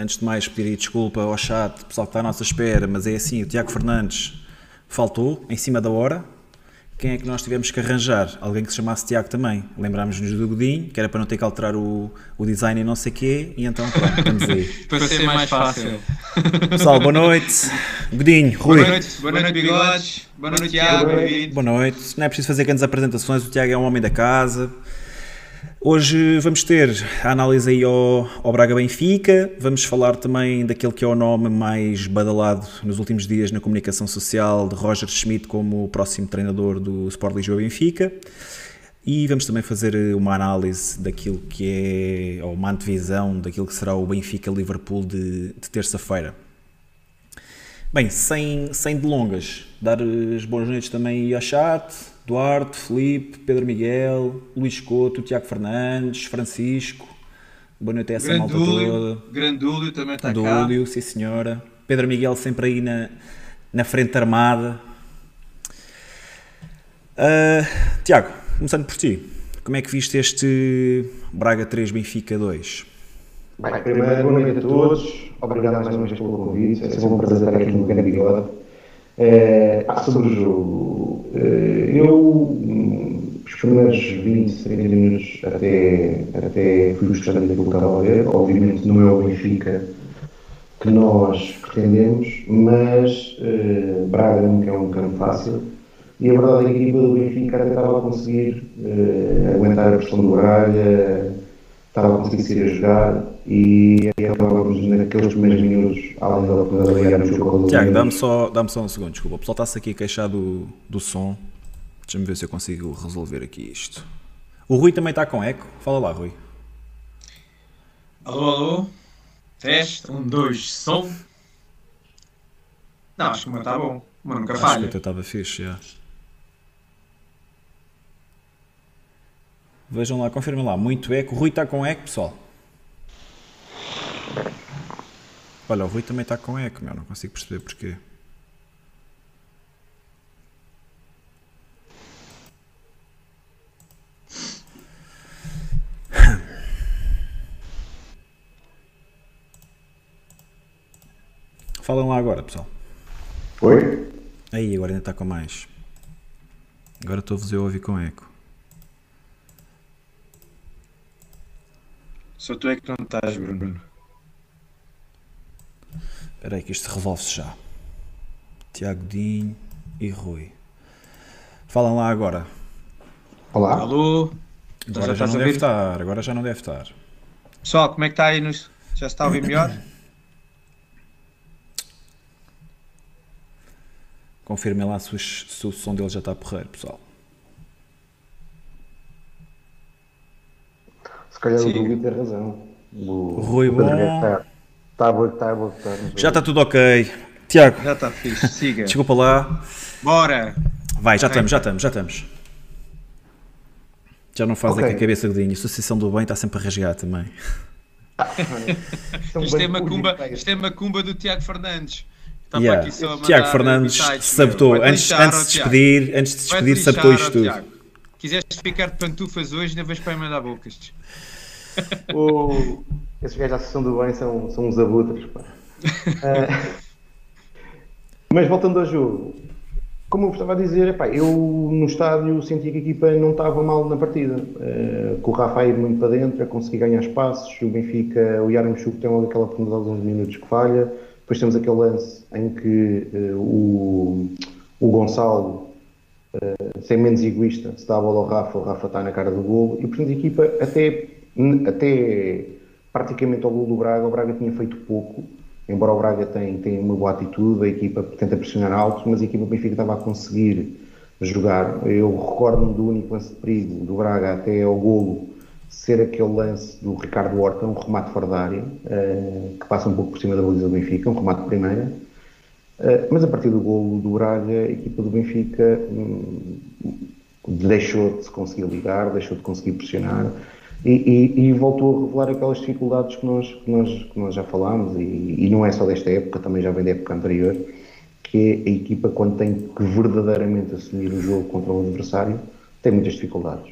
Antes de mais, pedir desculpa ao chat, pessoal que está à nossa espera, mas é assim: o Tiago Fernandes faltou em cima da hora. Quem é que nós tivemos que arranjar? Alguém que se chamasse Tiago também. Lembrámos-nos do Godinho, que era para não ter que alterar o, o design e não sei o quê, e então pronto, estamos aí. para ser mais fácil. Pessoal, boa noite. Godinho, Rui. Boa noite, boa noite, bigodes. Boa noite, Tiago. Boa noite. Não é preciso fazer grandes apresentações, o Tiago é um homem da casa. Hoje vamos ter a análise aí ao, ao Braga Benfica, vamos falar também daquele que é o nome mais badalado nos últimos dias na comunicação social de Roger Schmidt como o próximo treinador do Sport Lisboa Benfica e vamos também fazer uma análise daquilo que é, ou uma antevisão daquilo que será o Benfica-Liverpool de, de terça-feira. Bem, sem, sem delongas, dar as boas noites também ao chat, Duarte, Felipe, Pedro Miguel, Luís Couto, Tiago Fernandes, Francisco. Boa noite a essa malta toda. Grandúlio também está cá. Grandúlio, sim senhora. Pedro Miguel sempre aí na, na frente armada. Uh, Tiago, começando por ti. Como é que viste este Braga 3 Benfica 2? Bem, primeiro, boa noite a todos. Obrigado mais uma vez pelo convite. É sempre um prazer estar aqui no grande bigode. É, sobre o jogo, eh, eu, os primeiros 20, 30 minutos, até, até fui gostando daquilo que estava a ver. Obviamente, não é o Benfica que nós pretendemos, mas uh, Braga nunca é um campo fácil. E a verdade é que a equipa do Benfica até estava a conseguir uh, aguentar a pressão do Braga, estava a conseguir sair a jogar e acabávamos naqueles primeiros minutos, além da oportunidade de ganhar o jogo. Tiago, dá-me só, dá só um segundo, desculpa. O pessoal está-se aqui a queixar do, do som. Deixa-me ver se eu consigo resolver aqui isto. O Rui também está com eco. Fala lá, Rui. Alô, alô. Teste, um, dois, som. Não, acho que o meu está bom. O meu nunca acho falha. que o estava fixe, já. Vejam lá, confirmem lá. Muito eco. O Rui está com eco, pessoal. Olha, o Rui também está com eco, meu. Não consigo perceber porquê. Falem lá agora, pessoal. Oi? Aí, agora ainda está com mais. Agora estou-vos a ouvir com eco. Só tu é que não estás, Bruno. Espera aí que isto revolve-se já. Tiago Dinho e Rui. Falam lá agora. Olá. Alô. Agora já, já não a deve estar. Agora já não deve estar. Pessoal, como é que está aí? Nos... Já se está a ouvir melhor? Confirmem lá se, se o som dele já está porreiro, pessoal. Se calhar Sim. o Dúlio tem razão. O, Rui o bom. Está, botar, a botar. Já está tudo ok. Tiago, Já está fixe. Siga. desculpa lá. Bora. Vai, já Ok. estamos, já estamos, já estamos. Já não faz Ok. aqui a cabeça do Dinho. A Associação do Bem está sempre a rasgar também. Isto é macumba, isto é macumba do Tiago Fernandes. Está Yeah. aqui só a Tiago Fernandes bitites, sabotou. Antes, antes de despedir, antes de despedir, sabotou isto tudo. Tiago. Quiseste ficar de pantufas hoje, ainda vais para mandar bocas. O... Esses gajos da Associação do Bem são, são uns abutres. Ah, mas voltando ao jogo, como eu estava a dizer, epá, eu no estádio senti que a equipa não estava mal na partida. Ah, com o Rafa a ir muito para dentro, a conseguir ganhar espaços, o Benfica, o Yaramchuk tem logo aquela oportunidade de uns minutos que falha. Depois temos aquele lance em que ah, o, o Gonçalo ser menos egoísta, se dá a bola ao Rafa, o Rafa está na cara do golo, e portanto a equipa até, até praticamente ao golo do Braga, o Braga tinha feito pouco, embora o Braga tenha, tenha uma boa atitude, a equipa tenta pressionar alto, mas a equipa do Benfica estava a conseguir jogar. Eu recordo-me do único lance de perigo do Braga até ao golo ser aquele lance do Ricardo Horta, um remate fora da área, eh, que passa um pouco por cima da baliza do Benfica, um remate de primeira, Uh, mas a partir do golo do Braga, a equipa do Benfica hum, deixou de se conseguir ligar, deixou de conseguir pressionar e, e- e voltou a revelar aquelas dificuldades que nós, que nós, que nós já falámos e, e não é só desta época, também já vem da época anterior, que é a equipa quando tem que verdadeiramente assumir o jogo contra o adversário, tem muitas dificuldades.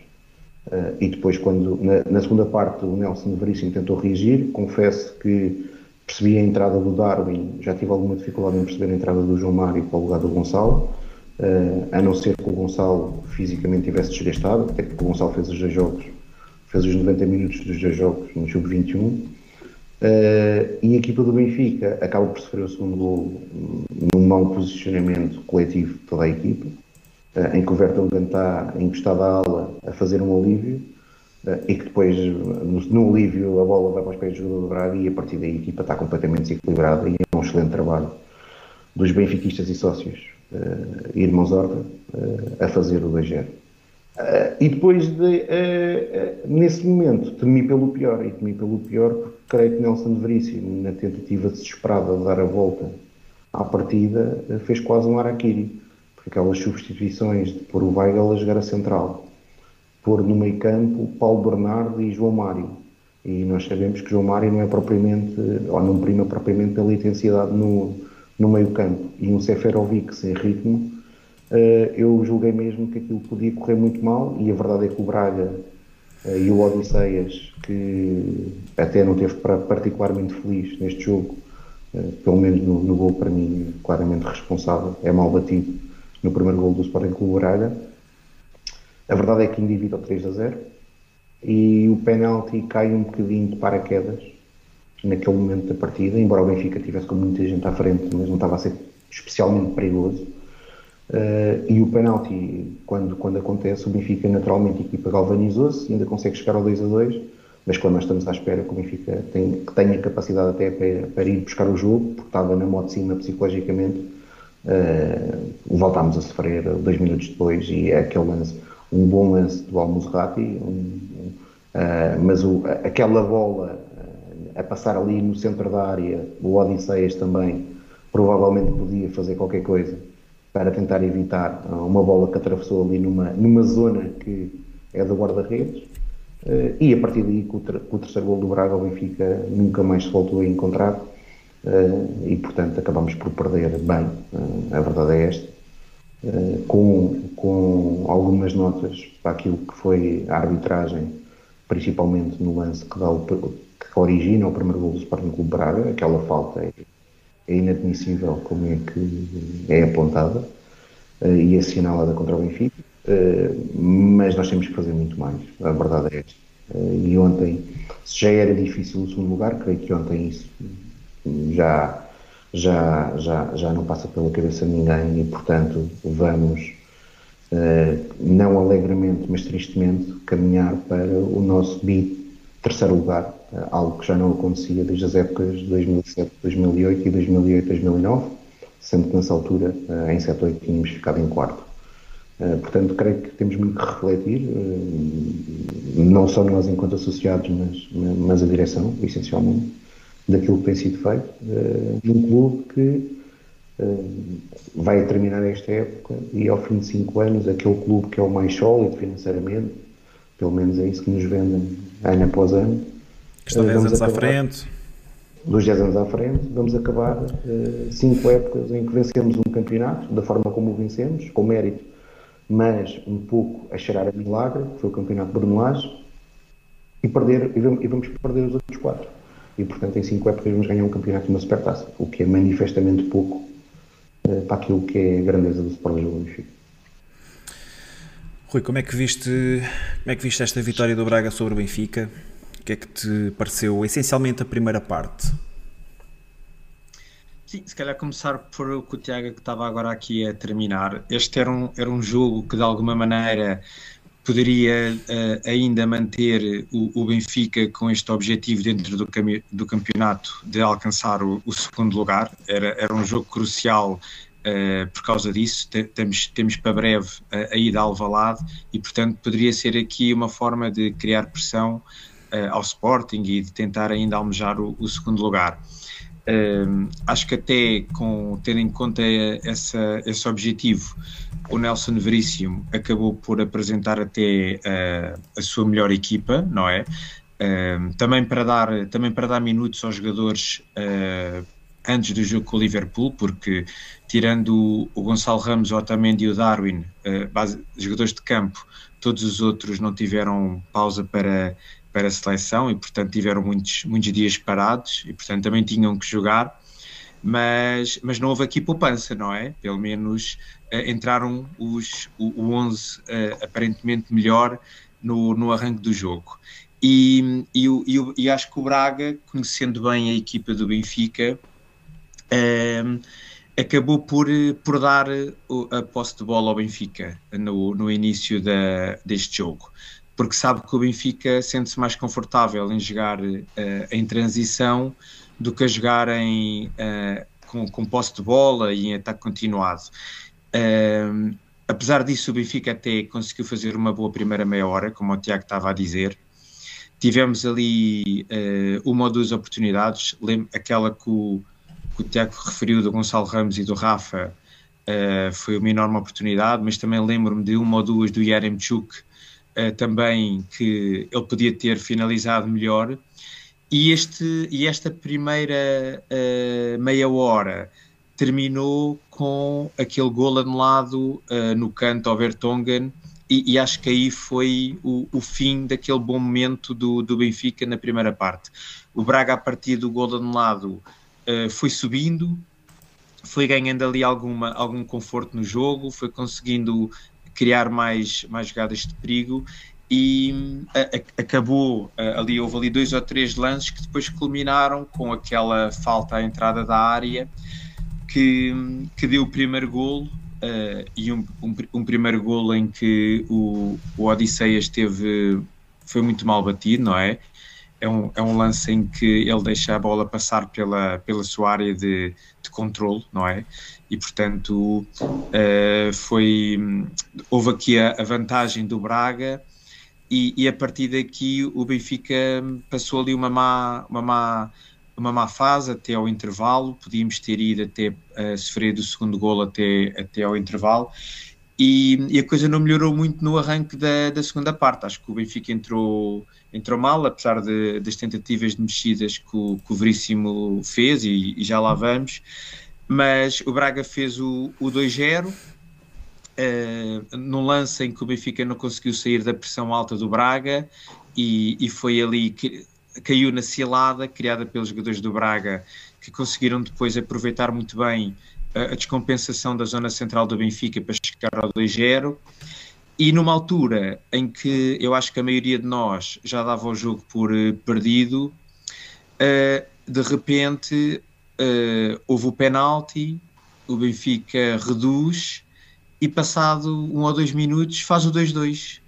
Uh, e depois, quando na, na segunda parte o Nelson Veríssimo tentou reagir, confesso que percebi a entrada do Darwin, já tive alguma dificuldade em perceber a entrada do João Mário para o lugar do Gonçalo, uh, a não ser que o Gonçalo fisicamente tivesse desgastado, até porque o Gonçalo fez os dois jogos, fez os 90 minutos dos dois jogos no Sub-21. Uh, e a equipa do Benfica acaba por sofrer o segundo gol num mau posicionamento coletivo de toda a equipa, uh, em que o Vertonghen está encostado à ala a fazer um alívio e que depois, no, no alívio, a bola vai para os pés do jogador do Braga e a partir daí a equipa está completamente desequilibrada e é um excelente trabalho dos benfiquistas e sócios uh, irmãos Horta uh, a fazer o 2-0. Uh, e depois, de, nesse momento, temi pelo pior, e temi pelo pior porque creio que Nelson Veríssimo, na tentativa desesperada de dar a volta à partida, fez quase um araquiri, porque aquelas substituições de pôr o Weigel a jogar a central pôr no meio campo Paulo Bernardo e João Mário. E nós sabemos que João Mário não é propriamente, ou não prima propriamente pela intensidade no, no meio campo. E um Seferovic sem ritmo, eu julguei mesmo que aquilo podia correr muito mal e a verdade é que o Braga eh, e o Odisseias, que até não teve particularmente feliz neste jogo, eh, pelo menos no, no gol para mim claramente responsável, é mal batido no primeiro gol do Sporting Clube Braga, a verdade é que indivíduo 3 a 0 e o penalti cai um bocadinho de paraquedas naquele momento da partida, embora o Benfica tivesse com muita gente à frente, mas não estava a ser especialmente perigoso. Uh, e o penalti, quando, quando acontece, o Benfica naturalmente a equipa galvanizou-se e ainda consegue chegar ao 2 a 2, mas quando nós estamos à espera que o Benfica tem, que tenha capacidade até para, para ir buscar o jogo, porque estava na moto de cima psicologicamente, uh, voltámos a sofrer dois minutos depois e é aquele lance um bom lance do Almozerati, um, um, uh, mas o, aquela bola a passar ali no centro da área, o Odisseias também provavelmente podia fazer qualquer coisa para tentar evitar uh, uma bola que atravessou ali numa, numa zona que é do guarda-redes. e a partir daí, com o, com o, terceiro gol do Braga, o Benfica nunca mais se voltou a encontrar. e portanto acabamos por perder bem, a verdade é esta. Com, com algumas notas para aquilo que foi a arbitragem, principalmente no lance que, dá o, que origina o primeiro gol do Sporting Clube Braga, aquela falta é, é inadmissível como é que é apontada uh, e assinalada contra o Benfica, uh, mas nós temos que fazer muito mais, a verdade é esta. Uh, e ontem, se já era difícil o segundo lugar, creio que ontem isso já já, já, já não passa pela cabeça de ninguém e, portanto, vamos, não alegremente, mas tristemente, caminhar para o nosso bi terceiro lugar, algo que já não acontecia desde as épocas de 2007, 2008 e 2008, 2009, sendo que nessa altura, uh, em 7, 8, tínhamos ficado em quarto. portanto, creio que temos muito que refletir, não só nós enquanto associados, mas, mas a direção, essencialmente, daquilo que tem sido feito num clube que vai terminar esta época e ao fim de cinco anos aquele clube que é o mais sólido financeiramente, pelo menos é isso que nos vendem ano após ano. Que está 10 uh, anos à frente. Dos 10 anos à frente, vamos acabar uh, cinco épocas em que vencemos um campeonato, da forma como o vencemos, com mérito, mas um pouco a cheirar a milagre, que foi o campeonato de Brunelage, e, perder, e vamos perder os outros quatro e, portanto, em cinco épocas vamos ganhar um campeonato de uma supertaça, o que é manifestamente pouco uh, para aquilo que é a grandeza do Sport Lisboa Benfica. Rui, como é que viste como é que viste esta vitória do Braga sobre o Benfica? Que é que te pareceu essencialmente a primeira parte? Sim, se calhar começar por o que o Tiago que estava agora aqui a terminar. Este era um, era um jogo que de alguma maneira poderia uh, ainda manter o, o, Benfica com este objetivo dentro do, do campeonato de alcançar o, o, segundo lugar. Era, era um jogo crucial uh, por causa disso. Temos, temos para breve a, a ida ao Alvalade e, portanto, poderia ser aqui uma forma de criar pressão ao Sporting e de tentar ainda almejar o, o segundo lugar. Uh, acho que até com tendo em conta essa, esse objetivo, o Nelson Veríssimo acabou por apresentar até uh, a sua melhor equipa, não é? Uh, também, para dar, também para dar minutos aos jogadores uh, antes do jogo com o Liverpool, porque tirando o, Gonçalo Ramos, o Otamendi e o Darwin, base, jogadores de campo, todos os outros não tiveram pausa para, para a seleção e, portanto, tiveram muitos, muitos dias parados e, portanto, também tinham que jogar. Mas, mas não houve aqui poupança, não é? Pelo menos uh, entraram os, o, o 11 uh, aparentemente melhor no, no arranque do jogo. E, e, e, e, acho que o Braga, conhecendo bem a equipa do Benfica, uh, acabou por, por dar a posse de bola ao Benfica no, no início da, deste jogo porque sabe que o Benfica sente-se mais confortável em jogar uh, em transição do que a jogar em, uh, com, com posse de bola e em ataque continuado. Uh, apesar disso, o Benfica até conseguiu fazer uma boa primeira meia hora, como o Tiago estava a dizer. Tivemos ali uma ou duas oportunidades, aquela que o, que o Tiago referiu do Gonçalo Ramos e do Rafa, foi uma enorme oportunidade, mas também lembro-me de uma ou duas do Yaremchuk, uh, também que ele podia ter finalizado melhor. E, este, e esta primeira uh, meia hora terminou com aquele gol anulado uh, no canto ao Vertonghen e, e, acho que aí foi o, o, fim daquele bom momento do, do Benfica na primeira parte. O Braga, a partir do gol anulado, uh, foi subindo, foi ganhando ali alguma, algum conforto no jogo, foi conseguindo criar mais, mais jogadas de perigo e a, a, acabou ali, houve ali dois ou três lances que depois culminaram com aquela falta à entrada da área que, que deu o primeiro golo uh, e um, um, um, primeiro golo em que o, o Odisseias teve, foi muito mal batido, não é? É um, é um lance em que ele deixa a bola passar pela, pela sua área de, de controle, não é? E portanto uh, foi houve aqui a, a vantagem do Braga e, e, a partir daqui o Benfica passou ali uma má, uma má, uma má fase até ao intervalo, podíamos ter ido até uh, sofrer do segundo gol até, até ao intervalo. E, e, a coisa não melhorou muito no arranque da, da segunda parte, acho que o Benfica entrou, entrou mal, apesar de, das tentativas de mexidas que o, que o Veríssimo fez e, e já lá vamos mas o Braga fez o, o 2-0 uh, eh, num lance em que o Benfica não conseguiu sair da pressão alta do Braga e, e foi ali que caiu na cilada criada pelos jogadores do Braga que conseguiram depois aproveitar muito bem a, a descompensação da zona central do Benfica para chegar ao 2-0 e numa altura em que eu acho que a maioria de nós já dava o jogo por uh, perdido, de repente uh, houve o penalti, o Benfica reduz e passado um ou dois minutos faz o 2-2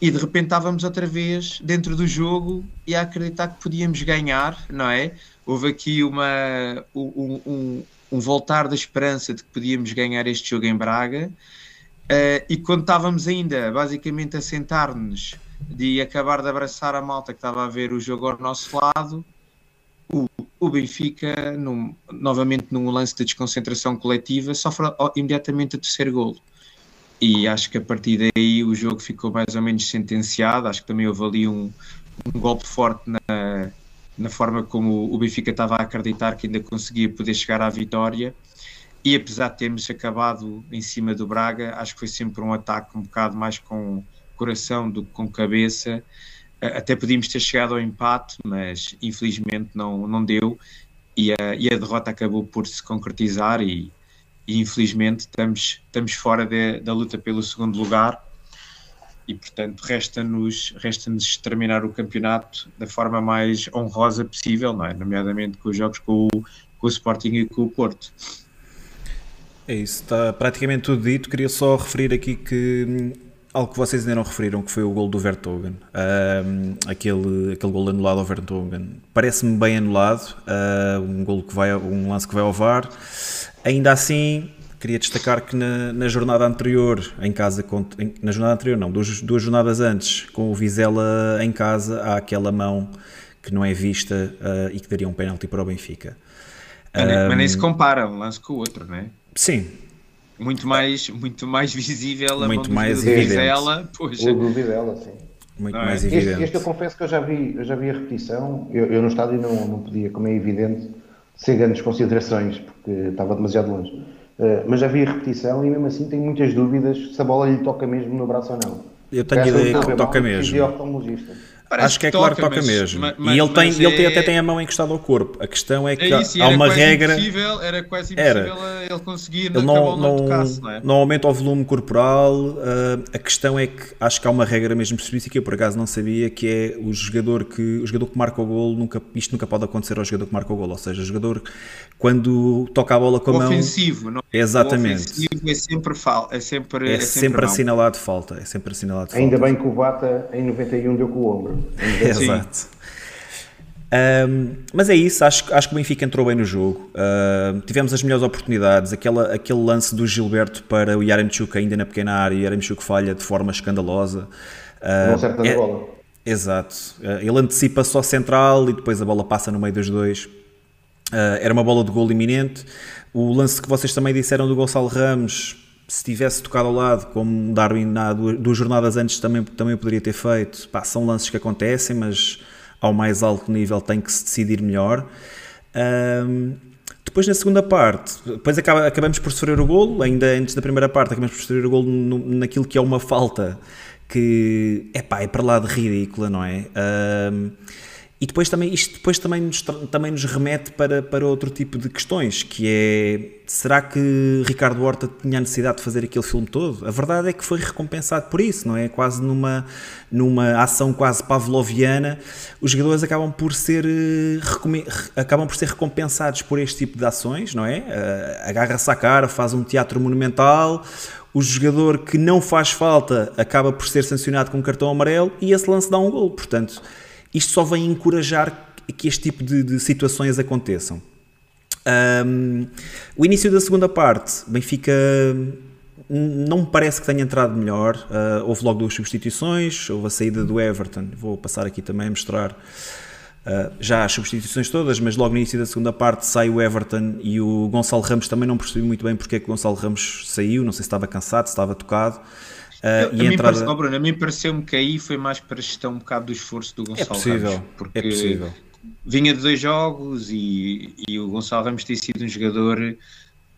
e de repente estávamos outra vez dentro do jogo e a acreditar que podíamos ganhar, não é? Houve aqui uma, um, um, um voltar da esperança de que podíamos ganhar este jogo em Braga uh, e quando estávamos ainda basicamente a sentar-nos de acabar de abraçar a malta que estava a ver o jogo ao nosso lado, o, o Benfica, num, novamente num lance de desconcentração coletiva, sofre imediatamente o terceiro golo. E acho que a partir daí o jogo ficou mais ou menos sentenciado. Acho que também houve ali um, um golpe forte na, na forma como o Benfica estava a acreditar que ainda conseguia poder chegar à vitória. E apesar de termos acabado em cima do Braga, acho que foi sempre um ataque um bocado mais com coração do que com cabeça até podíamos ter chegado ao empate, mas infelizmente não, não deu e a, e a derrota acabou por se concretizar e, e infelizmente estamos, estamos fora de, da luta pelo segundo lugar e portanto resta-nos resta terminar o campeonato da forma mais honrosa possível, não é? nomeadamente com os jogos com o, com o Sporting e com o Porto. É isso, está praticamente tudo dito. Queria só referir aqui que algo que vocês ainda não referiram, que foi o gol do Vertogen, um, aquele, aquele gol anulado ao Vertogen. Parece-me bem anulado, uh, um, gol que vai, um lance que vai ao VAR. Ainda assim, queria destacar que na, na jornada anterior, em casa, em, na jornada anterior não, duas, duas jornadas antes, com o Vizela em casa, há aquela mão que não é vista uh, e que daria um pênalti para o Benfica. Mas, um, mas nem se compara um lance com o outro, não é? Sim, muito mais, muito mais visível a muito mais. Vizela, poxa. O do Vizela, sim. Muito é? mais evidente. Este, este, eu confesso que eu já vi, eu já vi a repetição. Eu, eu no estádio não, não podia, como é evidente, sem grandes considerações, porque estava demasiado longe. Uh, mas já vi a repetição e mesmo assim tenho muitas dúvidas se a bola lhe toca mesmo no braço ou não. Eu tenho a ideia que toca mesmo. Parece Acho que, é que claro que toca mas, mesmo. Mas, e ele, tem, ele é... até tem a mão encostada ao corpo. A questão é que é isso, há uma regra. Era quase impossível era. ele conseguir ele não, não, tocasse, não, é? não aumenta o volume corporal. Uh, a questão é que acho que há uma regra mesmo específica, eu por acaso não sabia, que é o jogador que, o jogador que marca o gol, nunca, isto nunca pode acontecer ao jogador que marca o gol. Ou seja, o jogador quando toca a bola com a mão. Ofensivo, não Exatamente. O ofensivo é sempre, fal, é sempre, é, é sempre, sempre assinalado falta. É sempre assinalado Ainda bem que o Bata em 91 deu com o ombro. Exato. Um, mas é isso, acho, acho que o Benfica entrou bem no jogo. Uh, tivemos as melhores oportunidades. Aquela, aquele lance do Gilberto para o Yaremchuk ainda na pequena área, o Yaremchuk falha de forma escandalosa. Uh, Não acerta é, bola. Exato. Uh, ele antecipa só central e depois a bola passa no meio dos dois. Uh, era uma bola de gol iminente. O lance que vocês também disseram do Gonçalo Ramos, se tivesse tocado ao lado, como Darwin há duas jornadas antes também, também poderia ter feito. Pá, são lances que acontecem, mas ao mais alto nível tem que se decidir melhor. Um, depois na segunda parte, depois acaba, acabamos por sofrer o golo, ainda antes da primeira parte acabamos por sofrer o golo no, naquilo que é uma falta que epá, é para lá de ridícula, não é? Um, e depois também, isto depois também nos, também nos remete para, para outro tipo de questões, que é, será que Ricardo Horta tinha a necessidade de fazer aquele filme todo? A verdade é que foi recompensado por isso, não é? Quase numa, numa ação quase pavloviana, os jogadores acabam por ser eh, acabam por ser recompensados por este tipo de ações, não é? Eh, agarra-se à cara, faz um teatro monumental, o jogador que não faz falta acaba por ser sancionado com um cartão amarelo e esse lance dá um gol, portanto isto só vem encorajar que este tipo de, de situações aconteçam. Um, o início da segunda parte, Benfica não me parece que tenha entrado melhor. Uh, houve logo duas substituições, houve a saída do Everton. Vou passar aqui também a mostrar uh, já as substituições todas, mas logo no início da segunda parte sai o Everton e o Gonçalo Ramos também não percebi muito bem porque é que o Gonçalo Ramos saiu. Não sei se estava cansado, se estava tocado. Uh, e a, entrada... mim Bruno, a mim pareceu-me que aí foi mais para gestão um bocado do esforço do Gonçalo é possível, Ramos. Porque é possível. vinha de dois jogos e, e o Gonçalo Ramos tem sido um jogador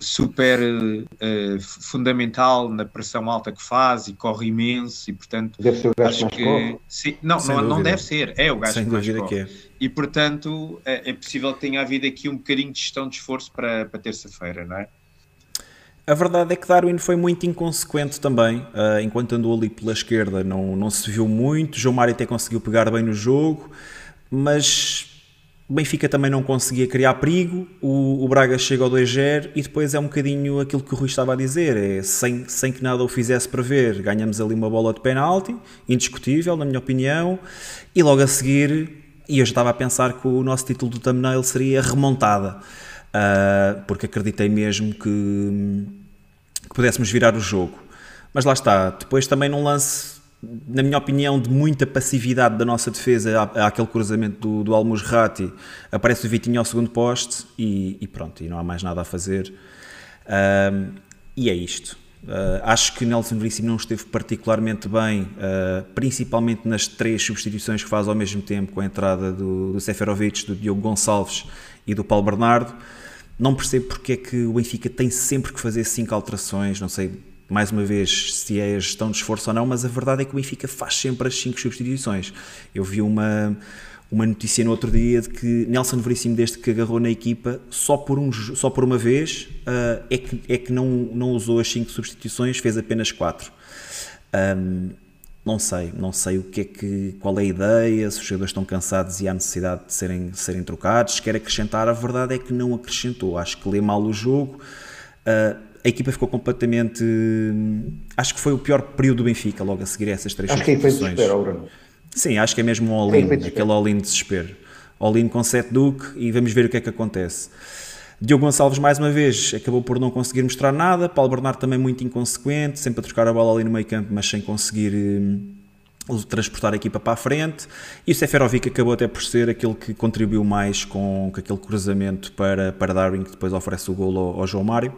super uh, fundamental na pressão alta que faz e corre imenso e portanto deve ser o gajo acho que sim, não, não, não, deve ser, é o gajo Sem que mais corre. É. e portanto é, é, possível que tenha havido aqui um bocadinho de gestão de esforço para, para terça-feira, não é? A verdade é que Darwin foi muito inconsequente também, uh, enquanto andou ali pela esquerda, não, não se viu muito. João Mário até conseguiu pegar bem no jogo, mas Benfica também não conseguia criar perigo. O, o Braga chega ao 2-0 e depois é um bocadinho aquilo que o Rui estava a dizer: é sem, sem que nada o fizesse prever, ganhamos ali uma bola de penalti, indiscutível, na minha opinião, e logo a seguir, e eu já estava a pensar que o nosso título do thumbnail seria remontada. Uh, porque acreditei mesmo que, que pudéssemos virar o jogo. Mas lá está, depois também num lance, na minha opinião, de muita passividade da nossa defesa, há, aquele cruzamento do, do aparece o Vitinho ao segundo poste e, e, pronto, e não há mais nada a fazer. Uh, e é isto. Uh, acho que Nelson Veríssimo não esteve particularmente bem, uh, principalmente nas três substituições que faz ao mesmo tempo, com a entrada do, do Seferovic, do Diogo Gonçalves e do Paulo Bernardo. Não percebo porque é que o Benfica tem sempre que fazer cinco alterações, não sei mais uma vez se é gestão de esforço ou não, mas a verdade é que o Benfica faz sempre as cinco substituições. Eu vi uma, uma notícia no outro dia de que Nelson Veríssimo, desde que agarrou na equipa, só por, um, só por uma vez uh, é que, é que não, não usou as cinco substituições, fez apenas quatro. Um, não sei, não sei o que é que, qual é a ideia, se os jogadores estão cansados e há necessidade de serem, de serem trocados, quer acrescentar, a verdade é que não acrescentou, acho que lê mal o jogo, uh, a equipa ficou completamente, acho que foi o pior período do Benfica, logo a seguir a essas três Acho que aí foi desespero, Bruno. Sim, acho que é mesmo um all-in, aquele all-in de desespero. All-in com Sete Duque e vamos ver o que é que acontece. Diogo Gonçalves, mais uma vez, acabou por não conseguir mostrar nada. Paulo Bernardo também muito inconsequente, sempre a trocar a bola ali no meio campo, mas sem conseguir uh, transportar a equipa para a frente. E o Seferovic acabou até por ser aquele que contribuiu mais com, com aquele cruzamento para, para Darwin, que depois oferece o golo ao, ao João Mário.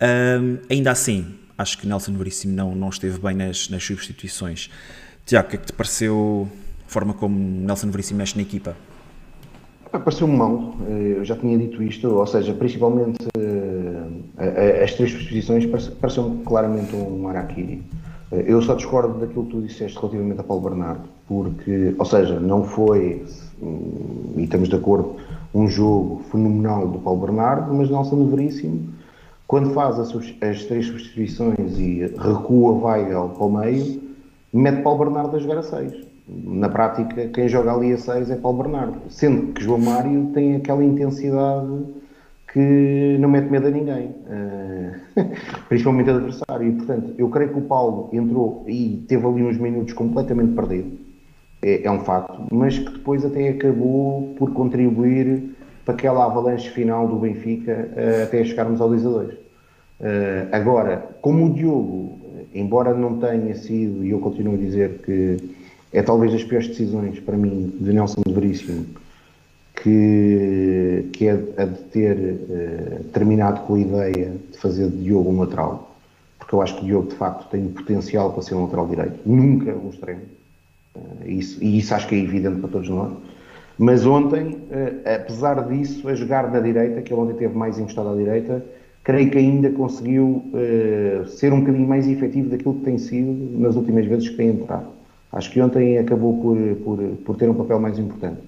Um, ainda assim, acho que Nelson Veríssimo não, não esteve bem nas, nas substituições. Tiago, o que é que te pareceu a forma como Nelson Veríssimo mexe na equipa? Pareceu-me mal, eh, eu já tinha dito isto, ou seja, principalmente eh, as três substituições pareceu-me claramente um Araquiri. Eu só discordo daquilo que tu disseste relativamente a Paulo Bernardo, porque, ou seja, não foi, e estamos de acordo, um jogo fenomenal do Paulo Bernardo, mas Nelson Veríssimo, quando faz as, três substituições e recua Weigel para o meio, mete Paulo Bernardo a jogar a 6. Na prática, quem joga ali a 6 é Paulo Bernardo, sendo que João Mário tem aquela intensidade que não mete medo a ninguém, uh, principalmente adversário. E, portanto, eu creio que o Paulo entrou e teve ali uns minutos completamente perdido, é, é um facto, mas que depois até acabou por contribuir para aquela avalanche final do Benfica uh, até chegarmos ao 2 a 2. Uh, agora, como o Diogo, embora não tenha sido, e eu continuo a dizer que é talvez das piores decisões para mim de Nelson Veríssimo, que, que é a de ter uh, terminado com a ideia de fazer de Diogo um lateral, porque eu acho que Diogo de facto tem potencial para ser um lateral direito, nunca um extremo, uh, isso, e isso acho que é evidente para todos nós. Mas ontem, uh, apesar disso, a jogar da direita, que ele ontem teve mais encostado à direita, creio que ainda conseguiu ser um bocadinho mais efetivo daquilo que tem sido nas últimas vezes que tem entrado. Acho que ontem acabou por, por, por ter um papel mais importante.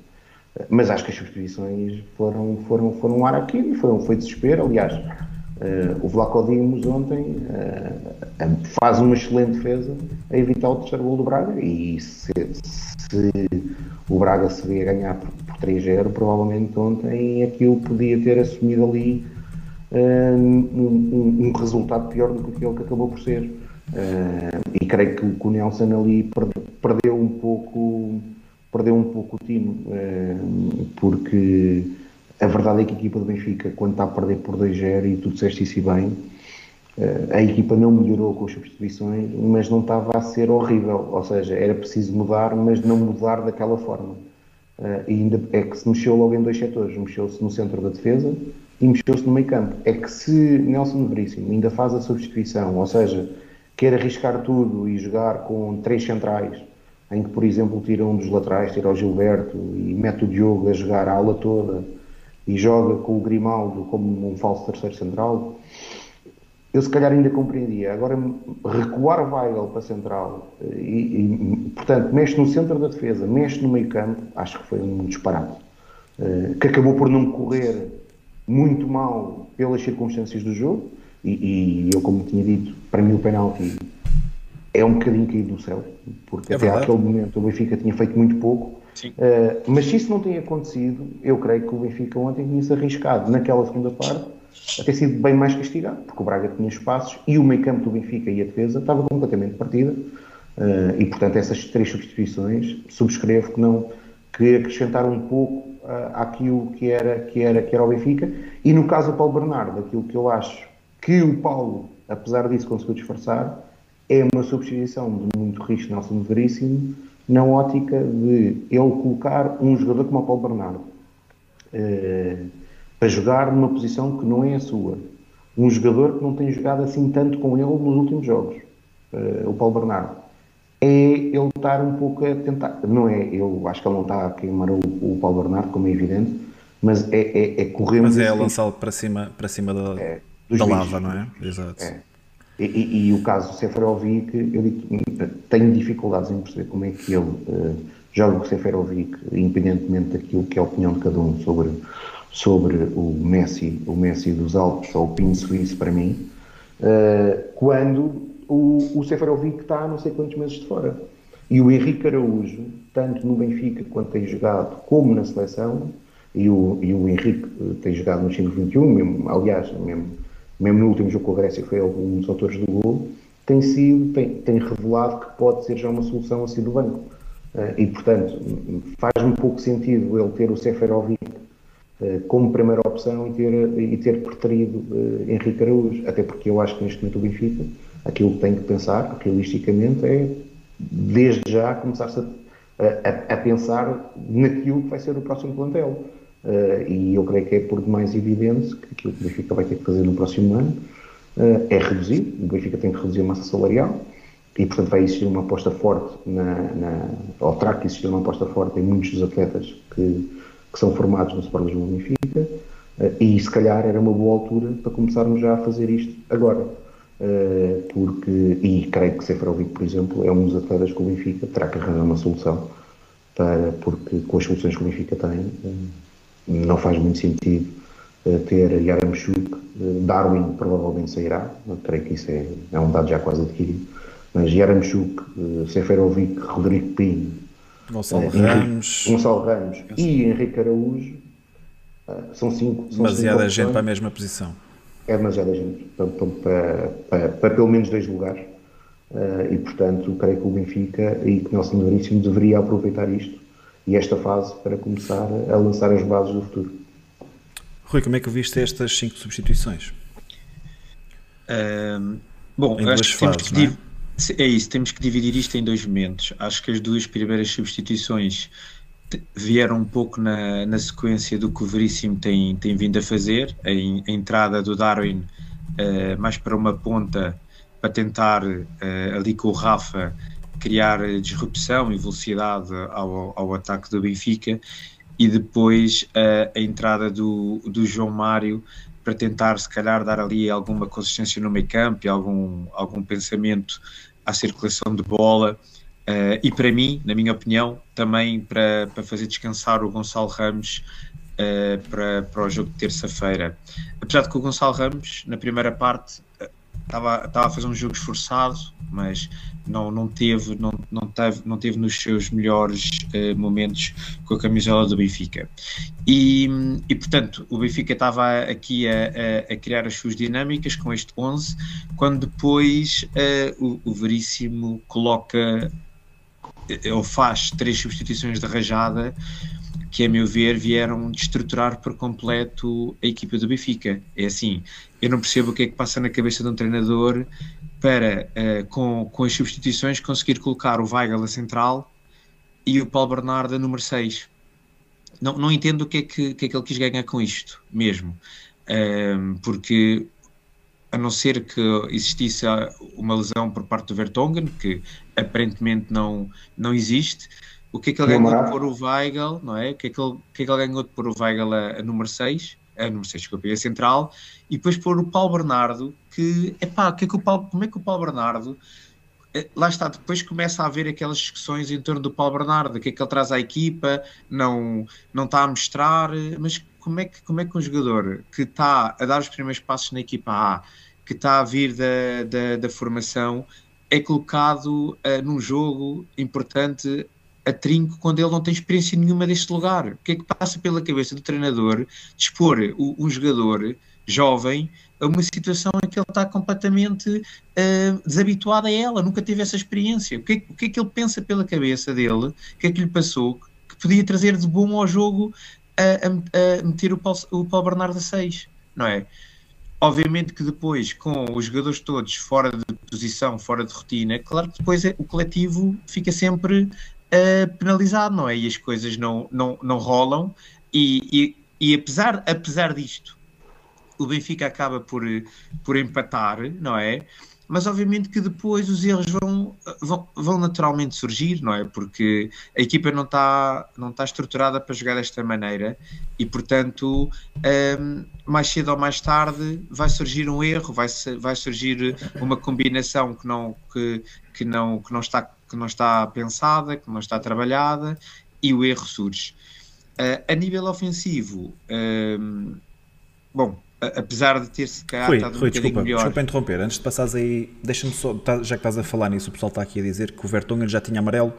Mas acho que as substituições foram, foram, foram um ar aqui e foram, foi desespero. Aliás, uh, o Vlaco Dimos ontem uh, faz uma excelente defesa a evitar o terceiro gol do Braga e se, se o Braga se vê a ganhar por, por 3-0, provavelmente ontem aquilo podia ter assumido ali um, um, um, resultado pior do que aquele que acabou por ser. E creio que o Nelson ali perdeu, um pouco perdeu um pouco o time, eh, porque a verdade é que a equipa do Benfica, quando está a perder por 2-0, e tu disseste isso bem, eh, a equipa não melhorou com as substituições, mas não estava a ser horrível, ou seja, era preciso mudar, mas não mudar daquela forma. Eh, e ainda é que se mexeu logo em dois setores, mexeu-se no centro da defesa e mexeu-se no meio campo. É que se Nelson Veríssimo ainda faz a substituição, ou seja, quer arriscar tudo e jogar com três centrais, em que, por exemplo, tira um dos laterais, tira o Gilberto e mete o Diogo a jogar a ala toda e joga com o Grimaldo como um falso terceiro central, eu se calhar ainda compreendia. Agora, recuar Weigl para central e, e, portanto, mexe no centro da defesa, mexe no meio campo, acho que foi um disparate. Uh, que acabou por não correr muito mal pelas circunstâncias do jogo e, e eu, como tinha dito, para mim o penalti é um bocadinho caído do céu, porque é até verdade. aquele momento o Benfica tinha feito muito pouco. Uh, mas se isso não tem acontecido, eu creio que o Benfica ontem tinha-se arriscado naquela segunda parte a ter sido bem mais castigado, porque o Braga tinha espaços e o meio campo do Benfica e a defesa estava completamente partida. Uh, e portanto, essas três substituições subscrevo que não que acrescentaram um pouco uh, àquilo que era, que, era, que era o Benfica. E no caso do Paulo Bernardo, aquilo que eu acho que o Paulo, apesar disso, conseguiu disfarçar é uma substituição de muito risco Nelson Veríssimo na ótica de ele colocar um jogador como o Paulo Bernardo uh, para jogar numa posição que não é a sua. Um jogador que não tem jogado assim tanto com ele nos últimos jogos, uh, o Paulo Bernardo. É ele estar um pouco a tentar, não é, eu acho que ele não está a queimar o, o Paulo Bernardo, como é evidente, mas é, é, é correr Mas é lançá-lo para cima, para cima da, é, da lava, não é? Exato. É. E, e, e, o caso do Seferovic, eu digo, tenho dificuldades em perceber como é que ele uh, joga o Seferovic, independentemente daquilo que é a opinião de cada um sobre, sobre o Messi, o Messi dos Alpes ou o Pinho Suíço para mim, uh, quando o, o Seferovic está não sei quantos meses de fora. E o Henrique Araújo, tanto no Benfica quanto tem jogado, como na seleção, e o, e o Henrique eh, tem jogado no 521, mesmo, aliás, mesmo mesmo no último jogo com a Grécia, foi um dos autores do gol, tem sido, tem, tem revelado que pode ser já uma solução assim do banco. Uh, e, portanto, faz um pouco sentido ele ter o Seferovic uh, como primeira opção e ter, e ter preterido uh, Henrique Araújo. Até porque eu acho que neste momento o Benfica, aquilo que tem que pensar, realisticamente, é desde já começar-se a, a, a, pensar naquilo que vai ser o próximo plantel. Uh, e eu creio que é por demais evidente que aquilo que o Benfica vai ter que fazer no próximo ano uh, é reduzir. O Benfica tem que reduzir a massa salarial e, portanto, vai existir uma aposta forte, na, na, ou terá que existir uma aposta forte em muitos dos atletas que, que são formados no Sport Lisboa Benfica. Uh, e se calhar era uma boa altura para começarmos já a fazer isto agora. porque, e creio que Seferovic, por exemplo, é um dos atletas que o Benfica terá que arranjar uma solução, para, porque com as soluções que o Benfica tem, não faz muito sentido uh, ter Yaramchuk, Darwin provavelmente sairá, creio que isso é, é um dado já quase adquirido, mas Yaramchuk, Seferovic, Rodrigo Pinho, Gonçalo Ramos, Gonçalo Ramos e Henrique Araújo são cinco. São demasiada gente para a mesma posição. É demasiada gente, para, para, para, para pelo menos dois lugares. Uh, e portanto, creio que o Benfica e que Nelson Veríssimo deveria aproveitar isto e esta fase para começar a lançar as bases do futuro. Rui, como é que viste estas cinco substituições? Um, bom, em acho que fases, temos que é? é isso, temos que dividir isto em dois momentos. Acho que as duas primeiras substituições vieram um pouco na, na sequência do que o Veríssimo tem, tem vindo a fazer, a, a entrada do Darwin uh, mais para uma ponta para tentar uh, ali com o Rafa criar disrupção e velocidade ao, ao ataque do Benfica e depois uh, a entrada do, do João Mário para tentar se calhar dar ali alguma consistência no meio campo e algum, algum pensamento à circulação de bola Uh, e para mim, na minha opinião, também para, para fazer descansar o Gonçalo Ramos uh, para, para o jogo de terça-feira. Apesar de que o Gonçalo Ramos, na primeira parte, estava, estava a fazer um jogo esforçado, mas não, não, teve, não, não, teve, não teve nos seus melhores uh, momentos com a camisola do Benfica. E, e portanto, o Benfica estava aqui a, a, a, criar as suas dinâmicas com este 11, quando depois uh, o, o Veríssimo coloca ele faz três substituições de rajada que, a meu ver, vieram destruturar por completo a equipa do Benfica. É assim, eu não percebo o que é que passa na cabeça de um treinador para, uh, com, com as substituições, conseguir colocar o Weigl a central e o Paulo Bernardo a número 6. Não, não entendo o que é que, que, é que ele quis ganhar com isto, mesmo. Um, porque a não ser que existisse uma lesão por parte do Vertonghen, que aparentemente não, não existe. O que é que ele ganhou de pôr o Weigl, não é? O que é que ele, que é que ele ganhou de pôr o Weigl a, a número 6, a número 6, desculpa, a central, e depois pôr o Paulo Bernardo, que, epá, que é que o Paulo, como é que o Paulo Bernardo, eh, lá está, depois começa a haver aquelas discussões em torno do Paulo Bernardo, o que é que ele traz à equipa, não, não está a mostrar, mas como é que, como é que um jogador que está a dar os primeiros passos na equipa A, que está a vir da, da, da formação, é colocado uh, num jogo importante a trinco quando ele não tem experiência nenhuma deste lugar? O que é que passa pela cabeça do treinador dispor um jogador jovem a uma situação em que ele está completamente uh, desabituado a ela, nunca teve essa experiência? O que, é, o que é que ele pensa pela cabeça dele? O que é que lhe passou que podia trazer de bom ao jogo a, a, a meter o Paulo, o Paulo Bernardo a 6, não é? Obviamente que depois, com os jogadores todos fora de posição, fora de rotina, claro que depois é, o coletivo fica sempre uh, penalizado, não é? E as coisas não, não, não rolam. E, e, e, apesar, apesar disto, o Benfica acaba por, por empatar, não é? Mas obviamente que depois os erros vão, vão, vão, naturalmente surgir, não é? Porque a equipa não está não está estruturada para jogar desta maneira e, portanto, um, mais cedo ou mais tarde vai surgir um erro, vai, vai surgir uma combinação que não, que, que, não, que, não está, que não está pensada, que não está trabalhada e o erro surge. Uh, a nível ofensivo, um, bom, apesar de ter-se cá Rui, estado Rui, um desculpa, melhor. Desculpa interromper, antes de passares aí, deixa-me só, tá, já que estás a falar nisso, o pessoal está aqui a dizer que o Vertonghen já tinha amarelo.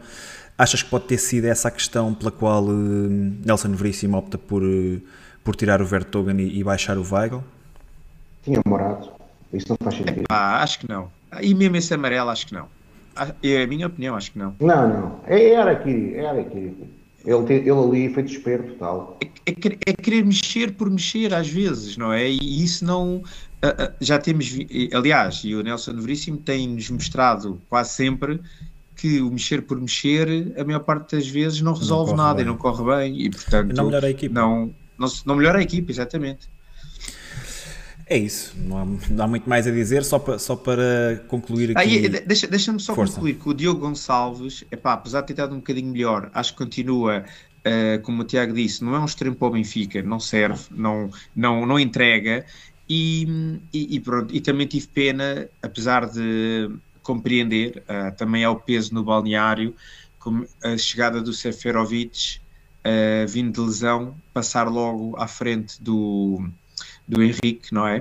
Achas que pode ter sido essa a questão pela qual uh, Nelson Veríssimo opta por, uh, por tirar o Vertonghen e, e, baixar o Weigl? Tinha morado, isso não faz sentido. Epá, acho que não. E mesmo esse amarelo, acho que não. É a minha opinião, acho que não. Não, não. É, era aqui, era aqui. Ele, ele ali foi desespero total. É, é, é, querer mexer por mexer às vezes, não é? E isso não. Uh, uh, já temos. Aliás, e o Nelson Veríssimo tem-nos mostrado quase sempre que o mexer por mexer, a maior parte das vezes não resolve não nada bem. e não corre bem. E portanto. Não melhora a equipa. Não, não, não melhora a equipa, exatamente. É isso, não há, não há, muito mais a dizer, só para, só para concluir aqui. Ah, deixa, deixa-me só Força. concluir que o Diogo Gonçalves, epá, apesar de ter estado um bocadinho melhor, acho que continua, uh, como o Tiago disse, não é um extremo para o Benfica, não serve, não, não, não entrega. E, e, e, pronto, e também tive pena, apesar de compreender, uh, também ao peso no balneário, como a chegada do Seferovic, uh, vindo de lesão, passar logo à frente do, do Henrique, não é?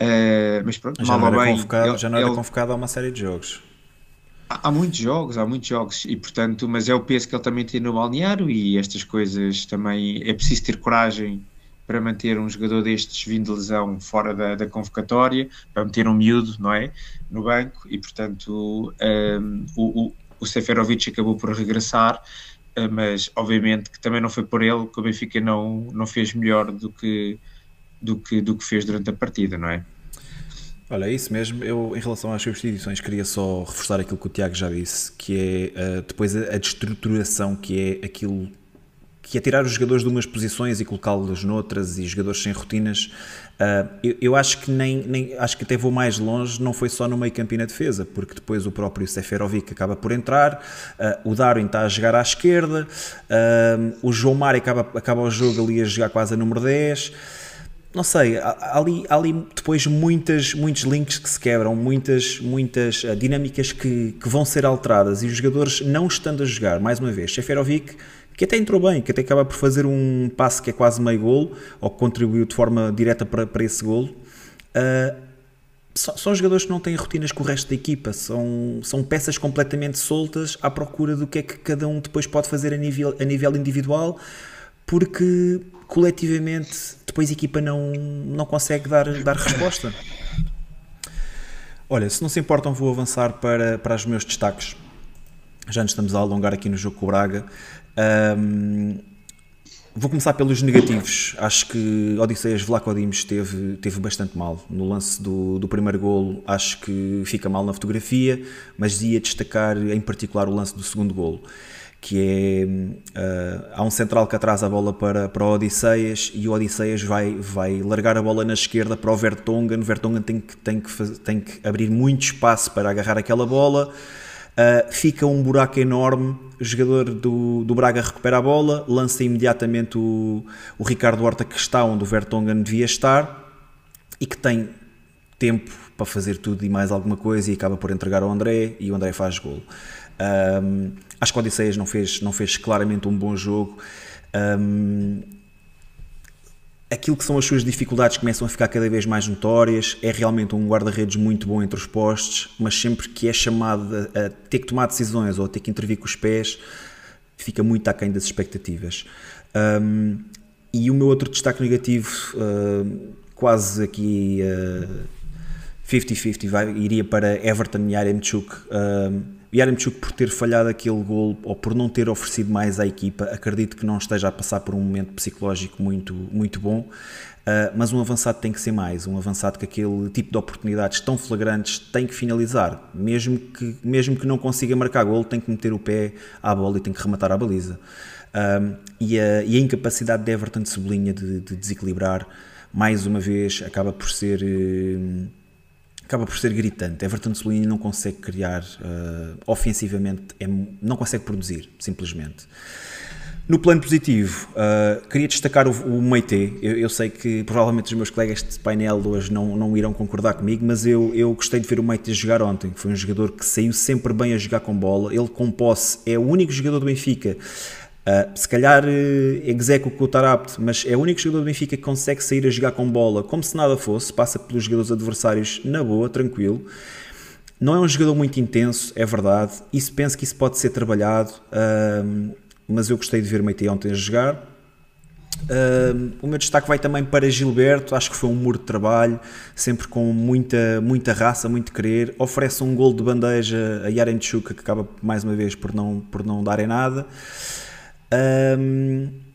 Uh, mas pronto, já mal não era bem. Convocado, ele, já não era ele, convocado a uma série de jogos. Há, há muitos jogos, há muitos jogos, e portanto, mas é o peso que ele também tem no balneário e estas coisas também é preciso ter coragem para manter um jogador destes vindo de lesão fora da, da convocatória, para meter um miúdo, não é? No banco, e portanto um, o, o, o Seferovic acabou por regressar, uh, mas obviamente que também não foi por ele que o Benfica não, não fez melhor do que, do, que, do que fez durante a partida, não é? Olha, é isso mesmo. Eu, em relação às substituições, queria só reforçar aquilo que o Tiago já disse, que é uh, depois a, a destruturação, que é aquilo que é tirar os jogadores de umas posições e colocá-los noutras e jogadores sem rotinas. Uh, eu, eu, acho que nem, nem acho que até vou mais longe, não foi só no meio campo e na defesa, porque depois o próprio Seferovic acaba por entrar, uh, o Darwin está a jogar à esquerda, uh, o João Mário acaba, acaba o jogo ali a jogar quase a número 10 não sei, há ali, há ali depois muitas, muitos links que se quebram, muitas, muitas dinâmicas que, que vão ser alteradas e os jogadores não estando a jogar, mais uma vez, Seferovic que até entrou bem, que até acaba por fazer um passe que é quase meio golo, ou que contribuiu de forma direta para, para esse golo. Uh, são, são, jogadores que não têm rotinas com o resto da equipa, são, são peças completamente soltas à procura do que é que cada um depois pode fazer a nível, a nível individual, porque coletivamente depois a equipa não, não consegue dar, dar resposta. Olha, se não se importam, vou avançar para, para os meus destaques. Já nos estamos a alongar aqui no jogo com o Braga. Um, vou começar pelos negativos. Acho que Odisseias Vlacodim esteve, esteve bastante mal. No lance do, do primeiro golo, acho que fica mal na fotografia, mas ia destacar em particular o lance do segundo golo. Que é. Uh, há um central que atrasa a bola para, para o Odisseias e o Odisseias vai, vai largar a bola na esquerda para o Vertonghen. O Vertonghen tem que, tem, que fazer, tem que abrir muito espaço para agarrar aquela bola Uh, fica um buraco enorme. O jogador do, do Braga recupera a bola, lança imediatamente o, o Ricardo Horta, que está onde o Vertonghen devia estar e que tem tempo para fazer tudo e mais alguma coisa e acaba por entregar ao André e o André faz golo. Um, acho que o Odisseias não fez, não fez claramente um bom jogo. Um, aquilo que são as suas dificuldades começam a ficar cada vez mais notórias. É realmente um guarda-redes muito bom entre os postes, mas sempre que é chamado a, a, ter que tomar decisões ou a ter que intervir com os pés, fica muito aquém das expectativas. Um, e o meu outro destaque negativo, uh, quase aqui 50-50, uh, iria para Everton e Yaremchuk. Uh, Yaremchuk por ter falhado aquele gol ou por não ter oferecido mais à equipa, acredito que não esteja a passar por um momento psicológico muito, muito bom, uh, mas um avançado tem que ser mais, um avançado que aquele tipo de oportunidades tão flagrantes tem que finalizar, mesmo que, mesmo que não consiga marcar gol, tem que meter o pé à bola e tem que rematar a baliza. Uh, e, a, e, a, incapacidade de Everton de sublinha de, de desequilibrar, mais uma vez, acaba por ser... Uh, acaba por ser gritante. Everton Solini não consegue criar uh, ofensivamente, é, não consegue produzir, simplesmente. No plano positivo, uh, queria destacar o, o Meite. Eu, eu, sei que provavelmente os meus colegas de painel hoje não, não irão concordar comigo, mas eu, eu gostei de ver o Meite jogar ontem. Foi um jogador que saiu sempre bem a jogar com bola. Ele, com posse, é o único jogador do Benfica Uh, se calhar uh, execo com o Tarapte, mas é o único jogador do Benfica que consegue sair a jogar com bola como se nada fosse, passa pelos jogadores adversários na boa, tranquilo. Não é um jogador muito intenso, é verdade. Isso penso que isso pode ser trabalhado, uh, mas eu gostei de ver Meite ontem a jogar. o meu destaque vai também para Gilberto, acho que foi um muro de trabalho, sempre com muita, muita raça, muito querer. Oferece um gol de bandeja a Yarenchuk, que acaba mais uma vez por não, por não darem nada. Um,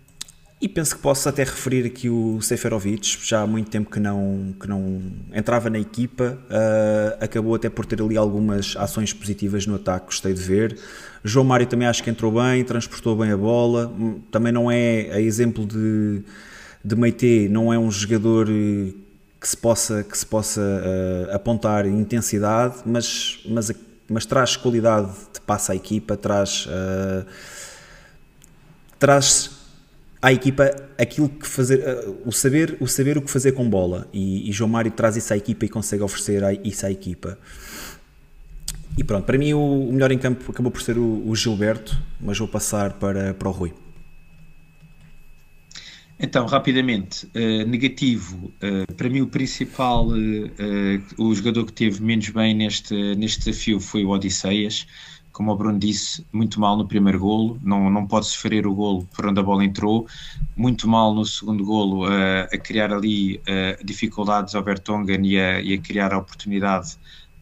e penso que posso até referir aqui o Seferovic, já há muito tempo que não, que não entrava na equipa, uh, acabou até por ter ali algumas ações positivas no ataque, gostei de ver. João Mário também acho que entrou bem, transportou bem a bola, hum, também não é, a exemplo de, de Meite, não é um jogador eh, que se possa, que se possa uh, apontar intensidade, mas, mas, mas traz qualidade de passe à equipa, traz... Uh, traz à equipa aquilo que fazer, o saber, o saber o que fazer com bola e, e João Mário traz isso à equipa e consegue oferecer isso à equipa. E pronto, para mim o, o melhor em campo acabou por ser o, o, Gilberto, mas vou passar para, para o Rui. Então, rapidamente, uh, negativo, uh, para mim o principal, uh, o jogador que teve menos bem neste, neste desafio foi o Odisseias, como o Bruno disse, muito mal no primeiro golo, não, não pode sofrer o golo por onde a bola entrou, muito mal no segundo golo a criar ali dificuldades ao Bertongan e a, e a criar a oportunidade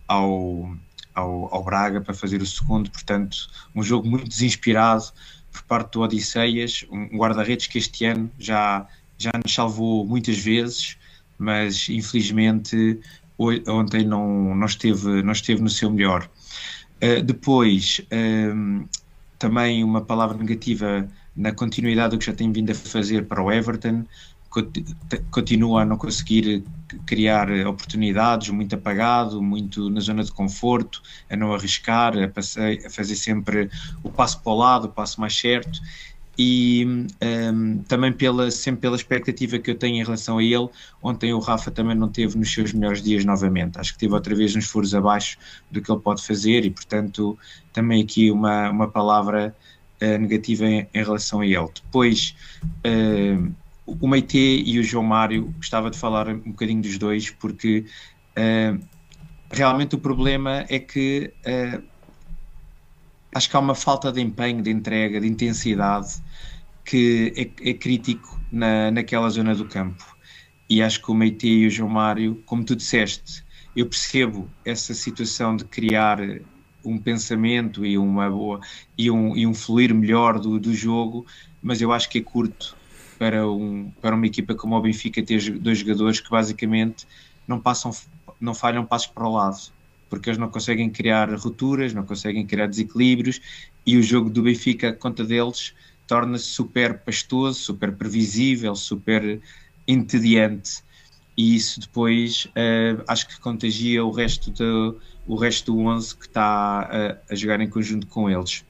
ao, ao, ao Braga para fazer o segundo, portanto, um jogo muito desinspirado por parte do Odisseias, um guarda-redes que este ano já, já nos salvou muitas vezes, mas infelizmente ontem não, não, esteve, não esteve no seu melhor. Uh, depois, um, também uma palavra negativa na continuidade do que já tem vindo a fazer para o Everton, continua a não conseguir criar oportunidades, muito apagado, muito na zona de conforto, a não arriscar, a, a fazer sempre o passo para o lado, o passo mais certo. E um, também pela, sempre pela expectativa que eu tenho em relação a ele, ontem o Rafa também não teve nos seus melhores dias novamente, acho que teve outra vez uns furos abaixo do que ele pode fazer e portanto também aqui uma, uma palavra uh, negativa em, em, relação a ele. Depois, uh, o Meite e o João Mário, gostava de falar um bocadinho dos dois, porque uh, realmente o problema é que uh, acho que há uma falta de empenho, de entrega, de intensidade que é, é crítico na, naquela zona do campo. E acho que o Meite e o João Mário, como tu disseste, eu percebo essa situação de criar um pensamento e uma boa e um, e um fluir melhor do, do jogo, mas eu acho que é curto para, um, para uma equipa como o Benfica ter dois jogadores que basicamente não passam, não falham passos para o lado, porque eles não conseguem criar rupturas, não conseguem criar desequilíbrios e o jogo do Benfica, conta deles, torna-se super pastoso, super previsível, super entediante e isso depois uh, acho que contagia o resto do, o resto do 11 que está a, a jogar em conjunto com eles.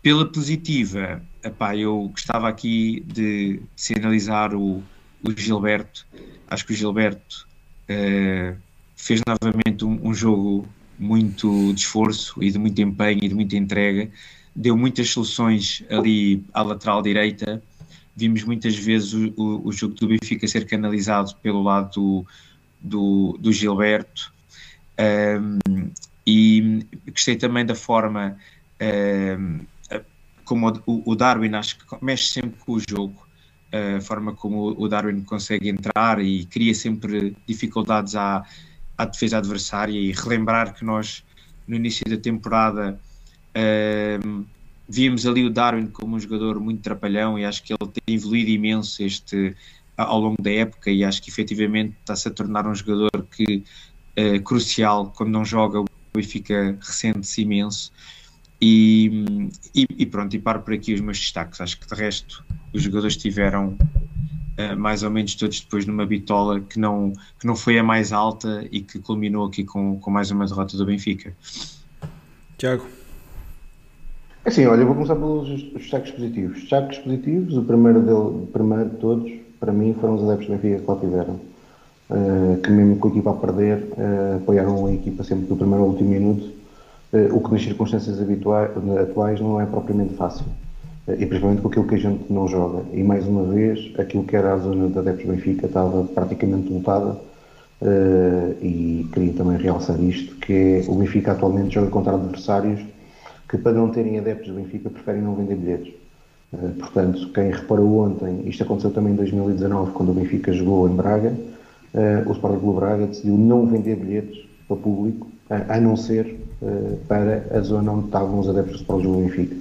Pela positiva, epá, eu gostava aqui de, de sinalizar o, o, Gilberto. Acho que o Gilberto uh, fez novamente um, um, jogo muito de esforço e de muito empenho e de muita entrega. Deu muitas soluções ali à lateral direita. Vimos muitas vezes o, o, o jogo do Benfica ser canalizado pelo lado do, do, do Gilberto. Um, e gostei também da forma um, como o, o, Darwin acho que mexe sempre com o jogo, a forma como o Darwin consegue entrar e cria sempre dificuldades à, à defesa adversária e relembrar que nós no início da temporada uh, víamos ali o Darwin como um jogador muito trapalhão e acho que ele tem evoluído imenso este, ao longo da época e acho que efetivamente está-se a tornar um jogador que uh, crucial quando não joga o Benfica ressente-se imenso e, e, e, pronto, e paro por aqui os meus destaques. Acho que de resto os jogadores tiveram mais ou menos todos depois numa bitola que não, que não foi a mais alta e que culminou aqui com, com mais uma derrota do Benfica. Tiago. É assim, olha, eu vou começar pelos destaques positivos. Destaques positivos, o primeiro, dele, o primeiro de todos, para mim, foram os adeptos do Benfica que lá tiveram. Uh, que mesmo com a equipa a perder, uh, apoiaram a equipa sempre do primeiro ao último minuto eh, o que nas circunstâncias habituais, atuais não é propriamente fácil. E principalmente com aquilo que a gente não joga. E mais uma vez, aquilo que era a zona da Adeptos Benfica estava praticamente lotada. Uh, e queria também realçar isto, que é o Benfica atualmente joga contra adversários que para não terem adeptos do Benfica preferem não vender bilhetes. Uh, portanto, quem reparou ontem, isto aconteceu também em 2019, quando o Benfica jogou em Braga, uh, o Sporting Clube Braga decidiu não vender bilhetes para o público, a não ser para a zona onde estavam os adeptos para o jogo Benfica.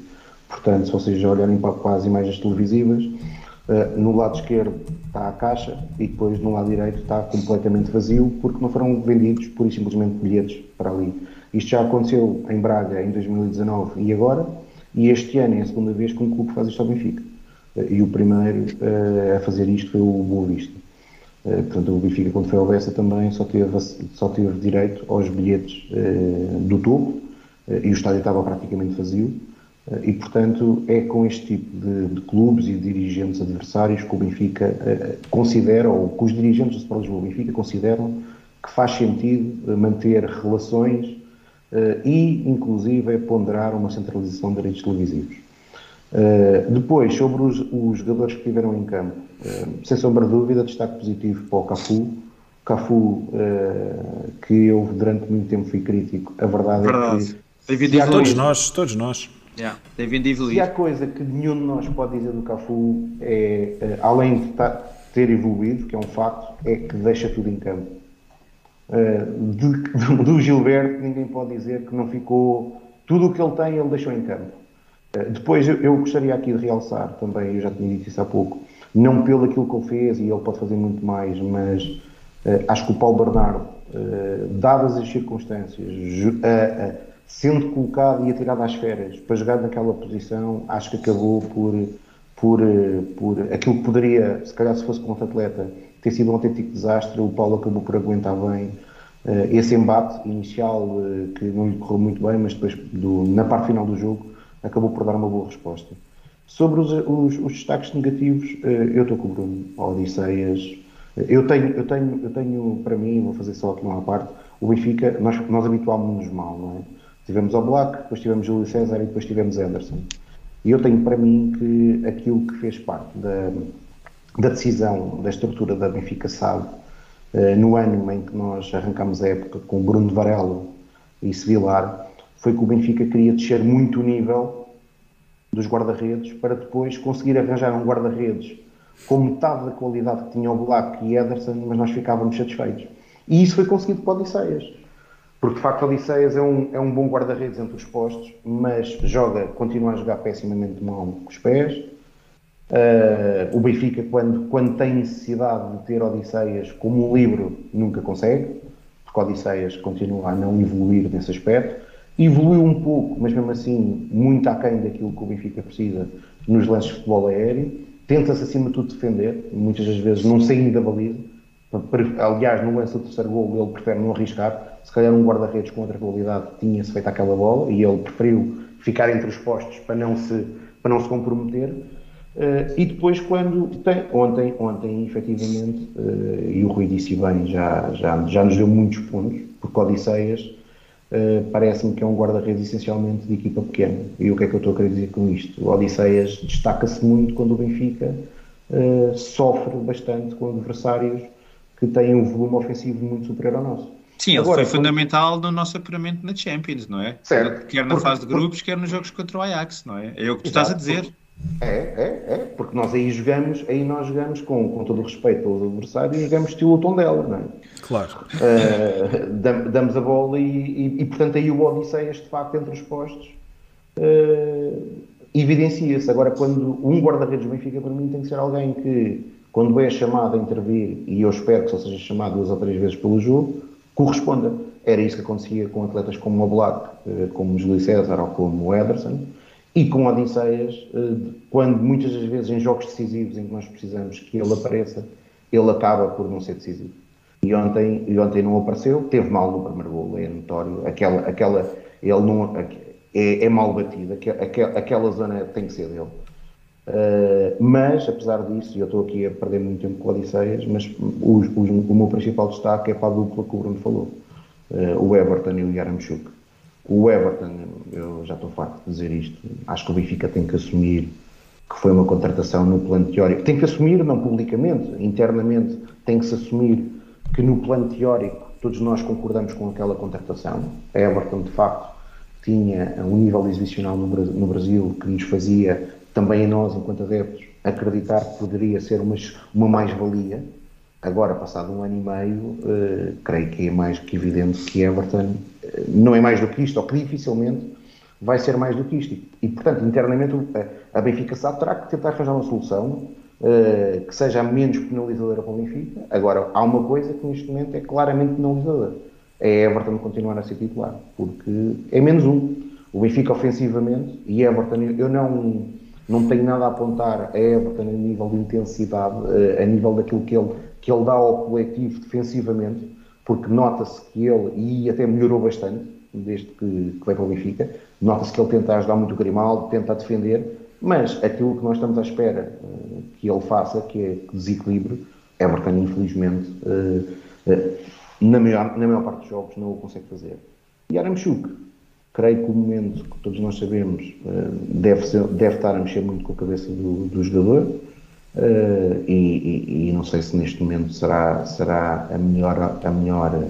Portanto, se vocês olharem para, as imagens televisivas, uh, no lado esquerdo está a caixa e depois no lado direito está completamente vazio porque não foram vendidos pura e simplesmente bilhetes para ali. Isto já aconteceu em Braga em 2019 e agora, e este ano é a segunda vez que um clube faz isto ao Benfica. Uh, e o primeiro uh, a fazer isto foi o Boa Vista. Eh, portanto, o Benfica, quando foi ao Bessa, também só teve, só teve direito aos bilhetes do uh, e o estádio estava praticamente vazio. E, portanto, é com este tipo de, de clubes e dirigentes adversários que o Benfica uh, considera, ou que os dirigentes do Sport Lisboa Benfica consideram que faz sentido manter relações uh, e, inclusive, ponderar uma centralização de direitos televisivos. Uh, depois, sobre os, os, jogadores que estiveram em campo, sem sombra de dúvida, destaque positivo para o Cafu. Cafu, que eu durante muito tempo fui crítico, a verdade, verdade. é que... Todos nós, todos nós. Yeah, tem vindo a evoluir. E a coisa que nenhum de nós pode dizer do Cafu é, eh, além de ter evoluído, que é um facto, é que deixa tudo em campo. Eh, de, do Gilberto, ninguém pode dizer que não ficou. Tudo o que ele tem, ele deixou em campo. Eh, depois, eu gostaria aqui de realçar também, eu já tinha dito isso há pouco, não pelo aquilo que ele fez, e ele pode fazer muito mais, mas acho que o Paulo Bernardo, dadas as circunstâncias, sendo colocado e atirado às férias para jogar naquela posição, acho que acabou por, por, por aquilo que poderia, se calhar se fosse com outro atleta, ter sido um autêntico desastre. O Paulo acabou por aguentar bem uh, esse embate inicial uh, que não lhe correu muito bem, mas depois, do, na parte final do jogo, acabou por dar uma boa resposta. Sobre os, os, os destaques negativos, uh, eu estou com o Bruno, Odisseias. Eu tenho, eu, tenho, eu tenho para mim, vou fazer só aqui uma parte, o Benfica, nós, nós habituámos-nos mal, não é? Tivemos o Black, depois tivemos Júlio César e depois tivemos Anderson. E eu tenho para mim que aquilo que fez parte da, da decisão da estrutura da Benfica SAD eh, no ano em que nós arrancámos a época com Bruno Varela e Sevilar, foi que o Benfica queria descer muito o nível dos guarda-redes para depois conseguir arranjar um guarda-redes com metade da qualidade que tinha o Black e Ederson, mas nós ficávamos satisfeitos. E isso foi conseguido por Odisseias. Porque de facto Odisseias é um, é um bom guarda-redes entre os postos, mas joga, continua a jogar pessimamente mal com os pés. Uh, o Benfica, quando, quando tem necessidade de ter Odisseias como um livro, nunca consegue, porque Odisseias continua a não evoluir nesse aspecto. Evoluiu um pouco, mas mesmo assim, muito aquém daquilo que o Benfica precisa nos lances de futebol aéreo. Tenta-se, acima de tudo, defender, muitas das vezes não saindo da baliza. Aliás, no lance do terceiro gol, ele prefere não arriscar, se calhar um guarda-redes com outra qualidade tinha-se feito aquela bola e ele preferiu ficar entre os postos para não se, para não se comprometer. Uh, e depois, quando tem, ontem, ontem efetivamente, uh, e o Rui disse bem, já, já, já nos deu muitos pontos, porque Odisseias uh, parece-me que é um guarda-redes essencialmente de equipa pequena. E o que é que eu estou a querer dizer com isto? O Odisseias destaca-se muito quando o Benfica sofre bastante com adversários que têm um volume ofensivo muito superior ao nosso. Sim, ele Agora, foi fundamental no nosso apuramento na Champions, não é? Certo. Quer na fase de grupos, quer nos jogos contra o Ajax, não é? É o que tu estás a dizer. É, é, é, porque nós aí jogamos, aí nós jogamos com, com todo o respeito pelos adversários, jogamos estilo Tondela, não é? Claro. Uh, damos a bola e, e, e, portanto aí o Odisseias de facto entre os postos uh, evidencia-se. Agora, quando um guarda-redes do Benfica para mim tem que ser alguém que, quando é chamado a intervir, e eu espero que só seja chamado duas ou três vezes pelo jogo, corresponda. Era isso que acontecia com atletas como o Black, eh, como Júlio César ou como o Ederson, e com Odisseias, eh, quando muitas das vezes em jogos decisivos em que nós precisamos que ele apareça, ele acaba por não ser decisivo. E ontem, e ontem não apareceu, teve mal no primeiro gol, é notório. Aquela, aquela, ele não, é, é mal batido, aquela, aquela zona tem que ser dele. Uh, mas, apesar disso, e eu estou aqui a perder muito tempo com Odisseias, mas o, meu principal destaque é para a dupla que o Bruno falou, uh, o Everton e o Yaramchuk. O Everton, eu já estou farto de dizer isto, acho que o Benfica tem que assumir que foi uma contratação no plano teórico. Tem que assumir, não publicamente, internamente, tem que se assumir que no plano teórico todos nós concordamos com aquela contratação. A Everton, de facto, tinha um nível exibicional no Brasil que nos fazia também a nós, enquanto adeptos, acreditar que poderia ser uma, uma mais-valia. Agora, passado um ano e meio, uh, creio que é mais que evidente que Everton uh, não é mais do que isto, ou que dificilmente vai ser mais do que isto. E, portanto, internamente, a, a Benfica sabe terá que tentar arranjar uma solução uh, que seja menos penalizadora para o Benfica. Agora, há uma coisa que neste momento é claramente penalizadora. É Everton continuar a ser titular, porque é menos um. O Benfica ofensivamente, e Everton, eu não não tenho nada a apontar a Everton a nível de intensidade, eh, a nível daquilo que ele, que ele dá ao coletivo defensivamente, porque nota-se que ele, e até melhorou bastante, desde que, que veio para o Benfica, Nota-se que ele tenta ajudar muito o Grimaldo, tenta defender, mas aquilo que nós estamos à espera uh, que ele faça, que é desequilíbrio, Everton, infelizmente, uh, na, maior, na maior parte dos jogos não o consegue fazer. E Aramchuk, creio que o momento que todos nós sabemos deve, ser, deve estar a mexer muito com a cabeça do, do jogador. Uh, e, e, e, não sei se neste momento será, será a melhor, a melhor uh,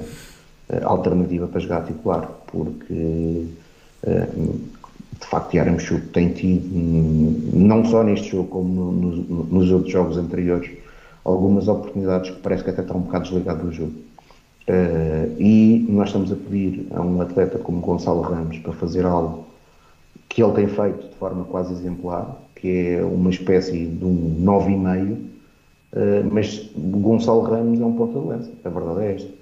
alternativa para jogar titular, porque de facto Yaramchuk tem tido, não só neste jogo como no, no, nos outros jogos anteriores, algumas oportunidades que parece que até estão um bocado desligado do jogo. E nós estamos a pedir a um atleta como Gonçalo Ramos para fazer algo que ele tem feito de forma quase exemplar, que é uma espécie de um 9,5, uh, eh, mas Gonçalo Ramos é um ponto de lança, a verdade é esta.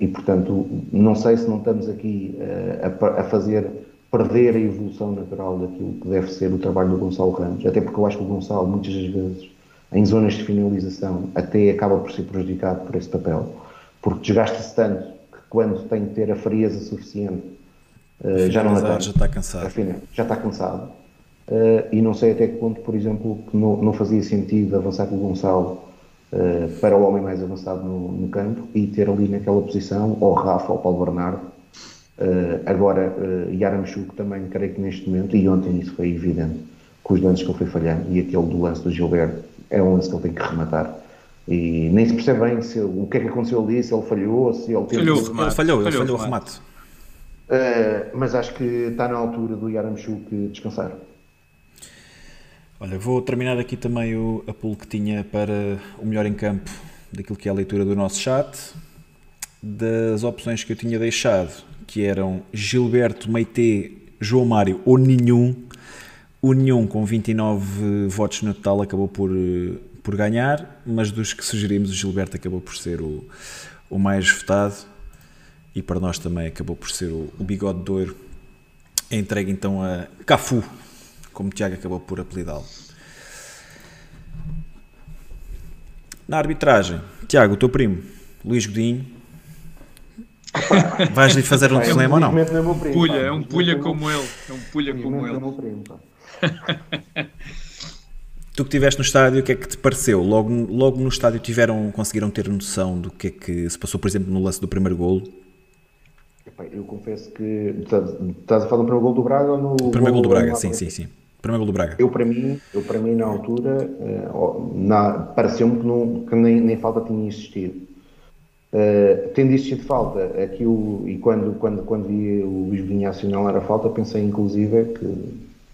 E, portanto, não sei se não estamos aqui uh, a, a, fazer perder a evolução natural daquilo que deve ser o trabalho do Gonçalo Ramos, até porque eu acho que o Gonçalo, muitas das vezes, em zonas de finalização, até acaba por ser prejudicado por esse papel, porque desgasta-se tanto que quando tem que ter a frieza suficiente, uh, já não a Já está cansado. Afinal, já está cansado. Uh, e não sei até que ponto, por exemplo, que não, não fazia sentido avançar com o Gonçalo uh, para o homem mais avançado no, no, campo e ter ali naquela posição ou Rafa ou Paulo Bernardo. Agora, uh, Yaramchuk também, creio que neste momento, e ontem isso foi evidente, com os lances que ele foi falhando, e aquele do lance do Gilberto é um lance que ele tem que rematar. E nem se percebe bem se, o que é que aconteceu ali, se ele falhou, se ele teve... Falhou, ele falhou, ele falhou o remate. Uh, mas acho que está na altura do Yaramchuk descansar. Olha, vou terminar aqui também o pulo que tinha para o melhor em campo daquilo que é a leitura do nosso chat. Das opções que eu tinha deixado, que eram Gilberto, Meite, João Mário ou nenhum. O nenhum com 29 votos no total acabou por, por ganhar, mas dos que sugerimos, o Gilberto acabou por ser o, o mais votado e para nós também acabou por ser o, o bigode de ouro. Entregue então a Cafu como o Tiago acabou por apelidá-lo. Na arbitragem, Tiago, o teu primo, Luís Godinho, vais-lhe fazer um cinema ou não? É pulha, é um pulha como ele. É um pulha como ele. Tu que estiveste no estádio, o que é que te pareceu? Logo, logo no estádio tiveram, conseguiram ter noção do que é que se passou, por exemplo, no lance do primeiro golo? Eu confesso que. Estás a falar do primeiro golo do Braga ou no. Primeiro golo do Braga, sim, sim, sim. Primeiro gol do Braga. Eu, para mim, eu, para mim na altura, uh, pareceu-me que, não, que nem, nem falta tinha existido. Uh, tendo existido falta, aquilo, e quando, quando, quando vi o Luís Vinha assinalar a falta, pensei inclusive que,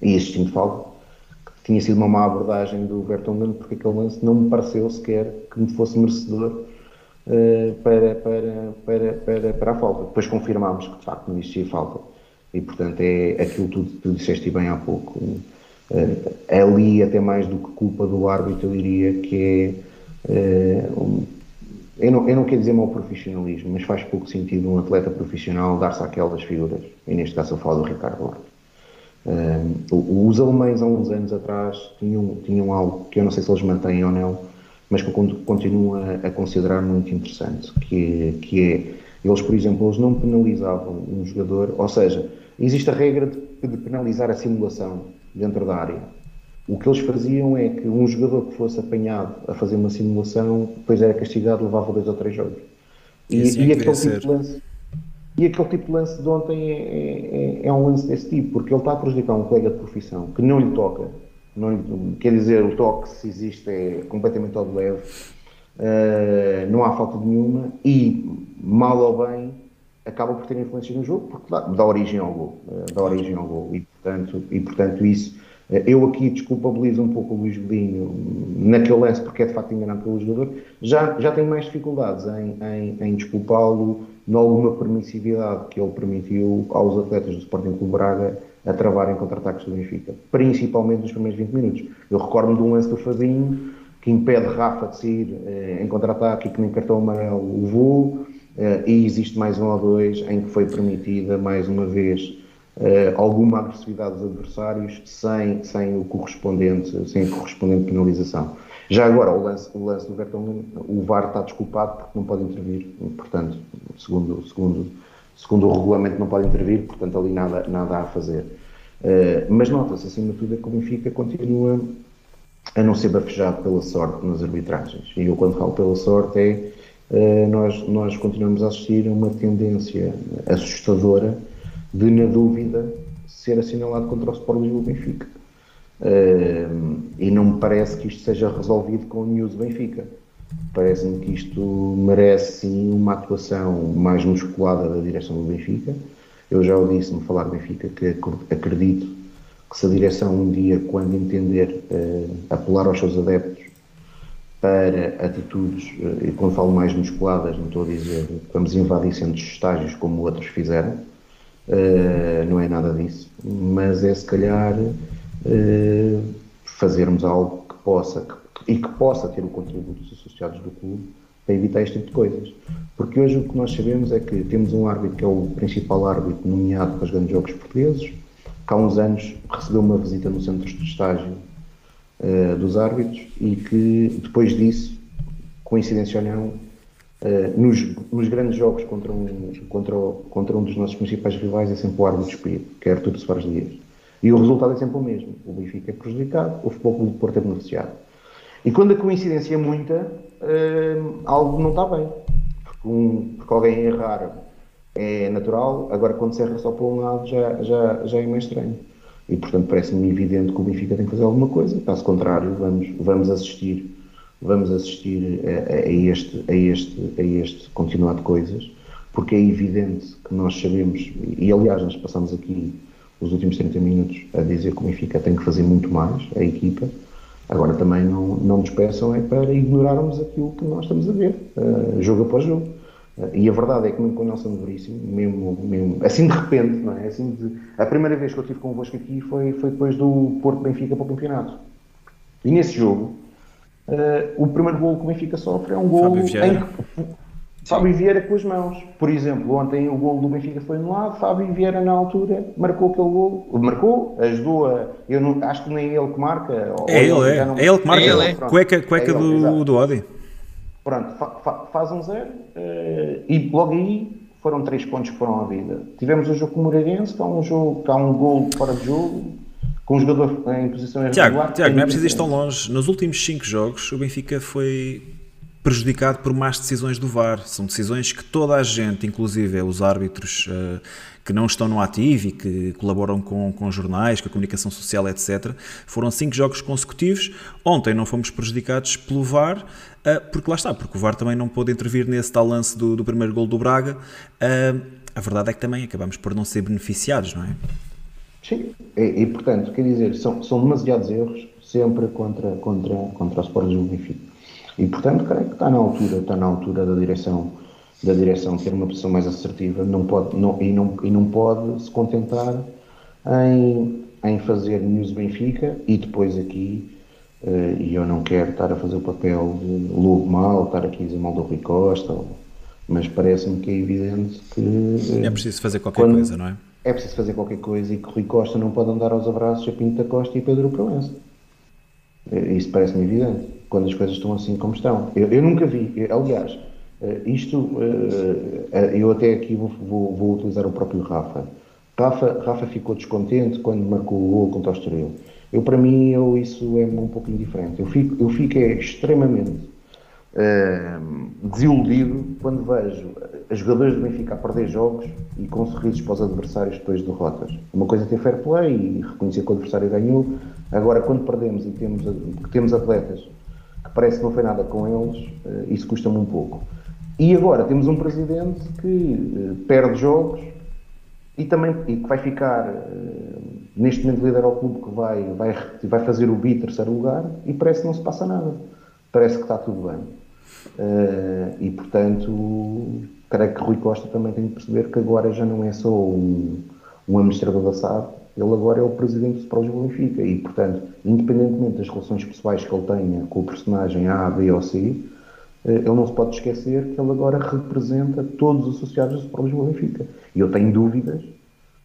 e existindo falta, tinha sido uma má abordagem do Vertonghen, porque aquele lance não me pareceu sequer que me fosse merecedor uh, para, para, para, para, para a falta. Depois confirmámos que de facto não existia falta. E portanto é aquilo que tu, tu disseste bem há pouco Uh, ali, até mais do que culpa do árbitro, eu diria que é. Uh, um, eu, não, eu não quero dizer mau profissionalismo, mas faz pouco sentido um atleta profissional dar-se àquelas figuras. E neste caso eu falo do Ricardo Horto. Uh, os alemães, há uns anos atrás, tinham, tinham algo que eu não sei se eles mantêm ou não, mas que eu continuo a, a considerar muito interessante, que, que é, eles, por exemplo, eles não penalizavam um jogador, ou seja, existe a regra de, de penalizar a simulação dentro da área. O que eles faziam é que um jogador que fosse apanhado a fazer uma simulação, depois era castigado, levava dois ou três jogos. E, e, aquele, tipo de lance, e aquele tipo de lance de ontem é, é, é, um lance desse tipo, porque ele está a prejudicar um colega de profissão que não lhe toca. Não lhe, quer dizer, o toque, se existe, é completamente ao leve. Uh, não há falta nenhuma e, mal ou bem, acaba por ter influência no jogo porque dá, dá origem ao gol, eh, dá origem ao gol e portanto, e portanto isso eh, eu aqui desculpabilizo um pouco o Luís Godinho naquele lance porque é de facto enganado pelo jogador já, já tenho mais dificuldades em, em, em desculpá-lo em alguma permissividade que ele permitiu aos atletas do Sporting Clube Braga a travarem contra-ataques do Benfica, principalmente nos primeiros 20 minutos. Eu recordo-me de um lance do Fadinho que impede Rafa de sair eh, em contra-ataque e que nem cartão amarelo levou Uh, e existe mais um ou dois em que foi permitida, mais uma vez, uh, alguma agressividade dos adversários sem, sem, o correspondente, sem a correspondente penalização. Já agora, o lance, o lance do Vertonghen, o VAR está desculpado porque não pode intervir, portanto, segundo, segundo, segundo o regulamento não pode intervir, portanto ali nada, nada a fazer. Uh, mas nota-se, acima de tudo, é que o Benfica continua a não ser bafejado pela sorte nas arbitragens. E eu, quando falo pela sorte, é uh, nós, nós continuamos a assistir a uma tendência assustadora de, na dúvida, ser assinalado contra o Sport Lisboa Benfica. Uh, e não me parece que isto seja resolvido com o News Benfica. Parece-me que isto merece sim uma atuação mais musculada da direção do Benfica. Eu já o disse-me falar do Benfica que acredito que se a direção um dia, quando entender uh, apelar aos seus adeptos para atitudes, uh, e quando falo mais musculadas, não estou a dizer vamos invadir centros de estágios como outros fizeram, uh, não é nada disso, mas é se calhar fazermos algo que possa, que e que possa ter o contributo dos associados do clube para evitar este tipo de coisas. Porque hoje o que nós sabemos é que temos um árbitro que é o principal árbitro nomeado para os grandes jogos portugueses, que há uns anos recebeu uma visita no centro de estágio uh, dos árbitros e que depois disso, coincidência ou não, uh, nos, nos, grandes jogos contra um, contra, contra um dos nossos principais rivais é sempre o árbitro escolhido, que é Artur Soares Dias. E o resultado é sempre o mesmo. O Benfica é prejudicado, o Futebol Clube de Porto é beneficiado. E quando a coincidência é muita, uh, algo não está bem. Porque, um, porque alguém errar é natural, agora quando se erra só para um lado já, já, já é mais estranho. E portanto parece-me evidente que o Benfica tem que fazer alguma coisa, caso contrário, vamos, vamos assistir, vamos assistir a, a, este, a, este, a este continuar de coisas, porque é evidente que nós sabemos, e aliás nós passamos aqui os últimos 30 minutos a dizer que o Benfica tem que fazer muito mais, a equipa, Agora também não, não nos peçam é para ignorarmos aquilo que nós estamos a ver, uh, jogo após jogo. Uh, e a verdade é que mesmo com o Nelson Veríssimo, mesmo, mesmo, assim de repente, não é? Assim de, a primeira vez que eu estive convosco aqui foi, foi depois do Porto Benfica para o campeonato. E nesse jogo, uh, o primeiro gol que o Benfica sofre é um gol em que Fábio Vieira com as mãos. Por exemplo, ontem o gol do Benfica foi anulado, Fábio Vieira na altura marcou aquele gol, marcou, ajudou a. Eu não, acho que nem é ele que marca. É ele, é. Não, é ele que marca. É ele, é. Cueca, cueca é ele, do, do Odi. Pronto, fa, fa, faz um zero uh, e logo aí foram três pontos que foram à vida. Tivemos o jogo com o Moreirense, que há um jogo, que há um gol fora de jogo, com um jogador em posição irregular. Tiago, Tiago não é preciso ir tão longe. Nos últimos cinco jogos, o Benfica foi prejudicado por más decisões do VAR. São decisões que toda a gente, inclusive os árbitros uh, que não estão no ativo e que colaboram com, com jornais, com a comunicação social, etc., foram cinco jogos consecutivos. Ontem não fomos prejudicados pelo VAR, uh, porque lá está, porque o VAR também não pôde intervir nesse tal lance do, do primeiro gol do Braga. Uh, a verdade é que também acabamos por não ser beneficiados, não é? Sim, e, e portanto, quer dizer, são, são demasiados erros sempre contra, contra, contra o Sport do Benfica. E, portanto, creio que está na altura, está na altura da direção, da direção ter uma posição mais assertiva não pode, não, e, não, e não pode se contentar em, em fazer news Benfica e depois aqui, uh, e eu não quero estar a fazer o papel de lobo mal, estar aqui a dizer mal do Rui Costa, mas parece-me que é evidente que... Uh, é preciso fazer qualquer quando, coisa, não é? É preciso fazer qualquer coisa e que Rui Costa não pode andar aos abraços a Pinto da Costa e Pedro Proença. Eh, isso parece-me evidente quando as coisas estão assim como estão. Eu, eu nunca vi, eu, aliás, eh, isto, eh, eh, eu até aqui vou, vou, vou, utilizar o próprio Rafa. Rafa. Rafa ficou descontente quando marcou o gol contra o Estoril. Eu, para mim, eu, isso é um pouco indiferente. Eu fico, eu fico é, extremamente desiludido quando vejo os jogadores do Benfica a perder jogos e com sorrisos para os adversários depois de derrotas. Uma coisa é ter fair play e reconhecer que o adversário ganhou. Agora, quando perdemos e temos, temos atletas parece que não foi nada com eles, uh, isso custa-me um pouco. E agora temos um presidente que uh, perde jogos e também e que vai ficar, uh, neste momento, líder ao clube que vai, vai, vai fazer o bi terceiro lugar e parece que não se passa nada. Parece que está tudo bem. e, portanto, creio que Rui Costa também tem que perceber que agora já não é só um, um administrador da SAD, ele agora é o presidente do Sport Benfica e, portanto, independentemente das relações pessoais que ele tenha com o personagem A, B ou C, eh, ele não se pode esquecer que ele agora representa todos os associados do Sport Benfica. E eu tenho dúvidas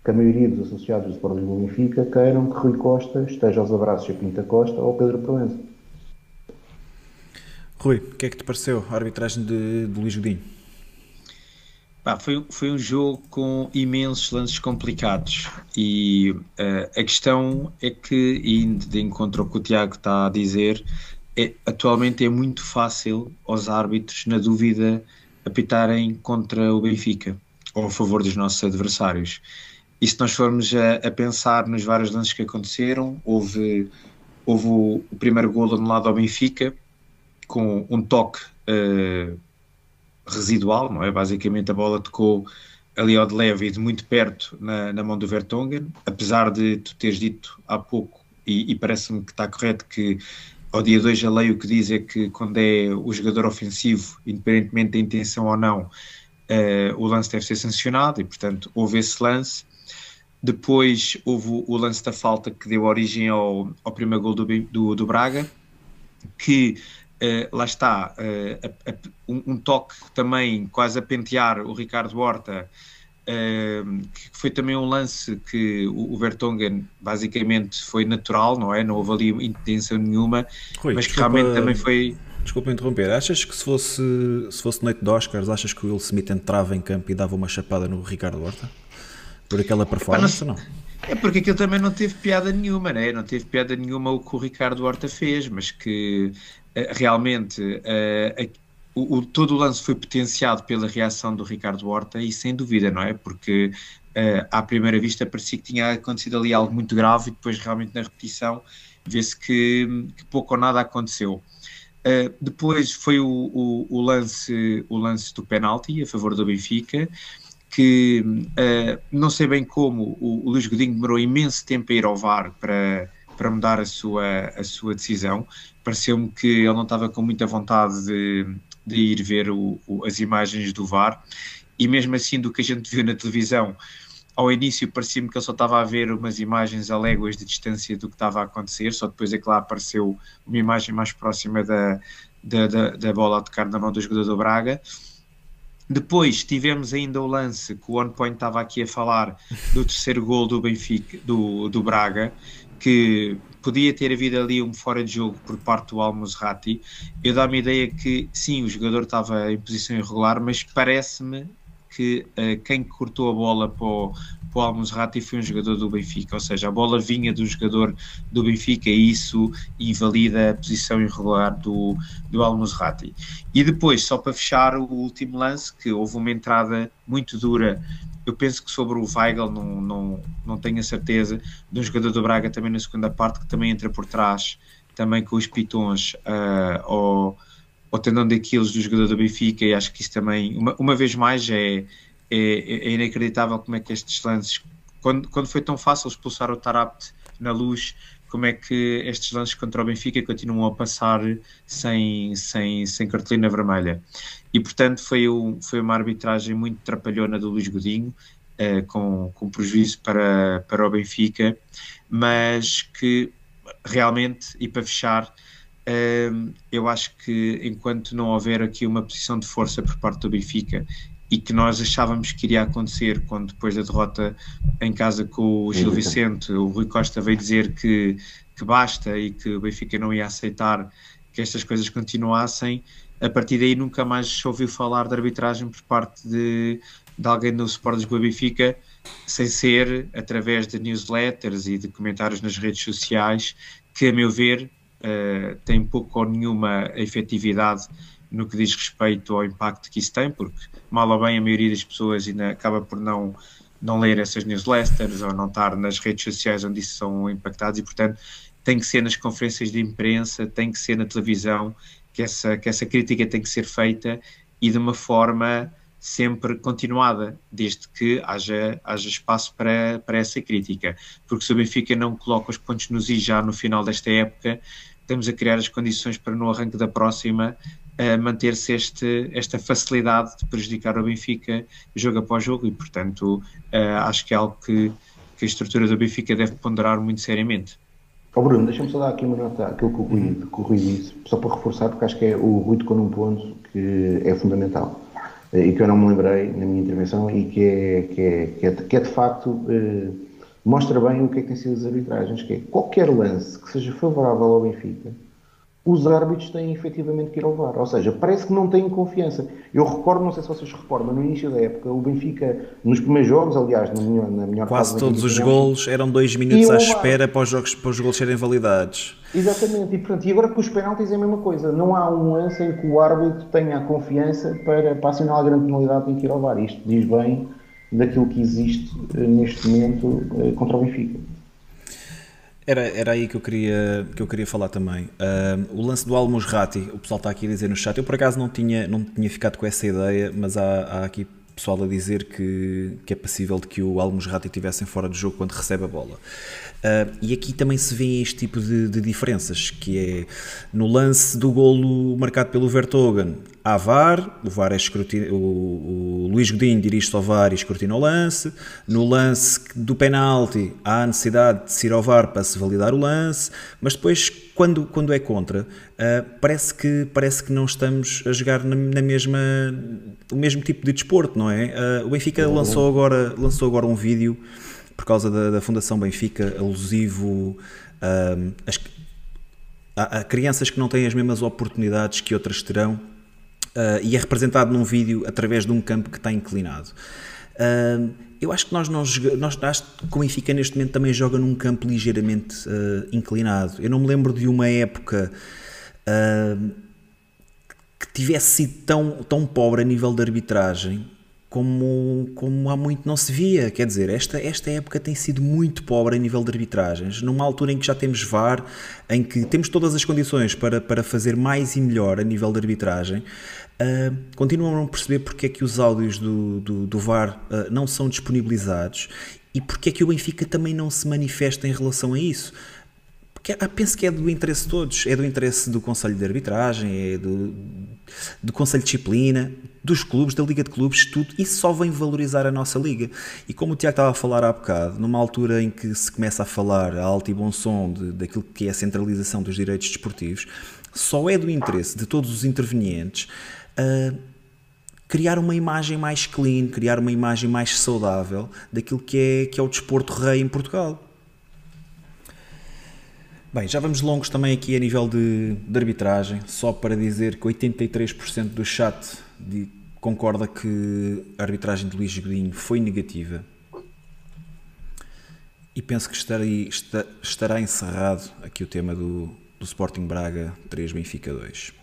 que a maioria dos associados do Sport Benfica queiram que Rui Costa esteja aos abraços a Pinta Costa ou Pedro Proença. Rui, o que é que te pareceu a arbitragem de, de Luís Godinho? Foi, foi um jogo com imensos lances complicados e uh, a questão é que, indo de encontro ao que o Tiago está a dizer, é, atualmente é muito fácil aos árbitros, na dúvida, apitarem contra o Benfica ou a favor dos nossos adversários. E se nós formos a, a pensar nos vários lances que aconteceram, houve, houve o, o primeiro gol anulado ao Benfica com um toque uh, residual, não é? Basicamente a bola tocou ali ao de leve e de muito perto na, na mão do Vertonghen, apesar de tu teres dito há pouco, e, e parece-me que está correto que ao dia 2 a lei o que diz é que quando é o jogador ofensivo, independentemente da intenção ou não, uh, o lance deve ser sancionado e portanto houve esse lance. Depois houve o lance da falta que deu origem ao, ao primeiro gol do, do, do Braga, que Uh, lá está, uh, um, um, toque também quase a pentear o Ricardo Horta, uh, que foi também um lance que o, o Vertonghen basicamente foi natural, não é? Não houve ali intenção nenhuma, Rui, mas que realmente também foi. Desculpa interromper, achas que se fosse, se fosse noite de Oscars, achas que o Will Smith entrava em campo e dava uma chapada no Ricardo Horta? Por aquela performance ou não? É porque aquilo também não teve piada nenhuma, né? não teve piada nenhuma o que o Ricardo Horta fez, mas que realmente uh, o, o, todo o lance foi potenciado pela reação do Ricardo Horta e sem dúvida, não é? Porque uh, à primeira vista parecia que tinha acontecido ali algo muito grave e depois realmente na repetição vê-se que, que, pouco ou nada aconteceu. Uh, depois foi o, o, o, lance, o lance do penalti a favor do Benfica, que uh, não sei bem como o, o Luís Godinho demorou imenso tempo a ir ao VAR para, para mudar a sua, a sua decisão. Pareceu-me que ele não estava com muita vontade de, de ir ver o, o, as imagens do VAR, e mesmo assim, do que a gente viu na televisão, ao início parecia-me que ele só estava a ver umas imagens a léguas de distância do que estava a acontecer, só depois é que lá apareceu uma imagem mais próxima da, da, da, da bola a tocar na mão do jogador do Braga. Depois tivemos ainda o lance que o On Point estava aqui a falar do terceiro gol do Benfica, do, do Braga, que podia ter havido ali um fora de jogo por parte do Almozrati. Eu dá-me a ideia que sim, o jogador estava em posição irregular, mas parece-me que uh, quem cortou a bola para o, para o Almozrati foi um jogador do Benfica, ou seja, a bola vinha do jogador do Benfica e isso invalida a posição irregular do, do Almozrati. E depois, só para fechar o último lance, que houve uma entrada muito dura, eu penso que sobre o Weigl não, não, não tenho a certeza, de um jogador do Braga também na segunda parte, que também entra por trás, também com os pitons uh, ao, ao tendão daqueles do jogador do Benfica, e acho que isso também, uma, uma vez mais, é é, é, inacreditável como é que estes lances, quando, quando foi tão fácil expulsar o Tarapt na luz, como é que estes lances contra o Benfica continuam a passar sem, sem, sem cartolina vermelha. E portanto foi, um, foi uma arbitragem muito trapalhona do Luís Godinho, uh, com, com prejuízo para, para o Benfica, mas que realmente, e para fechar, uh, eu acho que enquanto não houver aqui uma posição de força por parte do Benfica e que nós achávamos que iria acontecer quando depois da derrota em casa com o Gil Vicente, o Rui Costa veio dizer que, que basta e que o Benfica não ia aceitar que estas coisas continuassem, a partir daí nunca mais se ouviu falar de arbitragem por parte de, de alguém do Sport do Benfica, sem ser através de newsletters e de comentários nas redes sociais, que a meu ver uh, têm pouco ou nenhuma efetividade no que diz respeito ao impacto que isso tem, porque mal ou bem a maioria das pessoas ainda acaba por não, não ler essas newsletters ou não estar nas redes sociais onde isso são impactados e, portanto, tem que ser nas conferências de imprensa, tem que ser na televisão, que essa, que essa crítica tem que ser feita e de uma forma sempre continuada, desde que haja, haja espaço para, para essa crítica. Porque se o Benfica não coloca os pontos nos i já no final desta época, estamos a criar as condições para no arranque da próxima manter-se este, esta facilidade de prejudicar o Benfica jogo após jogo e, portanto, uh, acho que é algo que, que, a estrutura do Benfica deve ponderar muito seriamente. Oh Bruno, deixa-me só dar aqui uma nota àquilo que o Rui, que o Rui disse, só para reforçar, porque acho que é, o Rui tocou num ponto que é fundamental eh, e que eu não me lembrei na minha intervenção e que é, que é, que é, que é de facto eh, mostra bem o que é que tem sido as arbitragens, que é qualquer lance que seja favorável ao Benfica os árbitros têm efetivamente que ir ao VAR. Ou seja, parece que não têm confiança. Eu recordo, não sei se vocês recordam, no início da época, o Benfica, nos primeiros jogos, aliás, na melhor, na melhor Quase todos os golos eram dois minutos à espera para os, jogos, para os golos serem validados. Exatamente, e, portanto, e agora com os penaltis é a mesma coisa. Não há um lance em que o árbitro tenha a confiança para, para assinar a grande penalidade tem que ir ao VAR. Isto diz bem daquilo que existe eh, neste momento eh, contra o Benfica. Era, era aí que eu queria, que eu queria falar também. Uh, o lance do Almusrati, o pessoal está aqui a dizer no chat, eu por acaso não tinha, não tinha ficado com essa ideia, mas há, há aqui pessoal a dizer que, que é possível de que o Almusrati estivesse fora do jogo quando recebe a bola. Uh, e aqui também se vê este tipo de, de, diferenças, que é no lance do golo marcado pelo Vertogen, há VAR, o VAR é escrutínio, o, o Luís Godinho dirige-se ao VAR e escrutina o lance, no lance do penalti há a necessidade de se ir ao VAR para se validar o lance, mas depois quando, quando é contra, uh, parece, que, parece que não estamos a jogar na, na mesma, o mesmo tipo de desporto, não é? Uh, o Benfica lançou agora, lançou agora um vídeo por causa da, da Fundação Benfica, alusivo um, as, a, a, crianças que não têm as mesmas oportunidades que outras terão, uh, e é representado num vídeo através de um campo que está inclinado. Eu acho que nós não nós acho que o Benfica neste momento também joga num campo ligeiramente uh, inclinado. Eu não me lembro de uma época que tivesse sido tão, tão pobre a nível de arbitragem como, como há muito não se via. Quer dizer, esta, esta época tem sido muito pobre a nível de arbitragens, numa altura em que já temos VAR, em que temos todas as condições para, para fazer mais e melhor a nível de arbitragem. Uh, continuam a não perceber porque é que os áudios do, do, do VAR uh, não são disponibilizados e porque é que o Benfica também não se manifesta em relação a isso. Porque ah, penso que é do interesse de todos, é do interesse do Conselho de Arbitragem, é do, do Conselho de Disciplina, dos clubes, da Liga de Clubes, tudo. Isso só vem valorizar a nossa Liga. E como o Tiago estava a falar há bocado, numa altura em que se começa a falar a alto e bom som de, daquilo que é a centralização dos direitos desportivos, só é do interesse de todos os intervenientes uh, criar uma imagem mais clean, criar uma imagem mais saudável daquilo que é, que é o desporto rei em Portugal. Bem, já vamos longos também aqui a nível de, de arbitragem, só para dizer que 83% do chat de, concorda que a arbitragem de Luís Godinho foi negativa. E penso que estarei, estará encerrado aqui o tema do, do Sporting Braga 3 Benfica 2.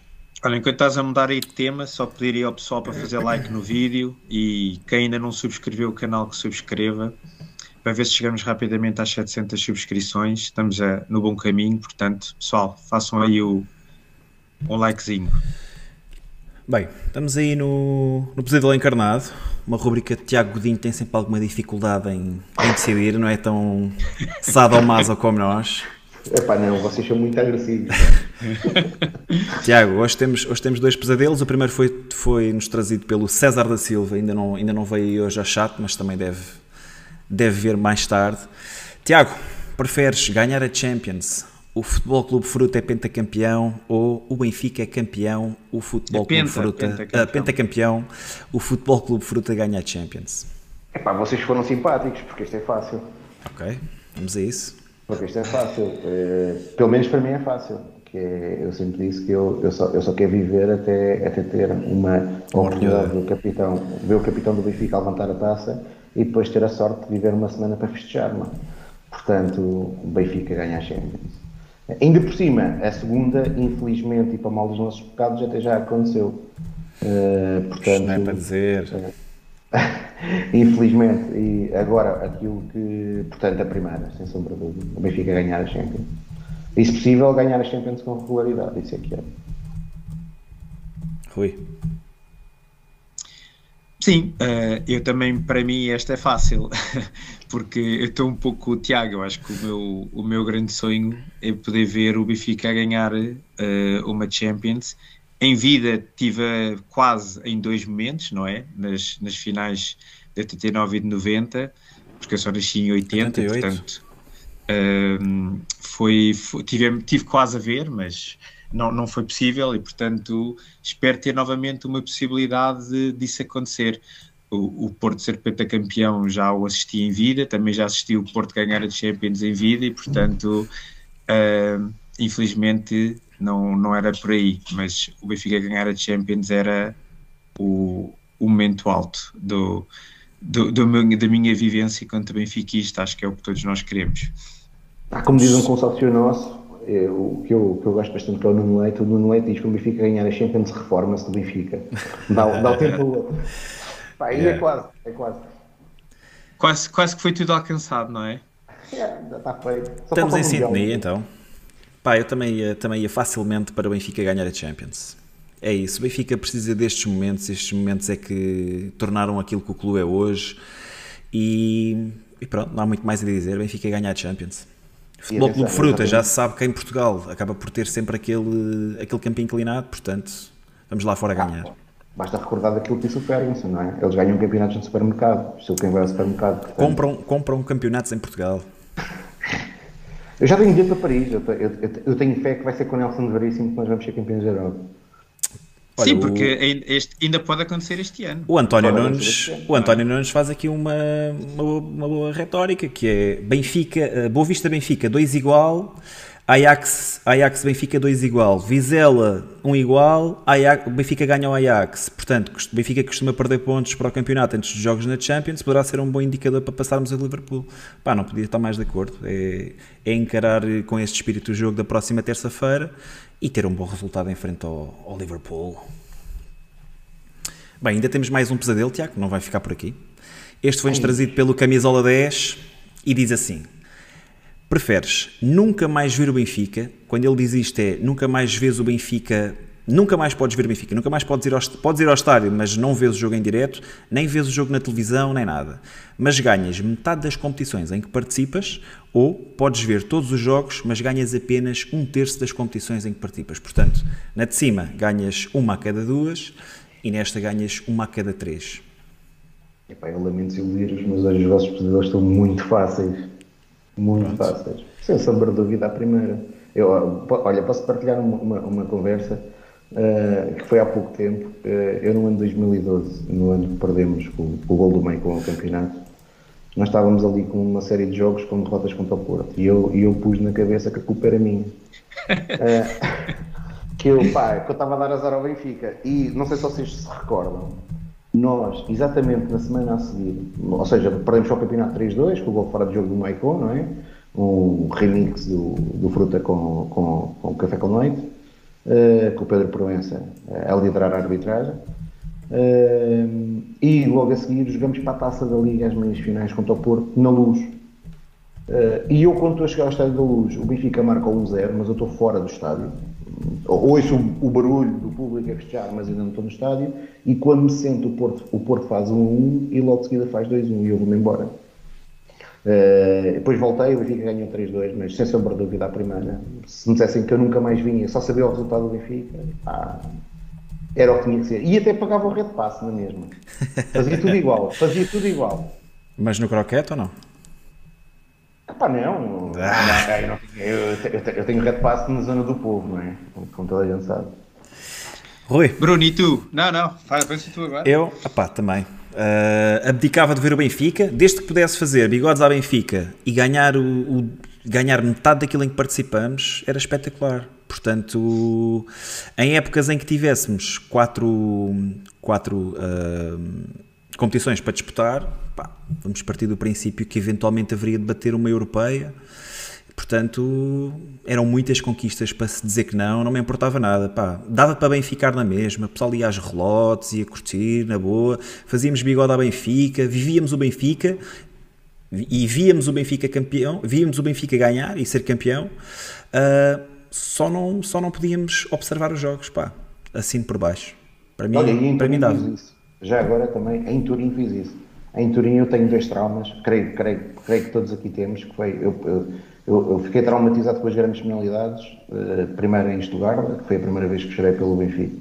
Olha, enquanto estás a mudar aí de tema, só pediria ao pessoal para fazer like no vídeo e quem ainda não subscreveu o canal que subscreva para ver se chegamos rapidamente às 700 subscrições. Estamos a, no bom caminho, portanto, pessoal, façam aí o, um likezinho. Bem, estamos aí no, no Pesadelo Encarnado, uma rubrica de Tiago Godinho tem sempre alguma dificuldade em, em decidir, não é tão sadomaso como nós. Epá, não, vocês são muito agressivos. Tiago, hoje temos, hoje temos dois pesadelos. O primeiro foi, foi nos trazido pelo César da Silva, ainda não, ainda não veio hoje a chat, mas também deve, deve ver mais tarde. Tiago, preferes ganhar a Champions? O Futebol Clube Fruta é pentacampeão ou o Benfica é campeão? O Futebol é penta, Clube Fruta pentacampeão. Uh, pentacampeão, o Futebol Clube Fruta ganha a Champions. Epá, vocês foram simpáticos porque isto é fácil. Ok, vamos a isso. Porque isto é fácil, uh, pelo menos para mim é fácil. Que é, eu sempre disse que eu, eu, só, eu só quero viver até, até ter uma oportunidade do capitão, ver o capitão do Benfica levantar a taça e depois ter a sorte de viver uma semana para festejar. Não? Portanto, o Benfica ganha a Champions. Ainda por cima, a segunda, infelizmente, e para mal dos nossos pecados, até já aconteceu. Uh, portanto, não é para dizer. Uh, infelizmente, e agora aquilo que, portanto, a primeira, sem sombra de dúvida, o Benfica ganhar a Champions. E se possível, ganhar a Champions com regularidade, isso é que é. Rui. Sim, uh, eu também, para mim, esta é fácil, porque eu estou um pouco o Tiago. Eu acho que o meu, o meu grande sonho é poder ver o Benfica ganhar uh, uma Champions. Em vida, tive quase em dois momentos, não é? Nas, nas finais de 89 e de 90, porque eu só nasci em 80, 88. portanto, uh, foi, foi, tive, tive quase a ver, mas não, não foi possível e, portanto, espero ter novamente uma possibilidade de, disso acontecer. O, o Porto ser pentacampeão já o assisti em vida, também já assisti o Porto ganhar a Champions em vida e, portanto, uh, infelizmente, não, não era por aí, mas o Benfica ganhar a Champions era o, o momento alto do, do, do meu, da minha vivência enquanto benfiquista, acho que é o que todos nós queremos. Ah, como diz um consórcio nosso, o que eu, que eu gosto bastante que é o Nuno Leite, o Nuno Leite diz que o Benfica ganhar a Champions reforma-se do Benfica. Dá, dá o tempo ao outro. Pá, aí é. é quase, é quase. Quase, quase que foi tudo alcançado, não é? É, já está feito. Só Estamos em sintonia então. Pá, eu também ia, também ia facilmente para o Benfica ganhar a Champions. É isso, o Benfica precisa destes momentos, estes momentos é que tornaram aquilo que o clube é hoje e, e pronto, não há muito mais a dizer, o Benfica ganhar a Champions. Futebol Clube Fruta já se sabe que em Portugal acaba por ter sempre aquele, aquele campo inclinado, portanto, vamos lá fora ganhar. Ah, basta recordar daquilo que disse o Ferguson, não é? Eles ganham campeonatos no supermercado, se quem vai ao supermercado. Portanto... Compram, compram campeonatos em Portugal. eu já tenho dito para Paris, eu, eu, eu, tenho fé que vai ser com o Nelson Veríssimo que nós vamos ser campeões da Europa. Olha, Sim, porque o... este, ainda pode acontecer este ano. O António, Nunes, o António Nunes faz aqui uma, uma, uma boa retórica, que é Benfica, eh, Boa Vista Benfica 2 igual, Ajax, Ajax Benfica 2 igual, Vizela 1 um igual, Ajax, Benfica ganha o Ajax. Portanto, Benfica costuma perder pontos para o campeonato antes dos jogos na Champions, poderá ser um bom indicador para passarmos a Liverpool. Pá, não podia estar mais de acordo. É, é encarar com este espírito o jogo da próxima terça-feira e ter um bom resultado em frente ao, ao Liverpool. Bem, ainda temos mais um pesadelo, Tiago, não vai ficar por aqui. Este foi-nos trazido pelo Camisola 10 e diz assim: Preferes nunca mais ver o Benfica? Quando ele diz isto é nunca mais vês o Benfica Nunca mais podes ver Benfica, nunca mais podes ir, ao, podes ir ao estádio, mas não vês o jogo em direto, nem vês o jogo na televisão, nem nada. Mas ganhas metade das competições em que participas, ou podes ver todos os jogos, mas ganhas apenas um terço das competições em que participas. Portanto, na de cima ganhas uma a cada duas e nesta ganhas uma a cada três. Epá, eu lamento iludir-vos, mas hoje os vossos pesadores estão muito fáceis. Muito Pronto. fáceis. Sem sombra de dúvida à primeira. Eu, olha, posso partilhar uma, uma, uma conversa uh, que foi há pouco tempo. Uh, eu no ano de 2012, no ano que perdemos o, o gol do meio com o campeonato, nós estávamos ali com uma série de jogos com derrotas contra o Porto e eu, eu pus na cabeça que a culpa era minha. Uh, que eu, pá, que eu estava a dar azar ao Benfica e não sei se vocês se recordam, nós, exatamente na semana a seguir, ou seja, perdemos o campeonato 3-2 com o gol fora de jogo do Maicon, não é? Um remix do, do Fruta com, com, com o Café com Noite uh, com o Pedro Proença uh, a liderar a arbitragem. Uh, e logo a seguir jogamos para a taça da Liga, as meias finais contra o Porto, na luz. e eu, quando estou a chegar ao estádio da luz, o Benfica marca 1-0, mas eu estou fora do estádio. Ouço o, o barulho do público a festejar, mas ainda não estou no estádio. E quando me sento, o Porto, o Porto faz 1-1 e logo de seguida faz 2-1 e eu vou-me embora. Uh, depois voltei, o Benfica ganhou 3-2, mas sem sombra de dúvida à primeira. Se me dissessem que eu nunca mais vinha, só sabia o resultado do Benfica, pá, era o que tinha que ser. E até pagava o red passe na mesma. Fazia tudo igual, fazia tudo igual. Mas no croquete ou não? Pá, não. Ah. Eu, não eu, eu, eu, tenho red passe na zona do povo, não é? Como toda a gente sabe. Rui. Bruno, e tu? Não, não, faz, pensa tu agora. Eu, pá, também. Uh, abdicava de ver o Benfica, desde que pudesse fazer bigodes à Benfica e ganhar, o, o, ganhar metade daquilo em que participamos, era espetacular. Portanto, em épocas em que tivéssemos quatro, quatro uh, competições para disputar, pá, vamos partir do princípio que eventualmente haveria de bater uma europeia Portanto, eram muitas conquistas para se dizer que não, não me importava nada. Pá, dava para bem ficar na mesma, o pessoal ia às relotes, ia curtir, na boa, fazíamos bigode à Benfica, vivíamos o Benfica e víamos o Benfica campeão, víamos o Benfica ganhar e ser campeão, uh, só, não, só não podíamos observar os jogos, pá, assim por baixo. Para mim, Olha, para mim dava. Já agora também, em Turim fiz isso. Em Turim eu tenho dois traumas, creio, creio, creio que todos aqui temos, que foi, eu, eu eu, eu, fiquei traumatizado com as grandes penalidades, uh, primeiro em Estugarda, que foi a primeira vez que chorei pelo Benfica,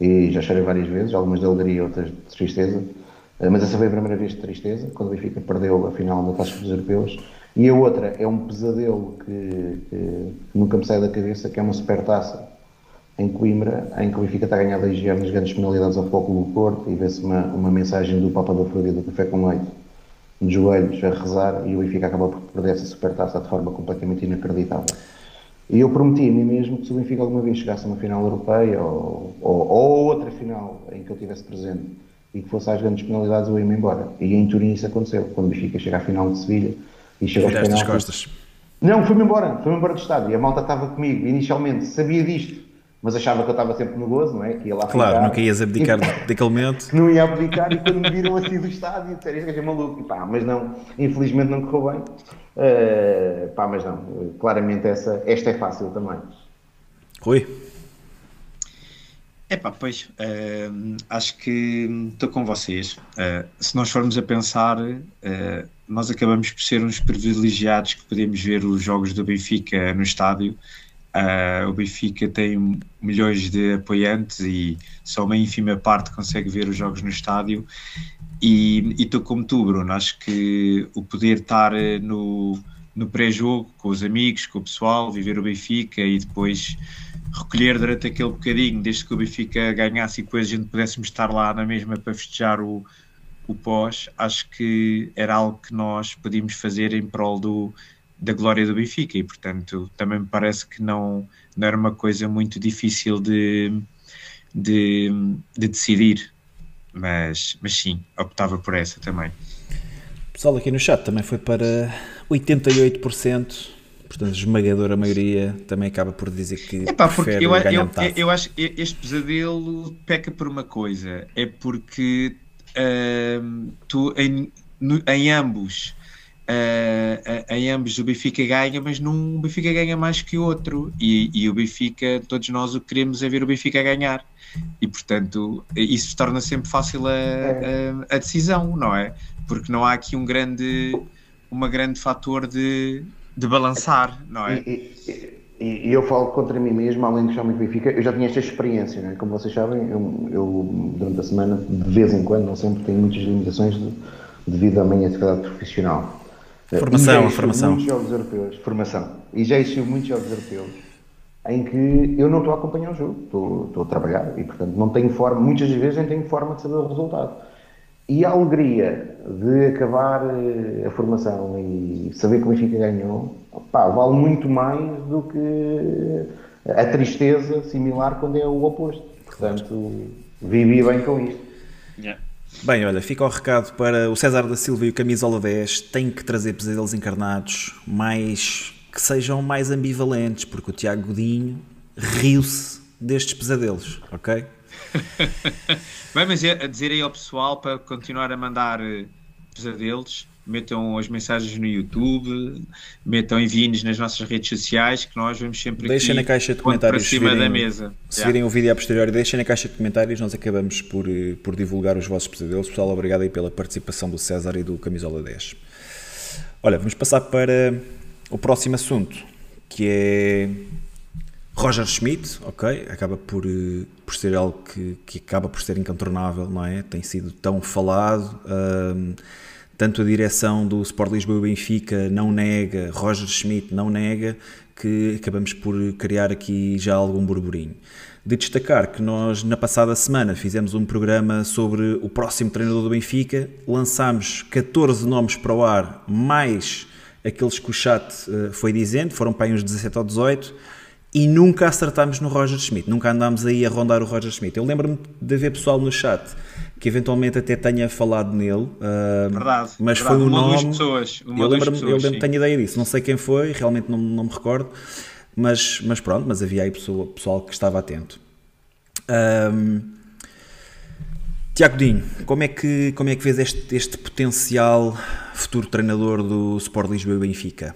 e já chorei várias vezes, algumas de alegria, outras de tristeza, uh, mas essa foi a primeira vez de tristeza, quando o Benfica perdeu a final da Taça dos Europeus, e a outra é um pesadelo que, que, nunca me sai da cabeça, que é uma supertaça em Coimbra, em que o Benfica está a ganhar 2 nas grandes penalidades ao Foco do Porto, e vê-se uma, uma mensagem do Papa da Florida do Café com Leite, de joelhos a rezar e o Benfica acaba por perder essa supertaça de forma completamente inacreditável. E eu prometi a mim mesmo que se o Benfica alguma vez chegasse a uma final europeia ou, ou, ou outra final em que eu estivesse presente e que fosse às grandes penalidades, eu ia-me embora. E em Turim isso aconteceu, quando o Benfica chega à final de Sevilha e chega aos penaltis. costas. Não, fui-me embora, fui-me embora do estádio. E a malta estava comigo, inicialmente sabia disto, mas achava que eu estava sempre no gozo, não é? Que ia lá Claro, ficar. nunca ias abdicar daquele momento. não ia abdicar e quando me viram assim do estádio disseram este gajo é maluco e pá, mas não, infelizmente não correu bem Eh, pá, mas não, claramente essa, esta é fácil também Rui, Epá, pois, hum, acho que estou com vocês. Uh, se nós formos a pensar, uh, nós acabamos por ser uns privilegiados que podemos ver os jogos do Benfica no estádio. Uh, o Benfica tem milhões de apoiantes e só uma ínfima parte consegue ver os jogos no estádio. E estou como tu, Bruno. Acho que o poder estar eh, no, no pré-jogo com os amigos, com o pessoal, viver o Benfica e depois recolher durante aquele bocadinho, desde que o Benfica ganhasse e depois a gente pudéssemos estar lá na mesma para festejar o, o pós, acho que era algo que nós podíamos fazer em prol do, da glória do Benfica e portanto também me parece que não, não era uma coisa muito difícil de, de, de decidir, mas, mas sim, optava por essa também. o pessoal aqui no chat também foi para 88%, portanto, esmagadora maioria também acaba por dizer que Epá, porque eu, eu, eu acho que este pesadelo peca por uma coisa, é porque ahm, tu em, no- em ambos ah, em ambos o Benfica ganha, mas num o Benfica ganha mais que o outro e, e o Benfica, todos nós o que queremos é ver o Benfica ganhar e portanto isso torna sempre fácil a, a, a decisão, não é? Porque não há aqui um grande uma grande fator de, de balançar, não é? e, e- e- eu falo contra mim mesmo, além de do Benfica eu já tinha esta experiência, é? como vocês sabem eu, eu, durante a semana, de vez em quando não sempre, tenho muitas limitações de- devido à minha atividade profissional Formação, E já a formação. muitos jogos europeus, formação e já existiu muitos jogos europeus em que eu não estou a acompanhar o jogo, estou, estou a trabalhar e, portanto, não tenho forma, muitas das vezes nem tenho forma de saber o resultado. E a alegria de acabar eh, a formação e saber que o Benfica ganhou, pá, vale muito mais do que a tristeza similar quando é o oposto. Portanto, vivi bem com isto. Bem, olha, fica o recado para o César da Silva e o Camisola 10. Tem que trazer pesadelos encarnados mais que sejam mais ambivalentes, porque o Tiago Godinho riu-se destes pesadelos, ok? Bem, mas é a dizer aí ao pessoal para continuar a mandar eh, pesadelos, metam as mensagens no YouTube, metam enviem-nos nas nossas redes sociais, que nós vamos sempre Deixem aqui na caixa de comentários para cima virem, da mesa. Se virem o vídeo a posteriori, deixem na caixa de comentários, nós acabamos por, eh, por divulgar os vossos pesadelos. Pessoal, obrigado aí pela participação do César e do Camisola 10. Olha, vamos passar para o próximo assunto, que é Roger Schmidt, ok? Acaba por, eh, por ser algo que, que acaba por ser incontornável, não é? Tem sido tão falado. ahm, tanto a direção do Sport Lisboa e Benfica não nega, Roger Schmidt não nega, que acabamos por criar aqui já algum burburinho. De destacar que nós, na passada semana, fizemos um programa sobre o próximo treinador do Benfica, lançámos 14 nomes para o ar, mais aqueles que o chat eh, foi dizendo, foram para aí uns 17 ou 18, e nunca acertámos no Roger Schmidt, nunca andámos aí a rondar o Roger Schmidt. Eu lembro-me de haver pessoal no chat que eventualmente até tenha falado nele, ah, Verdade, mas verdade. foi um Uma nome. pessoas, uma eu lembro-me, eu lembro, tenho ideia disso, não sei quem foi, realmente não, não me recordo, mas, mas pronto, mas havia aí pessoa, pessoal que estava atento. Ahm, Tiago Dinho, como é que, como é que vês este, este potencial futuro treinador do Sport Lisboa e Benfica?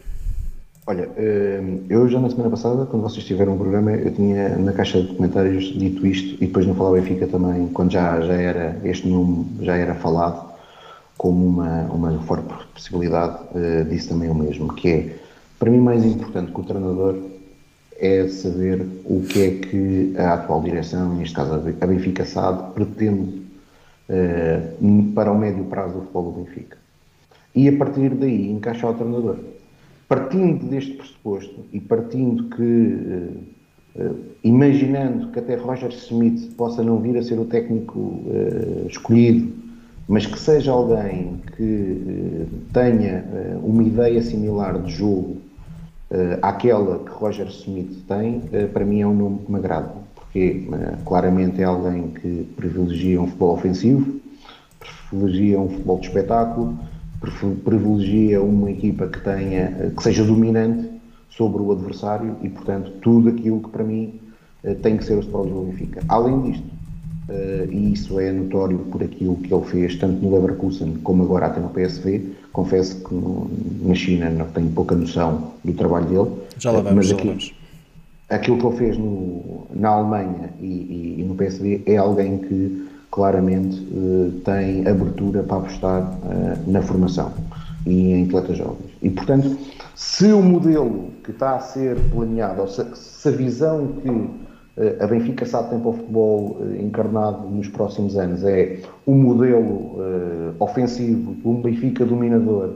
Olha, eh, eu já na semana passada, quando vocês tiveram um programa, eu tinha na caixa de comentários dito isto e depois no Falar Benfica também, quando já, já era, este nome já era falado como uma, uma forte possibilidade, eh, disse também o mesmo, que é, para mim mais importante que o treinador é saber o que é que a atual direção, neste caso a Benfica SAD, pretende eh, para o médio prazo do futebol do Benfica. E a partir daí encaixar o treinador. Partindo deste pressuposto e partindo que, eh, eh, imaginando que até Roger Smith possa não vir a ser o técnico eh, escolhido, mas que seja alguém que tenha uma ideia similar de jogo aquela que Roger Smith tem, para mim é um nome que me agrada, porque claramente é alguém que privilegia um futebol ofensivo, privilegia um futebol de espetáculo, privilegia uma equipa que tenha, que seja dominante sobre o adversário e, portanto, tudo aquilo que para mim tem que ser o Sporting do Benfica. Além disto, Uh, e isso é notório por aquilo que ele fez tanto no Leverkusen como agora até no PSV. Confesso que no, na China não tenho pouca noção do trabalho dele. Já lá vamos, mas aqui, vamos. aquilo que ele fez no, na Alemanha e, e, e, no PSV é alguém que claramente uh, tem abertura para apostar uh, na formação e em atletas jovens. E portanto, se o modelo que está a ser planeado, ou se, se a visão que eh, a Benfica sabe tem para o futebol eh, encarnado nos próximos anos é um modelo ofensivo, um Benfica dominador,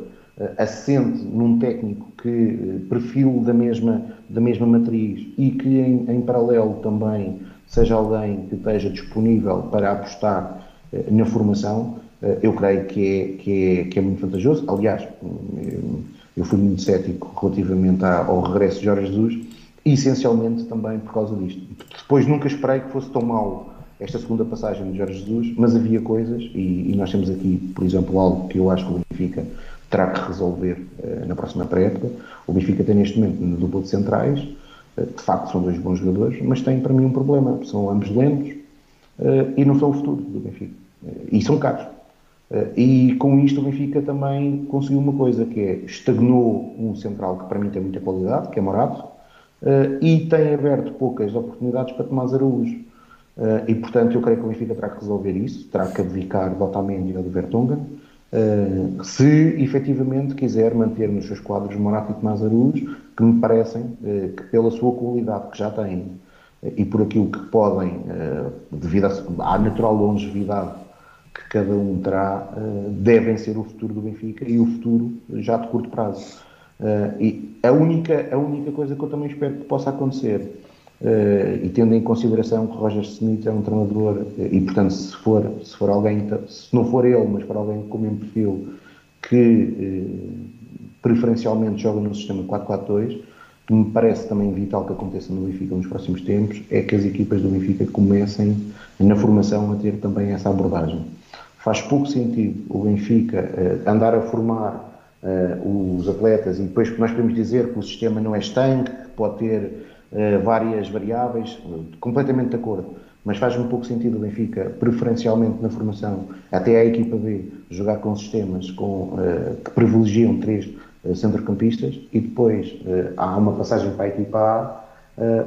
assente num técnico que perfil da mesma, da mesma matriz e que em, em paralelo também seja alguém que esteja disponível para apostar na formação, eu creio que é, que, é, que é muito vantajoso. Aliás, eu fui muito cético relativamente ao regresso de Jorge Jesus, essencialmente também por causa disto. Depois nunca esperei que fosse tão mal esta segunda passagem de Jorge Jesus, mas havia coisas, e, e nós temos aqui, por exemplo, algo que eu acho que o Benfica terá que resolver uh, na próxima pré-época. O Benfica tem neste momento na dupla de centrais, de facto são dois bons jogadores, mas tem para mim um problema, são ambos lentos uh, e não são o futuro do Benfica. e são caros. e com isto o Benfica também conseguiu uma coisa, que é estagnou um central que para mim tem muita qualidade, que é Morato, e tem aberto poucas oportunidades para Tomás Araújo. E, portanto, eu creio que o Benfica terá que resolver isso, terá que abdicar do Otamendi ou do Vertonghen, uh, se efetivamente quiser manter nos seus quadros Morato e Tomás que me parecem uh, que pela sua qualidade que já têm e por aquilo que podem, devido à natural longevidade que cada um terá, devem ser o futuro do Benfica e o futuro já de curto prazo. E a única, a única coisa que eu também espero que possa acontecer, uh, e tendo em consideração que Roger Smith é um treinador, uh, e portanto, se for, se for alguém, se não for ele, mas for alguém com o mesmo perfil, que preferencialmente joga no sistema 4-4-2, que me parece também vital que aconteça no Benfica nos próximos tempos, é que as equipas do Benfica comecem na formação a ter também essa abordagem. Faz pouco sentido o Benfica andar a formar uh, os atletas, e depois nós podemos dizer que o sistema não é estanque, que pode ter uh, várias variáveis, completamente de acordo, mas faz um pouco sentido o Benfica, preferencialmente na formação, até a equipa B, jogar com sistemas com, uh, que privilegiam três centrocampistas e depois há uma passagem para a equipa A,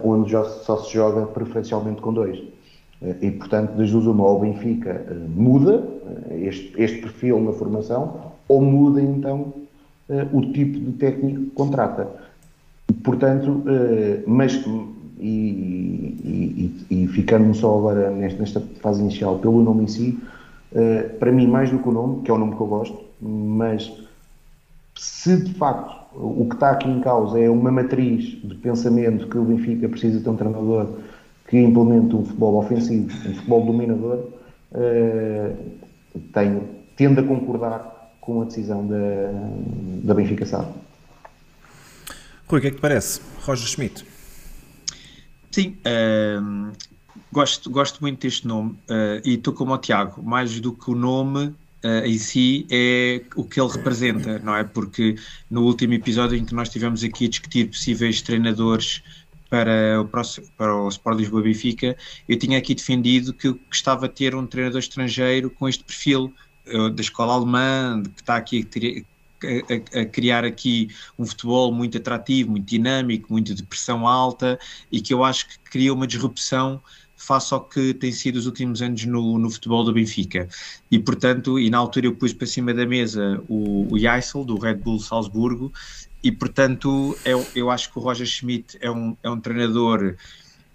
onde só se joga preferencialmente com dois. E, portanto, das duas uma, ou o Benfica muda este, este perfil na formação, ou muda então o tipo de técnico que contrata. Portanto, uh, mas e, e, e, ficando só agora nesta, fase inicial pelo nome em si, uh, para mim mais do que o nome, que é o nome que eu gosto, mas se de facto o que está aqui em causa é uma matriz de pensamento que o Benfica precisa ter um treinador que implemente um futebol ofensivo, um futebol dominador, uh, tenho, tendo a concordar com a decisão da, da Benfica SAD. Rui, o que é que te parece? Roger Schmidt. Sim, uh, gosto, gosto muito deste nome uh, e estou como o Tiago, mais do que o nome uh, em si é o que ele representa, não é? Porque no último episódio em que nós estivemos aqui a discutir possíveis treinadores para o, próximo, para o Sport Lisboa Benfica, eu tinha aqui defendido que gostava de ter um treinador estrangeiro com este perfil, da escola alemã, que está aqui a, a, criar aqui um futebol muito atrativo, muito dinâmico, muito de pressão alta e que eu acho que cria uma disrupção face ao que tem sido os últimos anos no, no futebol do Benfica. E portanto, e na altura eu pus para cima da mesa o, o Jaissel, do Red Bull Salzburgo, e portanto eu, eu acho que o Roger Schmidt é um, é um treinador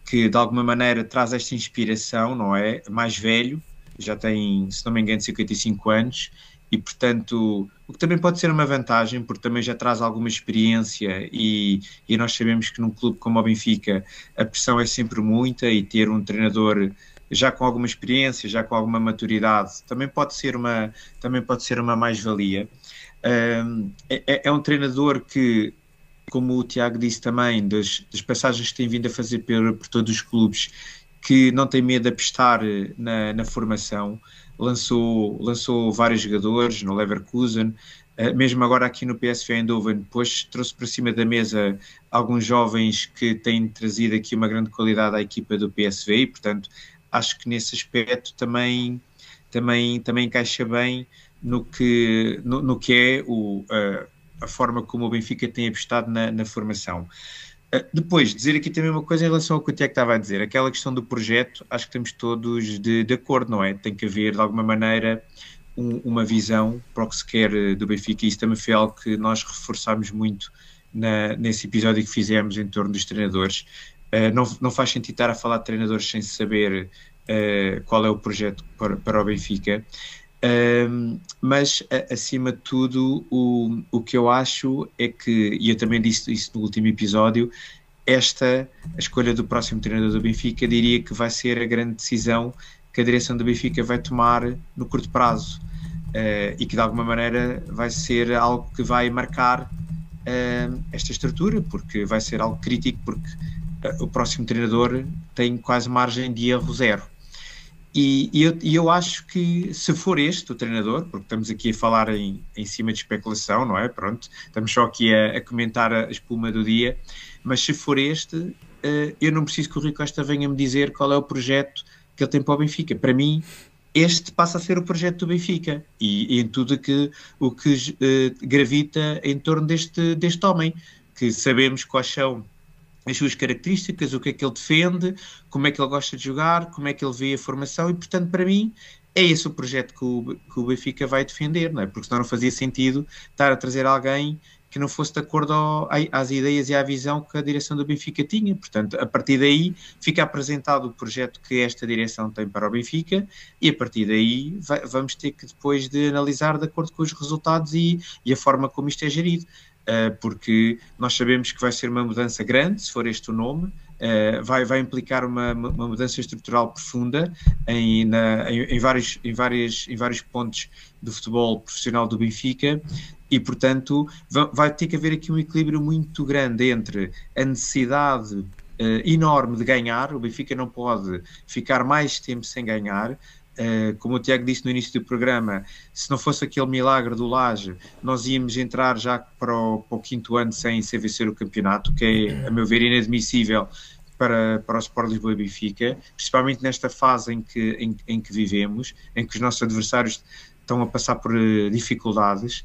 que de alguma maneira traz esta inspiração, não é? Mais velho, já tem, se não me engano, 55 anos e, portanto, o que também pode ser uma vantagem, porque também já traz alguma experiência e, e nós sabemos que num clube como o Benfica a pressão é sempre muita e ter um treinador já com alguma experiência, já com alguma maturidade, também pode ser uma, também pode ser uma mais-valia. Um, é, é, é um treinador que como o Tiago disse também, das, das, passagens que tem vindo a fazer por, por, todos os clubes, que não tem medo de apostar na, na formação. Lançou, lançou vários jogadores no Leverkusen, uh, mesmo agora aqui no PSV Eindhoven, depois trouxe para cima da mesa alguns jovens que têm trazido aqui uma grande qualidade à equipa do PSV e, portanto, acho que nesse aspecto também, também, também encaixa bem no que, no, no que é o, uh, a forma como o Benfica tem apostado na, na formação. Uh, depois, dizer aqui também uma coisa em relação ao que o Tiago estava a dizer, aquela questão do projeto, acho que estamos todos de, de acordo, não é? Tem que haver, de alguma maneira, um, uma visão para o que se quer eh, do Benfica, e isso também foi algo que nós reforçámos muito na, nesse episódio que fizemos em torno dos treinadores. Uh, não, não faz sentido estar a falar de treinadores sem saber uh, qual é o projeto para, para o Benfica. Mas, acima de tudo, o, o que eu acho é que, e eu também disse isso no último episódio, esta, a escolha do próximo treinador do Benfica, diria que vai ser a grande decisão que a direção do Benfica vai tomar no curto prazo uh, e que, de alguma maneira, vai ser algo que vai marcar uh, esta estrutura, porque vai ser algo crítico, porque uh, o próximo treinador tem quase margem de erro zero. E, e, eu, e, eu, acho que se for este o treinador, porque estamos aqui a falar em, em cima de especulação, não é? Pronto, estamos só aqui a, a comentar a espuma do dia, mas se for este, uh, eu não preciso que o Rui Costa venha-me dizer qual é o projeto que ele tem para o Benfica. Para mim, este passa a ser o projeto do Benfica e, e em tudo que, o que uh, gravita em torno deste, deste homem, que sabemos quais são as suas características, o que é que ele defende, como é que ele gosta de jogar, como é que ele vê a formação e, portanto, para mim, é esse o projeto que o, que o Benfica vai defender, não é? Porque senão não fazia sentido estar a trazer alguém que não fosse de acordo ao, às ideias e à visão que a direção do Benfica tinha. Portanto, a partir daí fica apresentado o projeto que esta direção tem para o Benfica e a partir daí vai, vamos ter que depois de analisar de acordo com os resultados e, e a forma como isto é gerido. Eh, porque nós sabemos que vai ser uma mudança grande, se for este o nome, Uh, vai, vai implicar uma, uma mudança estrutural profunda em, na, em, em, vários, em, em vários pontos do futebol profissional do Benfica e, portanto, vai, ter que haver aqui um equilíbrio muito grande entre a necessidade uh, enorme de ganhar, o Benfica não pode ficar mais tempo sem ganhar, como o Tiago disse no início do programa, se não fosse aquele milagre do Laje, nós íamos entrar já para o, para o quinto ano sem, sem vencer o campeonato, que é, a meu ver, inadmissível para, para o Sport Lisboa e Benfica, principalmente nesta fase em que, em, em que vivemos, em que os nossos adversários estão a passar por uh, dificuldades.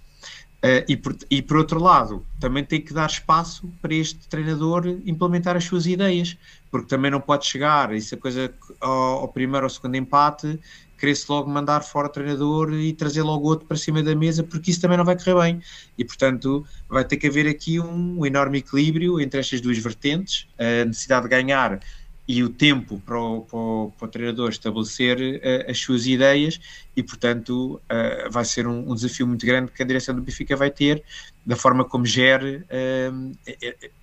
Uh, e, por, e por outro lado, também tem que dar espaço para este treinador implementar as suas ideias, porque também não pode chegar, isso é coisa ao, ao primeiro ou segundo empate, querer-se logo mandar fora o treinador e trazer logo outro para cima da mesa, porque isso também não vai correr bem. E portanto, vai ter que haver aqui um, um enorme equilíbrio entre estas duas vertentes, a necessidade de ganhar e o tempo para o, para o, para o treinador estabelecer uh, as suas ideias e, portanto, uh, vai ser um, um, desafio muito grande que a direção do Benfica vai ter da forma como gere uh,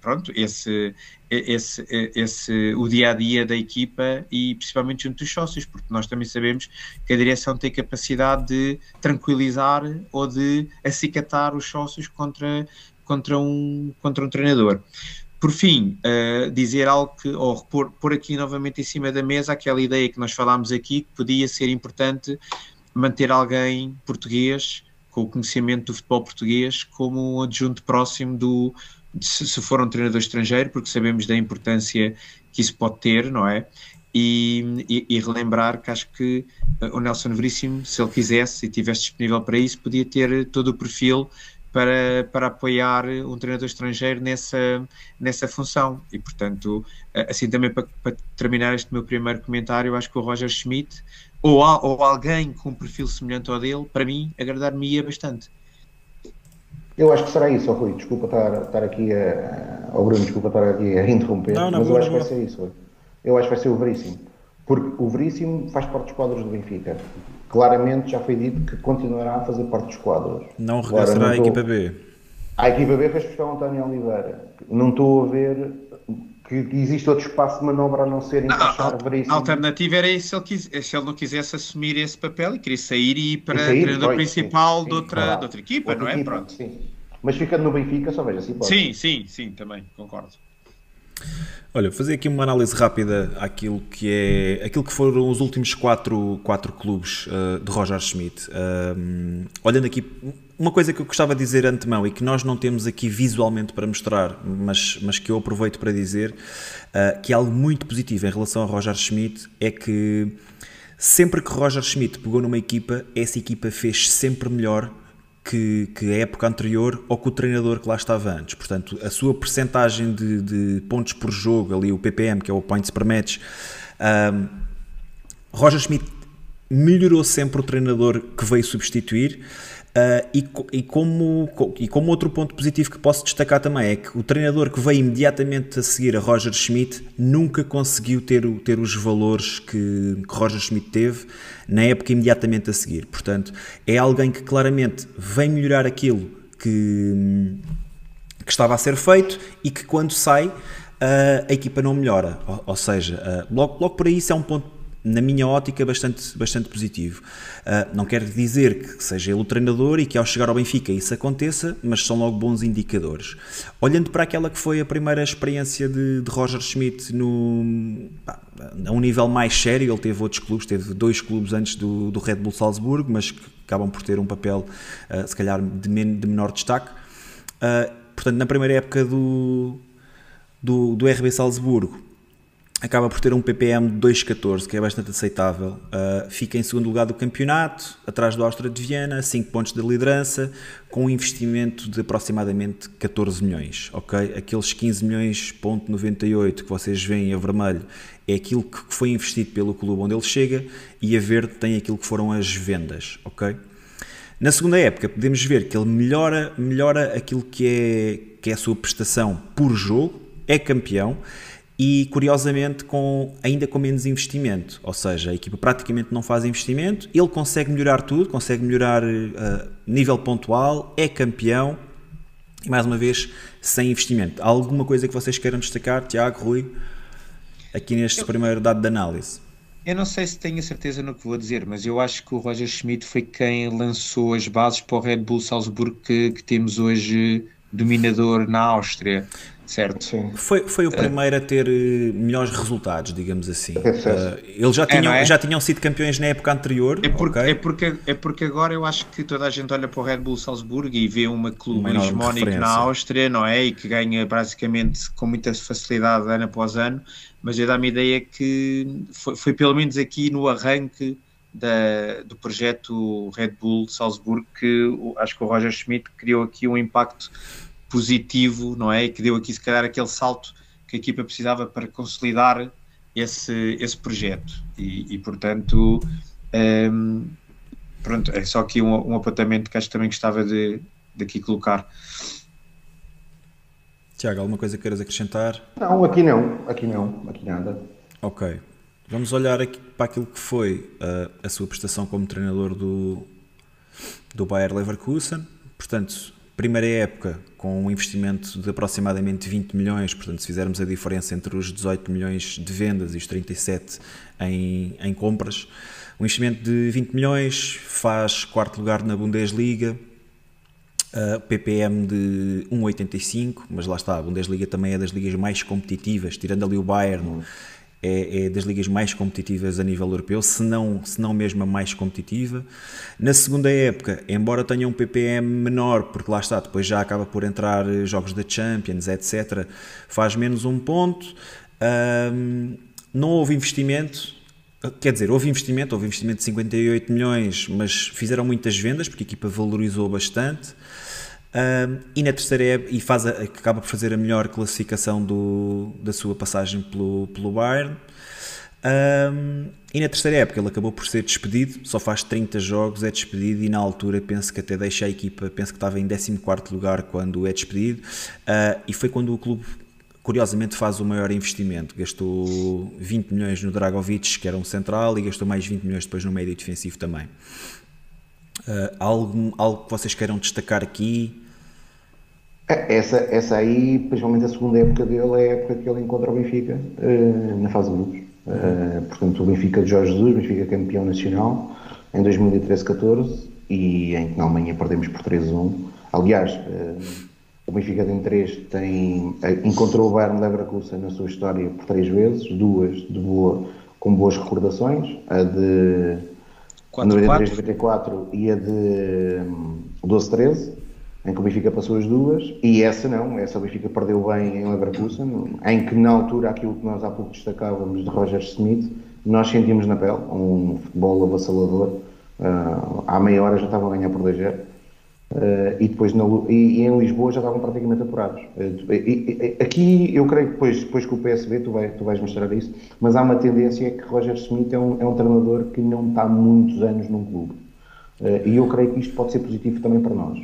pronto, esse, esse, esse, o dia a dia da equipa e principalmente junto dos sócios, porque nós também sabemos que a direção tem capacidade de tranquilizar ou de acicatar os sócios contra, contra, um, contra um treinador. Por fim, uh, dizer algo que, ou pôr, pôr aqui novamente em cima da mesa aquela ideia que nós falámos aqui, que podia ser importante manter alguém português, com o conhecimento do futebol português, como um adjunto próximo do, se, se for um treinador estrangeiro, porque sabemos da importância que isso pode ter, não é? E, e, e, relembrar que acho que o Nelson Veríssimo, se ele quisesse e tivesse disponível para isso, podia ter todo o perfil para, para apoiar um treinador estrangeiro nessa, nessa função. E, portanto, assim também para, para terminar este meu primeiro comentário, acho que o Roger Schmidt, ou, ou alguém com um perfil semelhante ao dele, para mim, agradar-me-ia bastante. Eu acho que será isso, oh, Rui. Desculpa estar, estar aqui a. Oh, Bruno, desculpa estar aqui a interromper, não, não, mas eu acho que vai ser isso. Rui. Eu acho que vai ser o Veríssimo. Porque o Veríssimo faz parte dos quadros do Benfica claramente já foi dito que continuará a fazer parte dos quadros. Não regressará à equipa B. A equipa B fez questão António Oliveira. Não estou a ver que existe outro espaço de manobra a não ser encaixar não, Veríssimo. A alternativa era se ele, quis, se ele não quisesse assumir esse papel e queria sair e ir para o treinador principal sim, de, outra, de outra equipa, outra não é? Equipa, Pronto. Sim. Mas ficando no Benfica, só vejo assim. Pode. Sim, sim, sim, também, concordo. Olha, fazer aqui uma análise rápida àquilo que é aquilo que foram os últimos quatro, quatro clubes uh, de Roger Schmidt. Uh, olhando aqui, uma coisa que eu gostava de dizer antemão e que nós não temos aqui visualmente para mostrar, mas, mas que eu aproveito para dizer, uh, que é algo muito positivo em relação a Roger Schmidt, é que sempre que Roger Schmidt pegou numa equipa, essa equipa fez sempre melhor que, que, a época anterior ou que o treinador que lá estava antes. Portanto, a sua percentagem de, de pontos por jogo, ali o PPM, que é o Points per Match, um, Roger Schmidt melhorou sempre o treinador que veio substituir. Uh, e, e, como, e como outro ponto positivo que posso destacar também é que o treinador que veio imediatamente a seguir a Roger Schmidt nunca conseguiu ter, ter os valores que, que Roger Schmidt teve na época imediatamente a seguir. Portanto, é alguém que claramente vem melhorar aquilo que, que estava a ser feito e que quando sai a equipa não melhora. Ou, ou seja, logo, logo por aí isso é um ponto na minha ótica, bastante, bastante positivo. Uh, não quer dizer que seja ele o treinador e que ao chegar ao Benfica isso aconteça, mas são logo bons indicadores. Olhando para aquela que foi a primeira experiência de, de Roger Schmidt no, a um nível mais sério, ele teve outros clubes, teve dois clubes antes do, do Red Bull Salzburgo, mas que acabam por ter um papel, uh, se calhar, de, men de menor destaque. Uh, portanto, na primeira época do, do, do RB Salzburgo, acaba por ter um PPM de 2.14, que é bastante aceitável. Uh, fica em segundo lugar do campeonato, atrás do Áustria de Viena, 5 pontos de liderança, com um investimento de aproximadamente 14 milhões. ok? Aqueles 15 milhões, ponto 98 que vocês veem a vermelho é aquilo que foi investido pelo clube onde ele chega e a verde tem aquilo que foram as vendas. ok? Na segunda época podemos ver que ele melhora, melhora aquilo que é, que é a sua prestação por jogo, é campeão, e curiosamente com, ainda com menos investimento, ou seja, a equipa praticamente não faz investimento, ele consegue melhorar tudo, consegue melhorar uh, nível pontual, é campeão. E mais uma vez sem investimento. Há alguma coisa que vocês queiram destacar, Tiago, Rui, aqui neste eu, primeiro dado de análise? Eu não sei se tenho certeza no que vou dizer, mas eu acho que o Roger Schmidt foi quem lançou as bases para o Red Bull Salzburgo que, que temos hoje dominador na Áustria certo? Sim. Foi, foi o primeiro a ter eh, melhores resultados, digamos assim. Uh, eles já tinham, é, é? já tinham sido campeões na época anterior. É porque, okay? é, porque, é porque agora eu acho que toda a gente olha para o Red Bull Salzburgo e vê uma clube hegemónico na Áustria, não é? E que ganha basicamente com muita facilidade ano após ano, mas eu dá-me a ideia que foi, foi pelo menos aqui no arranque da, do projeto Red Bull Salzburgo que acho que o Roger Schmidt criou aqui um impacto positivo, não é? E que deu aqui, se calhar, aquele salto que a equipa precisava para consolidar esse, esse projeto. E, e portanto, um, pronto, é só aqui um, um apontamento que acho que também gostava de, de aqui colocar. Tiago, alguma coisa que queiras acrescentar? Não, aqui não, aqui não, aqui nada. Ok. Vamos olhar aqui para aquilo que foi uh, a sua prestação como treinador do, do Bayer Leverkusen. Portanto, primeira época com um investimento de aproximadamente 20 milhões, portanto, se fizermos a diferença entre os 18 milhões de vendas e os 37 em, em compras, um investimento de 20 milhões faz quarto lugar na Bundesliga, uh, PPM de 1,85, mas lá está, a Bundesliga também é das ligas mais competitivas, tirando ali o Bayern é, é, das ligas mais competitivas a nível europeu, se não, se não mesmo a mais competitiva. Na segunda época, embora tenha um PPM menor, porque lá está, depois já acaba por entrar jogos da Champions, etc., faz menos um ponto. Um, não houve investimento, quer dizer, houve investimento, houve investimento de 58 milhões, mas fizeram muitas vendas, porque a equipa valorizou bastante. Um, e na terceira época, e faz a, acaba por fazer a melhor classificação do, da sua passagem pelo, pelo Bayern. Um, e na terceira época ele acabou por ser despedido, só faz 30 jogos, é despedido e na altura penso que até deixa a equipa, penso que estava em 14 lugar quando é despedido uh, e foi quando o clube curiosamente faz o maior investimento, gastou 20 milhões no Dragovic, que era um central, e gastou mais 20 milhões depois no médio defensivo também. Uh, algo, algo que vocês queiram destacar aqui? É, essa, essa aí, principalmente a segunda época dele, é a época que ele encontra o Benfica uh, na fase de grupos. Uh, portanto, o Benfica de Jorge Jesus, Benfica campeão nacional em 2013-14 e em que na Alemanha perdemos por 3-1. Aliás, o Benfica tem três, tem, encontrou o Bayern Leverkusen na sua história por três vezes, duas de boa, com boas recordações, a de 93-94 e a de 12-13, em que o Benfica passou as duas, e essa não, essa o Benfica perdeu bem em Leverkusen, em que na altura aquilo que nós há pouco destacávamos de Roger Smith, nós sentimos na pele, um futebol avassalador, uh, à meia hora já estavam a ganhar por 2 Uh, e depois na, e, e, em Lisboa já estavam praticamente apurados. Uh, e, e, aqui eu creio que depois, depois com o PSV tu, vai, tu vais mostrar isso, mas há uma tendência que Roger Smith é um, é um treinador que não está muitos anos num clube. Uh, e eu creio que isto pode ser positivo também para nós.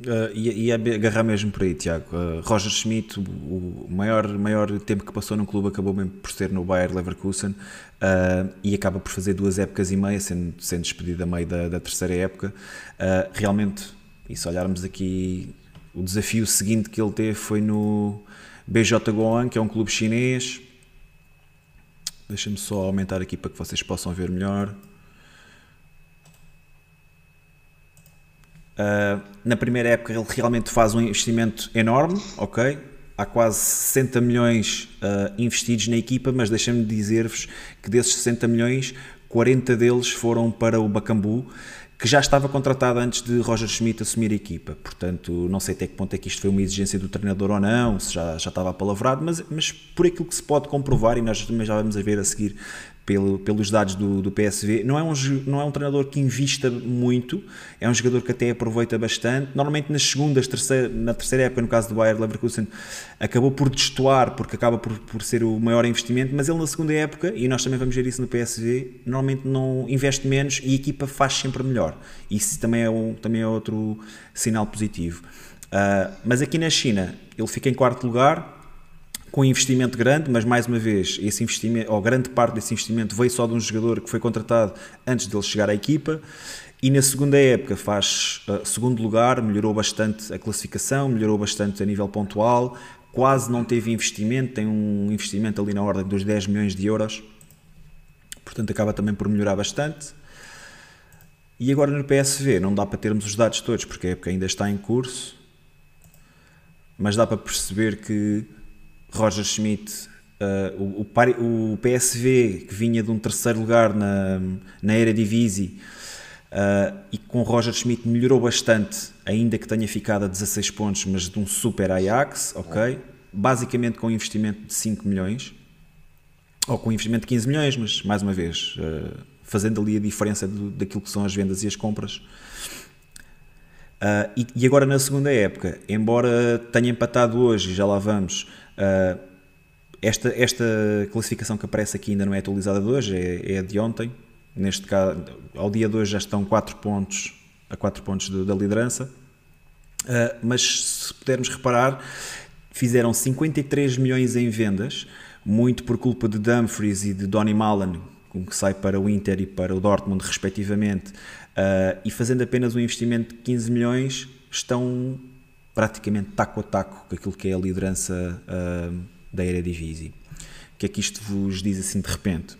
Uh, e, e agarrar mesmo por aí, Tiago. Uh, Roger Schmidt, o, o, maior, maior tempo que passou no clube, acabou mesmo por ser no Bayer Leverkusen uh, e acaba por fazer duas épocas e meia, sendo, sendo despedido a meio da, da terceira época. realmente, e se olharmos aqui, o desafio seguinte que ele teve foi no BJ Goan, que é um clube chinês. Deixa-me só aumentar aqui para que vocês possam ver melhor. Uh, na primeira época ele realmente faz um investimento enorme, ok? Há quase 60 milhões uh, investidos na equipa, mas deixem-me dizer-vos que desses 60 milhões, 40 deles foram para o Bacambu, que já estava contratado antes de Roger Schmidt assumir a equipa. Portanto, não sei até que ponto é que isto foi uma exigência do treinador ou não, se já, já estava apalavrado, mas, mas por aquilo que se pode comprovar, e nós também já vamos a ver a seguir pelo, pelos dados do, do, PSV. Não é, um, não é um treinador que invista muito, é um jogador que até aproveita bastante. Normalmente nas segundas, terceira, na terceira época, no caso do Bayern Leverkusen, acabou por destoar, porque acaba por, por ser o maior investimento, mas ele na segunda época, e nós também vamos ver isso no PSV, normalmente não investe menos e a equipa faz sempre melhor. Isso também é, um, também é outro sinal positivo. Uh, mas aqui na China, ele fica em quarto lugar, com investimento grande, mas mais uma vez, esse investimento, ou grande parte desse investimento veio só de um jogador que foi contratado antes dele chegar à equipa. E na segunda época faz uh, segundo lugar, melhorou bastante a classificação, melhorou bastante a nível pontual, quase não teve investimento, tem um investimento ali na ordem dos 10 milhões de euros, portanto acaba também por melhorar bastante. E agora no PSV não dá para termos os dados todos, porque a época ainda está em curso, mas dá para perceber que Roger Schmidt, uh, o, o, PSV que vinha de um terceiro lugar na, na Eredivisie uh, e com Roger Schmidt melhorou bastante, ainda que tenha ficado a 16 pontos, mas de um super Ajax, ok? Basicamente com um investimento de 5 milhões, ou com um investimento de 15 milhões, mas mais uma vez, uh, fazendo ali a diferença do, daquilo que são as vendas e as compras. Uh, e, e, agora na segunda época, embora tenha empatado hoje, já lá vamos, Uh, esta, esta classificação que aparece aqui ainda não é atualizada de hoje, é, é de ontem. Neste caso, ao dia de hoje já estão 4 pontos a 4 pontos de, da liderança. Uh, mas se pudermos reparar, fizeram 53 milhões em vendas, muito por culpa de Dumfries e de Donny Mullen, que sai para o Inter e para o Dortmund, respectivamente, uh, e fazendo apenas um investimento de 15 milhões, estão praticamente taco a taco com aquilo que é a liderança uh, da Eredivisie. O que é que isto vos diz assim de repente?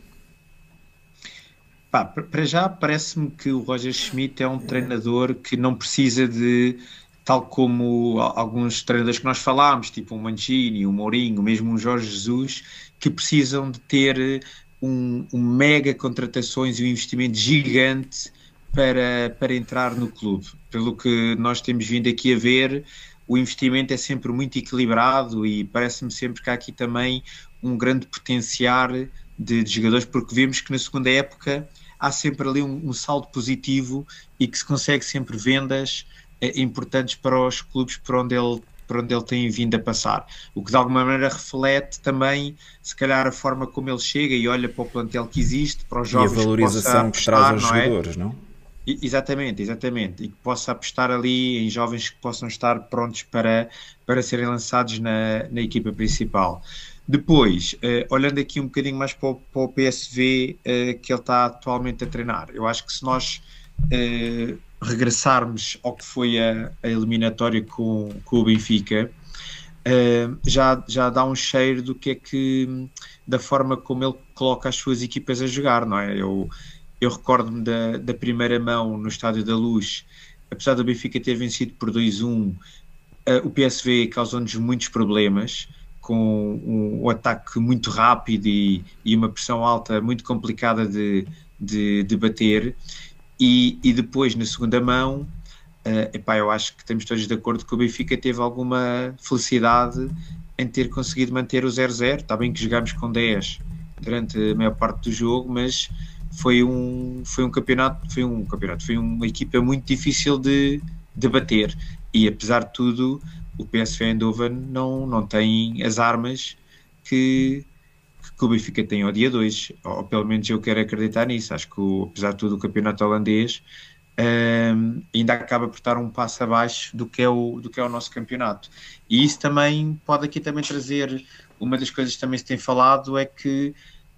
Pá, para já parece-me que o Roger Schmidt é um treinador que não precisa de, tal como alguns treinadores que nós falámos, tipo o Mancini, o Mourinho, mesmo o Jorge Jesus, que precisam de ter um, um mega contratações e um investimento gigante para, para entrar no clube. Pelo que nós temos vindo aqui a ver, o investimento é sempre muito equilibrado e parece-me sempre que há aqui também um grande potencial de, de, jogadores, porque vemos que na segunda época há sempre ali um, um saldo positivo e que se consegue sempre vendas eh, importantes para os clubes por onde ele por onde ele tem vindo a passar. O que de alguma maneira reflete também, se calhar, a forma como ele chega e olha para o plantel que existe, para os jovens e a valorização que, que traz aos é? jogadores, não? Exatamente, exatamente. E que possa apostar ali em jovens que possam estar prontos para, para serem lançados na, na equipa principal. Depois, uh, olhando aqui um bocadinho mais para o, para o PSV eh, que ele está atualmente a treinar, eu acho que se nós uh, regressarmos ao que foi a, a eliminatória com, com o Benfica, já, já dá um cheiro do que é que da forma como ele coloca as suas equipas a jogar, não é? Eu, eu recordo-me da, da, primeira mão no Estádio da Luz apesar do Benfica ter vencido por 2-1, o PSV causou-nos muitos problemas, com um, um, ataque muito rápido e, e, uma pressão alta muito complicada de, de, de bater. E, e, depois, na segunda mão, uh, epá, eu acho que estamos todos de acordo que o Benfica teve alguma felicidade em ter conseguido manter o 0-0. Está bem que jogámos com 10 durante a maior parte do jogo, mas foi um, foi um campeonato, foi um campeonato, foi uma equipa muito difícil de, de bater. E apesar de tudo, o PSV Eindhoven não, não tem as armas que, que o Benfica tem ao dia 2, ou pelo menos eu quero acreditar nisso. Acho que, apesar de tudo, o campeonato holandês um, ainda acaba por estar um passo abaixo do que, é o, do que é o nosso campeonato. E isso também pode aqui também trazer. Uma das coisas que também se tem falado é que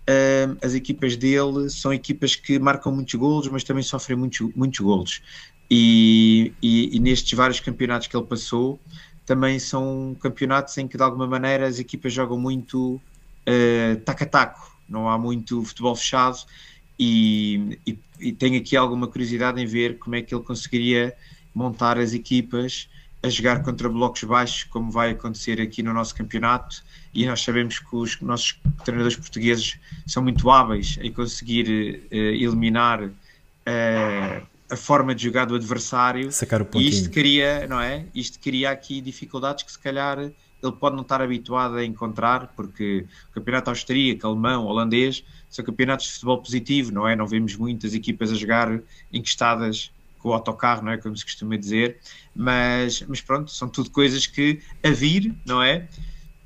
um, as equipas dele são equipas que marcam muitos golos, mas também sofrem muitos, muitos golos. E, e, e nestes vários campeonatos que ele passou, também são campeonatos em que de alguma maneira as equipas jogam muito uh, taco a taco, não há muito futebol fechado e, e, e, tenho aqui alguma curiosidade em ver como é que ele conseguiria montar as equipas a jogar contra blocos baixos, como vai acontecer aqui no nosso campeonato, e nós sabemos que os nossos treinadores portugueses são muito hábeis em conseguir uh, eliminar uh, a forma de jogar do adversário Sacar o e isto cria, não é? Isto cria aqui dificuldades que se calhar ele pode não estar habituado a encontrar, porque o campeonato austríaco, alemão, holandês são campeonatos de futebol positivo, não é? Não vemos muitas equipas a jogar encostadas com o autocarro, não é? Como se costuma dizer, mas, mas pronto, são tudo coisas que a vir, não é?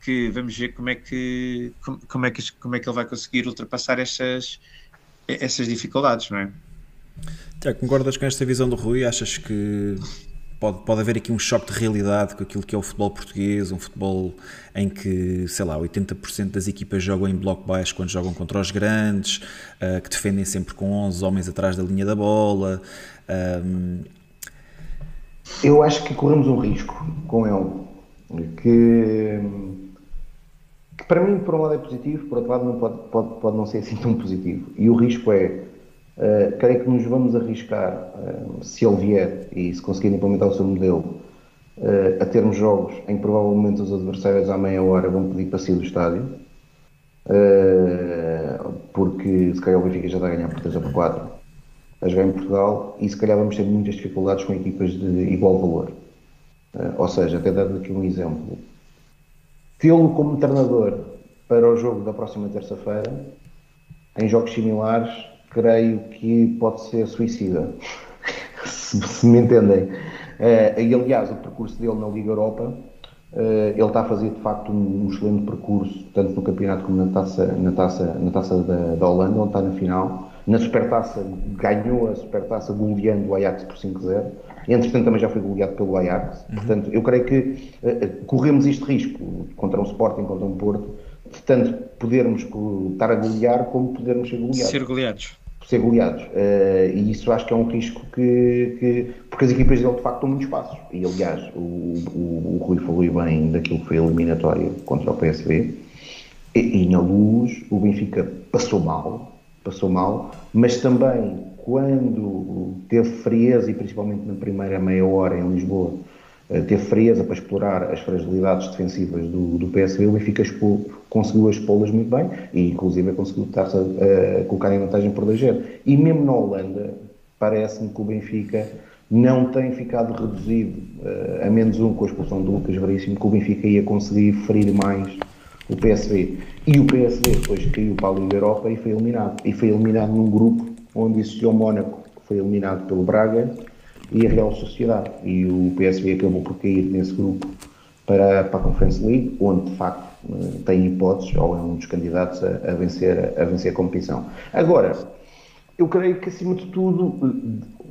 Que vamos ver como é que, como, como é, que, como é que ele vai conseguir ultrapassar essas, essas dificuldades, não é? Tiago, concordas com esta visão do Rui? Achas que pode, pode haver aqui um choque de realidade com aquilo que é o futebol português, um futebol em que, sei lá, 80% das equipas jogam em bloco baixo quando jogam contra os grandes, uh, que defendem sempre com 11 homens atrás da linha da bola. Um... Eu acho que corremos um risco com ele, que, que, para mim, por um lado é positivo, por outro lado não pode, pode, pode não ser assim tão positivo. E o risco é Uh, creio que nos vamos arriscar, uh, se ele vier e se conseguir implementar o seu modelo, uh, a termos jogos em que provavelmente os adversários à meia hora vão pedir para sair do estádio, porque se calhar o Benfica já está a ganhar por 3 ou por 4 a jogar em Portugal e se calhar vamos ter muitas dificuldades com equipas de igual valor. ou seja, até dar aqui um exemplo. Tê-lo como treinador para o jogo da próxima terça-feira, em jogos similares, creio que pode ser suicida, se, se, me entendem. Uh, e aliás, o percurso dele na Liga Europa, uh, ele está a fazer de facto um, um, excelente percurso, tanto no campeonato como na taça, na taça, na taça da, da Holanda, onde está na final. Na Supertaça ganhou a Supertaça goleando o Ajax por 5-0. Entretanto, também já foi goleado pelo Ajax. Uhum. Portanto, eu creio que uh, corremos este risco contra um Sporting, contra um Porto, de tanto podermos estar a golear como podermos ser goleados. Ser goleados ser goleados. Uh, e isso acho que é um risco que, que, Porque as equipas dele de facto dão muitos passos. E aliás, o, o, o Rui falou bem daquilo que foi eliminatório contra o PSV. E, e, na luz, o Benfica passou mal, passou mal, mas também quando teve frieza, e principalmente na primeira meia hora em Lisboa, eh, teve frieza para explorar as fragilidades defensivas do, do PSV, o Benfica expô, conseguiu expô-las muito bem e, inclusive, conseguiu estar-se a, a, colocar em vantagem por 2 E mesmo na Holanda, parece-me que o Benfica não tem ficado reduzido uh, a menos um com a expulsão do Lucas Veríssimo, que o Benfica ia conseguir ferir mais o PSV. E o PSV depois caiu para a Liga Europa e foi eliminado. E foi eliminado num grupo onde existiu o Mónaco, que foi eliminado pelo Braga, e a Real Sociedade. E o PSV acabou por cair nesse grupo para, para a Conference League, onde de facto eh, tem hipóteses, ou é um dos candidatos a, a vencer, a vencer a competição. Agora, eu creio que acima de tudo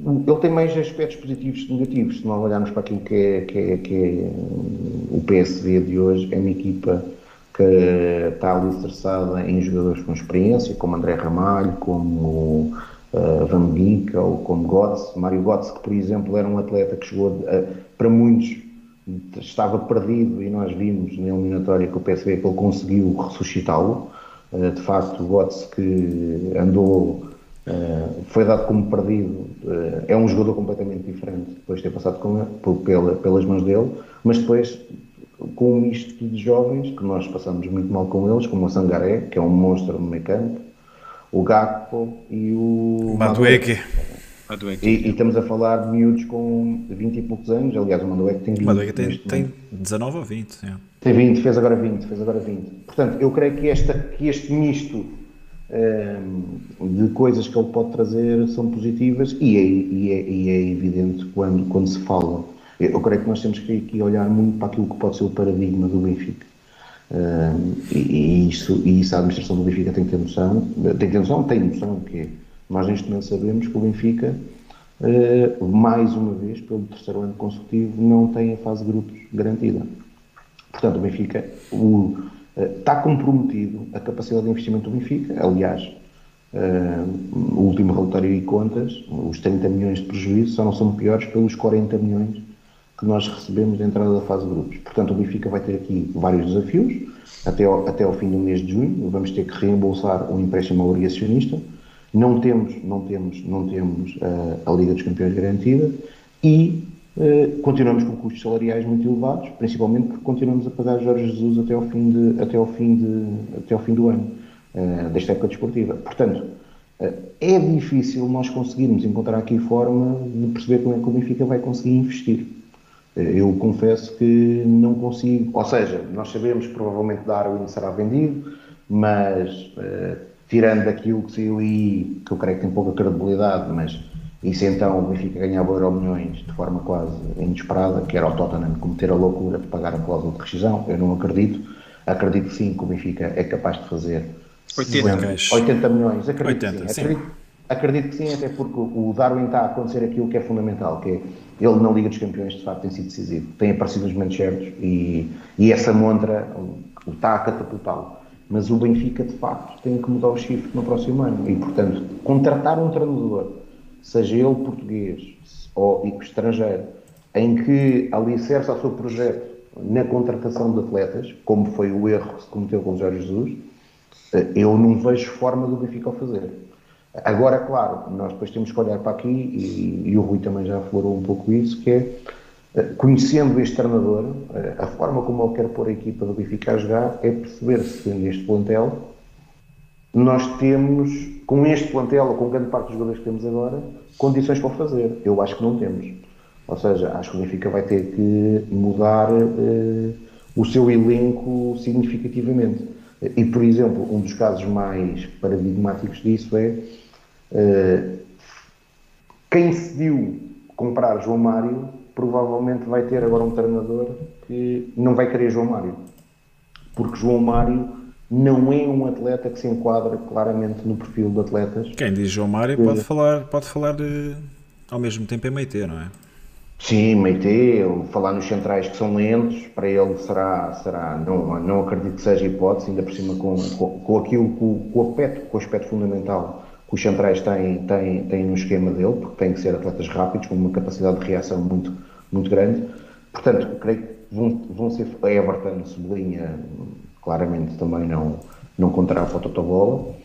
ele tem mais aspectos positivos que negativos. Se nós olharmos para aquilo que é, que é, que é o PSV de hoje, é uma equipa que está ali estressada em jogadores com experiência, como André Ramalho, como uh, Van Gink ou como Götze, Mário Götze, que por exemplo era um atleta que chegou uh, para muitos estava perdido e nós vimos na eliminatória que o PSV que ele conseguiu ressuscitá-lo. Uh, de facto, o Götze que andou Uh, foi dado como perdido. Uh, é um jogador completamente diferente depois de ter passado com ele, pela, pelas mãos dele, mas depois com um misto de jovens que nós passamos muito mal com eles, como o Sangaré, que é um monstro no meio campo, o Gakpo e o Madueke. E, e, estamos a falar de miúdos com 20 e poucos anos, aliás o Madueke tem 20. O Madueke tem, tem 19 ou 20, é. Tem 20, fez agora 20, fez agora 20. Portanto, eu creio que, esta, que este misto de coisas que ele pode trazer são positivas e é, e é, e é evidente quando, quando se fala. Eu creio que nós temos que aqui olhar muito para aquilo que pode ser o paradigma do Benfica. e, e, isso, e isso a administração do Benfica tem que ter noção, tem que ter noção, tem noção que é, nós neste momento sabemos que o Benfica, uh, mais uma vez, pelo terceiro ano consecutivo, não tem a fase de grupos garantida. Portanto, o Benfica, o, está comprometido a capacidade de investimento do Benfica. Aliás, uh, o último relatório e contas, os 30 milhões de prejuízo só não são piores pelos 40 milhões que nós recebemos de entrada da fase de grupos. Portanto, o Benfica vai ter aqui vários desafios até ao, até ao fim do mês de junho. Vamos ter que reembolsar um empréstimo ao. Não temos, não temos, não temos uh, a Liga dos Campeões garantida e eh, continuamos com custos salariais muito elevados, principalmente porque continuamos a pagar Jorge Jesus até ao fim, de, até ao fim, de, até ao fim do ano, uh, desta época desportiva. Portanto, uh, é difícil nós conseguirmos encontrar aqui forma de perceber como é que o Benfica vai conseguir investir. Eu confesso que não consigo, ou seja, nós sabemos que provavelmente Darwin será vendido, mas tirando aquilo que saiu aí, que eu creio que tem pouca credibilidade, mas e se então o Benfica ganhava euro milhões de forma quase inesperada, que era o Tottenham cometer a loucura de pagar a cláusula de rescisão, eu não acredito. Acredito sim que o Benfica é capaz de fazer 80, 80 milhões. Acredito 80, sim. sim. Acredito, acredito, que sim, até porque o Darwin está a acontecer aquilo que é fundamental, que é ele na Liga dos Campeões de facto tem sido decisivo, tem aparecido nos momentos certos e, e essa montra está a catapultá-lo. Mas o Benfica de facto tem que mudar o shift no próximo ano e portanto contratar um treinador seja ele português ou estrangeiro, em que alicerça o seu projeto na contratação de atletas, como foi o erro que se cometeu com o Jorge Jesus, eh, eu não vejo forma do Benfica ao fazer. Agora, claro, nós depois temos que olhar para aqui, e, e o Rui também já falou um pouco isso, que é, eh, conhecendo este treinador, eh, a forma como ele quer pôr a equipa do Benfica a jogar é perceber se este plantel nós temos, com este plantel, ou com grande parte dos jogadores que temos agora, condições para o fazer. Eu acho que não temos. Ou seja, acho que o Benfica vai ter que mudar uh, o seu elenco significativamente. E, por exemplo, um dos casos mais paradigmáticos disso é uh, quem decidiu comprar João Mário provavelmente vai ter agora um treinador que não vai querer João Mário. Porque João Mário não é um atleta que se enquadra claramente no perfil de atletas. Quem diz João Mário pode falar, pode falar de, ao mesmo tempo em Meite, não é? Sim, Meite, falar nos centrais que são lentos, para ele será, será não, não acredito que seja hipótese, ainda por cima com, com, com aquilo, com, com, aspecto, com o aspecto fundamental que os centrais têm, no esquema dele, porque têm que ser atletas rápidos, com uma capacidade de reação muito, muito grande. Portanto, creio que vão, vão ser Everton, Cebolinha, claramente também não, não contará para o Totobola.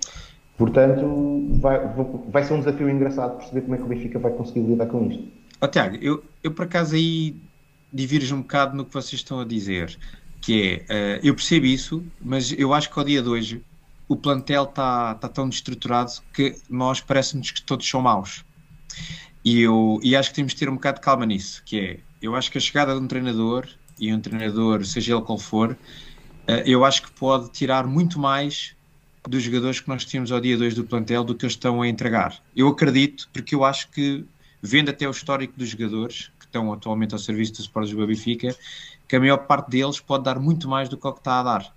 Portanto, vai, vai ser um desafio engraçado perceber como é que o Benfica vai conseguir lidar com isto. Oh, Tiago, eu, eu por acaso aí divirjo um bocado no que vocês estão a dizer, que é, uh, eu percebo isso, mas eu acho que ao dia de hoje o plantel está tá tão destruturado que nós parece-nos que todos são maus. E, eu, e acho que temos de ter um bocado de calma nisso, que é, eu acho que a chegada de um treinador, e um treinador, seja ele qual for, eh, eu acho que pode tirar muito mais dos jogadores que nós tínhamos ao dia 2 do plantel do que eles estão a entregar. Eu acredito, porque eu acho que, vendo até o histórico dos jogadores que estão atualmente ao serviço do Sport Lisboa Benfica, que a maior parte deles pode dar muito mais do que o que está a dar.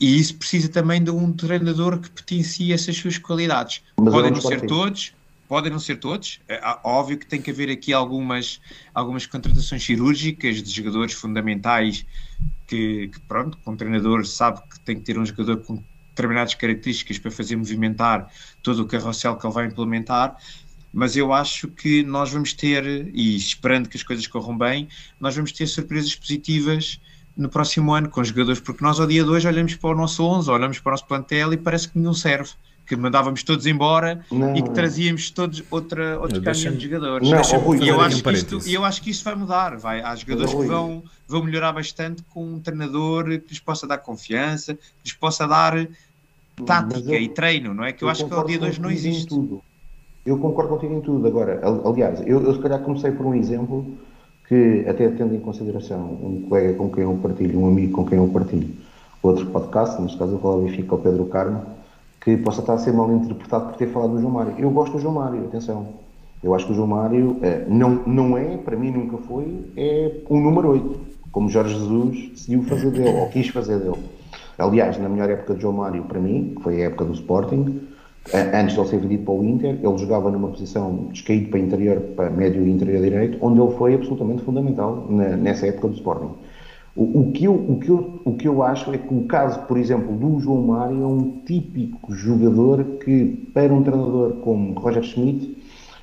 E isso precisa também de um treinador que potencie essas suas qualidades. Mas Podem não ser todos, podem não ser todos. É óbvio que tem que haver aqui algumas, algumas contratações cirúrgicas de jogadores fundamentais que, que, pronto, um treinador sabe que tem que ter um jogador com determinadas características para fazer movimentar todo o carrossel que ele vai implementar, mas eu acho que nós vamos ter, e esperando que as coisas corram bem, nós vamos ter surpresas positivas no próximo ano com os jogadores, porque nós ao dia de hoje olhamos para o nosso 11, olhamos para o nosso plantel e parece que nenhum serve, que mandávamos todos embora não, e que trazíamos todos outra, outro caminho de jogadores. Não, e eu acho, que isto, eu acho que isto vai mudar. Vai. Há jogadores que vão, vão melhorar bastante com um treinador que lhes possa dar confiança, que lhes possa dar tática eu, e treino, não é? Que eu, eu acho que ao dia 2 não existe. Tudo. Eu concordo contigo em tudo. Agora, aliás, eu, eu se calhar comecei por um exemplo que, até tendo em consideração um colega com quem eu partilho, um amigo com quem eu partilho, outro podcast, neste caso eu falo Benfica, o Pedro Carmo, que possa estar a ser mal interpretado por ter falado do João Mário. Eu gosto do João Mário, atenção. Eu acho que o João Mário eh, não, não é, para mim nunca foi, é o número 8, como Jorge Jesus decidiu fazer dele, ou quis fazer dele. Aliás, na melhor época de João Mário, para mim, que foi a época do Sporting, antes de ele ser vendido para o Inter, ele jogava numa posição descaído para interior, para médio e interior direito, onde ele foi absolutamente fundamental na, nessa época do Sporting. O, o, que eu, o, que eu, o que eu acho é que o caso, por exemplo, do João Mário é um típico jogador que, para um treinador como Roger Schmidt,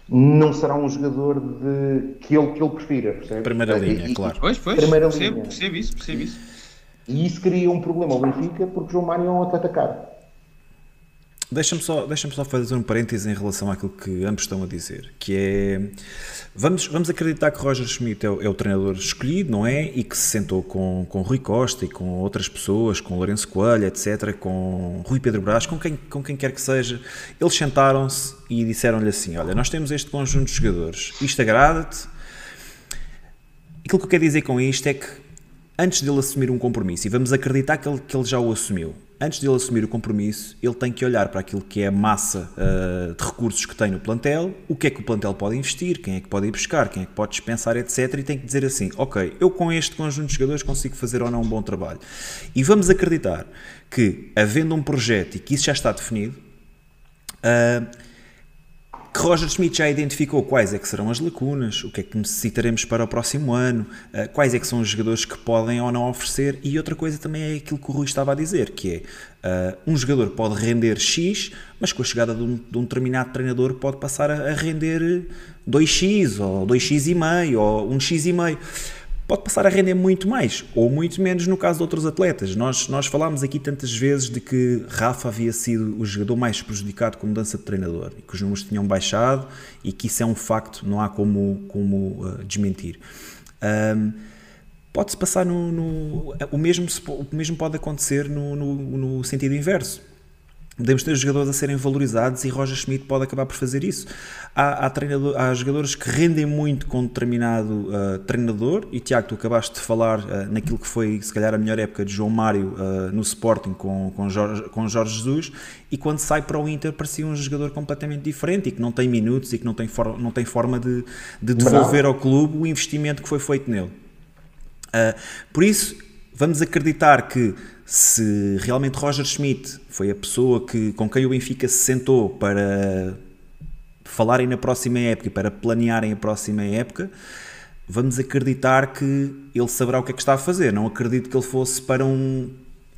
não será um jogador de, que, ele, que ele prefira, percebe? Primeira linha, e, claro. Pois, pois, Primeira percebo, linha. percebo isso, percebo isso. E isso cria um problema ao Benfica porque João Mário é um atleta caro. Deixa-me só, deixa só fazer um parêntese em relação àquilo que ambos estão a dizer, que é vamos, vamos acreditar que Roger Schmidt é o, é o treinador escolhido, não é? E que se sentou com, com Rui Costa e com outras pessoas, com Lourenço Coelho, etc., com Rui Pedro Brás, com quem, com quem quer que seja, eles sentaram-se e disseram-lhe assim: Olha, nós temos este conjunto de jogadores, isto agrada-te. Aquilo que eu quero dizer com isto é que antes dele assumir um compromisso, e vamos acreditar que ele, que ele já o assumiu, antes de ele assumir o compromisso, ele tem que olhar para aquilo que é a massa uh, de recursos que tem no plantel, o que é que o plantel pode investir, quem é que pode ir buscar, quem é que pode dispensar, etc. E tem que dizer assim: ok, eu com este conjunto de jogadores consigo fazer ou não um bom trabalho. E vamos acreditar que, havendo um projeto e que isso já está definido, uh, que Roger Schmidt já identificou quais é que serão as lacunas, o que é que necessitaremos para o próximo ano, eh, quais é que são os jogadores que podem ou não oferecer e outra coisa também é aquilo que o Rui estava a dizer, que é uh, um jogador pode render X, mas com a chegada de um, de um determinado treinador pode passar a, a render 2X ou 2X ou 1X pode passar a render muito mais ou muito menos no caso de outros atletas. Nós, nós falámos aqui tantas vezes de que Rafa havia sido o jogador mais prejudicado com mudança de treinador e que os números tinham baixado e que isso é um facto, não há como, como uh, desmentir. Um, Pode-se passar no, no, o, mesmo, o mesmo pode acontecer no, no, no sentido inverso Podemos ter jogadores a serem valorizados e Roger Schmidt pode acabar por fazer isso. Há, há, há jogadores que rendem muito com um determinado uh, treinador, e Tiago, tu acabaste de falar uh, naquilo que foi, se calhar, a melhor época de João Mário uh, no Sporting com, com, Jorge, com Jorge Jesus, e quando sai para o Inter parecia um jogador completamente diferente e que não tem minutos e que não tem, for, não tem forma de, de devolver ao clube o investimento que foi feito nele. por isso, vamos acreditar que se realmente Roger Schmidt foi a pessoa que, com quem o Benfica se sentou para falarem na próxima época e para planearem a próxima época, vamos acreditar que ele saberá o que é que está a fazer. Não acredito que ele fosse para um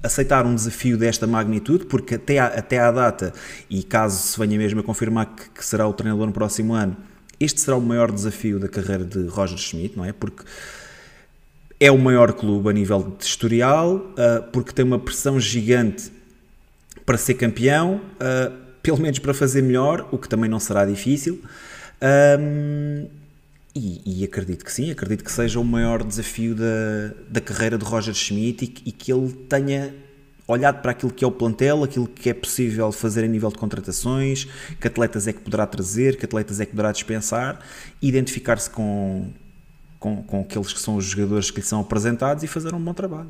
aceitar um desafio desta magnitude, porque até à, até à data, e caso se venha mesmo a confirmar que, que será o treinador no próximo ano, este será o maior desafio da carreira de Roger Schmidt, não é? Porque é o maior clube a nível de historial, uh, porque tem uma pressão gigante para ser campeão, uh, pelo menos para fazer melhor, o que também não será difícil. E, e, acredito que sim, acredito que seja o maior desafio da, da carreira de Roger Schmidt e, e, que ele tenha olhado para aquilo que é o plantel, aquilo que é possível fazer a nível de contratações, que atletas é que poderá trazer, que atletas é que poderá dispensar, identificar-se com, com, com aqueles que são os jogadores que lhe são apresentados e fazer um bom trabalho.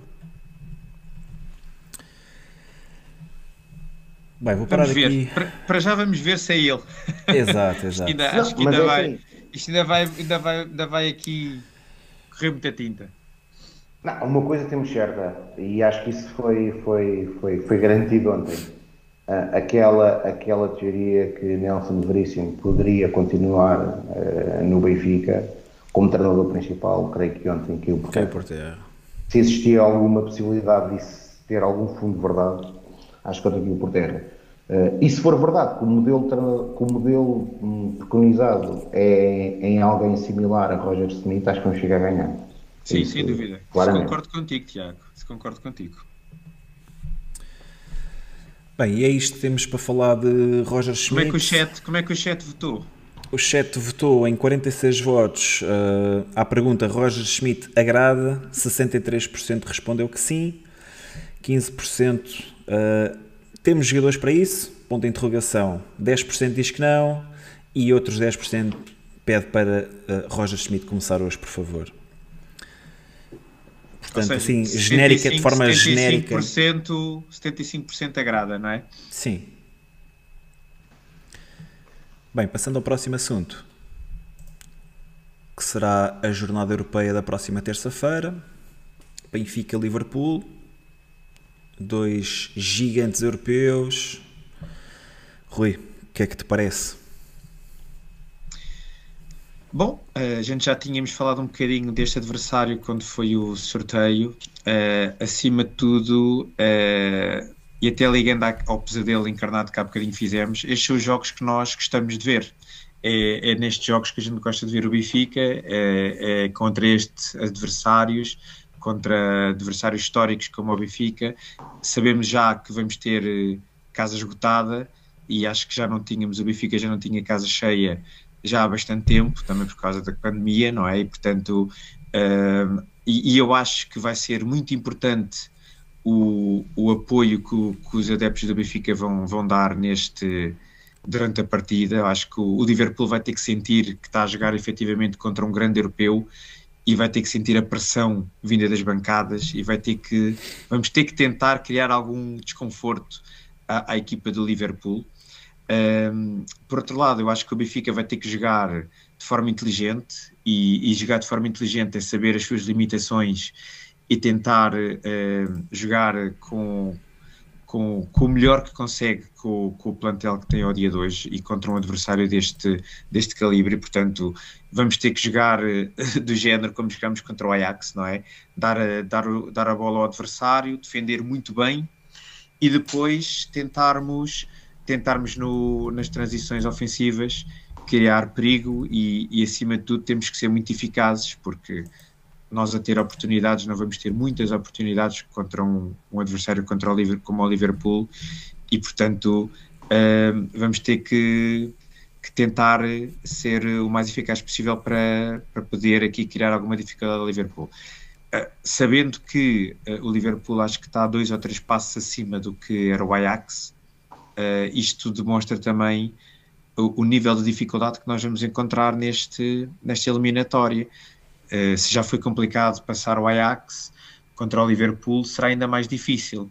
Bem, vou parar vamos ver. aqui. Para, para, já vamos ver se é ele. Exato, exato. ainda, acho que ainda, é vai, assim. isto ainda vai, ainda, vai, ainda vai aqui correr muita tinta. Não, uma coisa temos certa, e acho que isso foi, foi, foi, foi garantido ontem. Uh, aquela, aquela teoria que Nelson Veríssimo poderia continuar uh, no Benfica como treinador principal, creio que ontem caiu por terra. por terra. Se existia alguma possibilidade disso ter algum fundo de verdade, acho que ontem caiu por terra. Uh, e se for verdade que o modelo, que o modelo um, preconizado é em alguém similar a Roger Smith, acho que vamos chegar a ganhar. Sim, Isso, sem dúvida. Claramente. Se concordo contigo, Tiago. Se concordo contigo. Bem, e é isto que temos para falar de Roger Schmidt. Como é que o chat, como é que o chat votou? O chat votou em 46 votos uh, à pergunta Roger Schmidt agrada, 63% respondeu que sim, 15% uh, temos jogadores para isso, ponto de interrogação, 10% diz que não e outros 10% pede para uh, Roger Schmidt começar hoje, por favor. Portanto, seja, assim, 75, genérica, de forma 75%, genérica. 75% agrada, não é? Sim. Bem, passando ao próximo assunto, que será a jornada europeia da próxima terça-feira. Benfica-Liverpool, dois gigantes europeus. Rui, o que é que te parece? Bom, a gente já tínhamos falado um bocadinho deste adversário quando foi o sorteio. Uh, acima de tudo, uh, e até ligando ao pesadelo encarnado que há bocadinho fizemos, estes são os jogos que nós gostamos de ver. É, é nestes jogos que a gente gosta de ver o Benfica, é, é contra estes adversários, contra adversários históricos como o Benfica. Sabemos já que vamos ter eh, casa esgotada e acho que já não tínhamos, o Benfica já não tinha casa cheia já há bastante tempo, também por causa da pandemia, não é? E portanto, uh, e, e, eu acho que vai ser muito importante o, o apoio que, que, os adeptos do Benfica vão, vão dar neste durante a partida. Acho que o, o Liverpool vai ter que sentir que está a jogar efetivamente contra um grande europeu e vai ter que sentir a pressão vinda das bancadas e vai ter que vamos ter que tentar criar algum desconforto à, à equipa do Liverpool um, por outro lado, eu acho que o Benfica vai ter que jogar de forma inteligente e, e jogar de forma inteligente é saber as suas limitações e tentar uh, jogar com, com, com, o melhor que consegue com, com, o plantel que tem ao dia de hoje e contra um adversário deste, deste calibre. portanto, vamos ter que jogar uh, do género como jogamos contra o Ajax, não é? Dar a, dar, dar a bola ao adversário, defender muito bem e depois tentarmos tentarmos no, nas transições ofensivas criar perigo e, e, acima de tudo temos que ser muito eficazes porque nós a ter oportunidades não vamos ter muitas oportunidades contra um, um adversário contra o Liverpool, como o Liverpool e portanto uh, vamos ter que, que, tentar ser o mais eficaz possível para, para poder aqui criar alguma dificuldade ao Liverpool uh, sabendo que uh, o Liverpool acho que está dois ou três passos acima do que era o Ajax uh, isto demonstra também o, o, nível de dificuldade que nós vamos encontrar neste, nesta eliminatória. Uh, se já foi complicado passar o Ajax contra o Liverpool, será ainda mais difícil.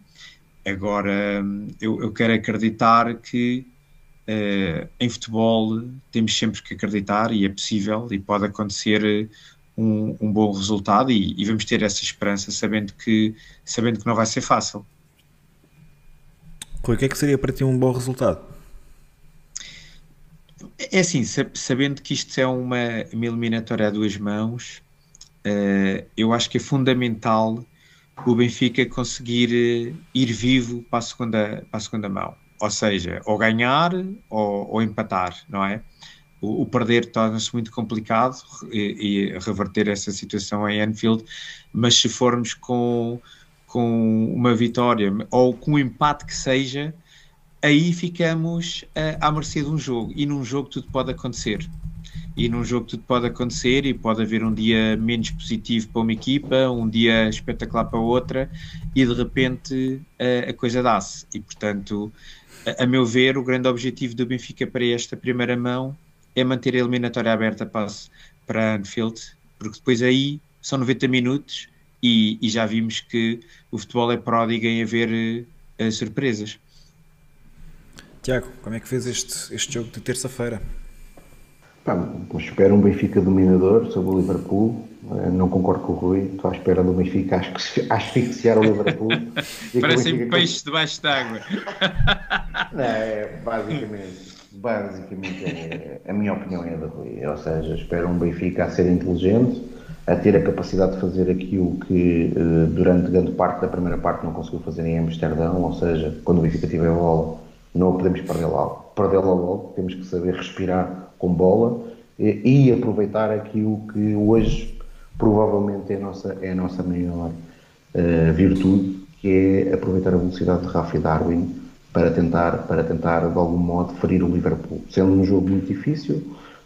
Agora, eu, eu quero acreditar que uh, em futebol temos sempre que acreditar e é possível e pode acontecer um, um bom resultado e, e, vamos ter essa esperança sabendo que, sabendo que não vai ser fácil. Rui, o que é que seria para ti um bom resultado? É assim, sabendo que isto é uma, uma eliminatória a duas mãos, uh, eu acho que é fundamental o Benfica conseguir eh, ir vivo para a segunda, para a segunda mão. Ou seja, ou ganhar ou, ou empatar, não é? O, o perder torna-se muito complicado e, e, reverter essa situação em Anfield, mas se formos com com uma vitória ou com um empate que seja, aí ficamos uh, à mercê de um jogo. E num jogo tudo pode acontecer. E num jogo tudo pode acontecer e pode haver um dia menos positivo para uma equipa, um dia espetacular para outra e de repente uh, a coisa dá-se. E portanto, a, a, meu ver, o grande objetivo do Benfica para esta primeira mão é manter a eliminatória aberta para, para Anfield, porque depois aí são 90 minutos e, e, já vimos que o futebol é pródigo em haver uh, surpresas. Tiago, como é que fez este, este jogo de terça-feira? Espero um Benfica dominador sobre o Liverpool. Uh, não concordo com o Rui, estou à espera do Benfica asfixiar o Liverpool. Parecem Benfica... peixes debaixo d'água. é, basicamente, basicamente é, a minha opinião é a da Rui. Ou seja, espero um Benfica a ser inteligente a ter a capacidade de fazer aquilo que uh, durante grande parte da primeira parte não conseguiu fazer em Amsterdão, ou seja, quando o Benfica tiver a bola, não podemos perdê-la perdê logo, temos que saber respirar com bola e, aproveitar aquilo que hoje provavelmente é a nossa, é a nossa maior uh, virtude, que é aproveitar a velocidade de Rafa e Darwin para tentar, para tentar de algum modo ferir o Liverpool. Sendo um jogo muito difícil,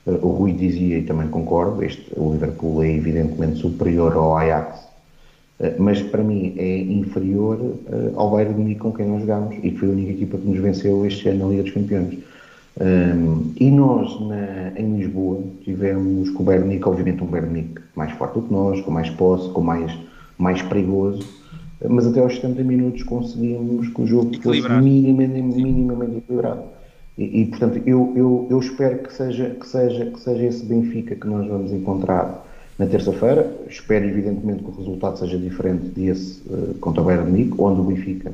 uh, o Rui dizia e também concordo, este, o Liverpool é evidentemente superior ao Ajax, uh, mas para mim é inferior ao Bayern de Munique com quem nós jogámos e foi a única equipa que nos venceu este ano na Liga dos Campeões. Um, e nós na, em Lisboa tivemos com o Munique, obviamente um Munique mais forte do que nós, com mais posse, com mais, mais perigoso, mas até aos 70 minutos conseguimos que o jogo fosse minimamente, minimamente equilibrado. E, e, portanto eu, eu, eu espero que seja, que, seja, que seja esse Benfica que nós vamos encontrar na terça-feira. Espero evidentemente que o resultado seja diferente desse uh, contra o Bayern Munique, onde o Benfica,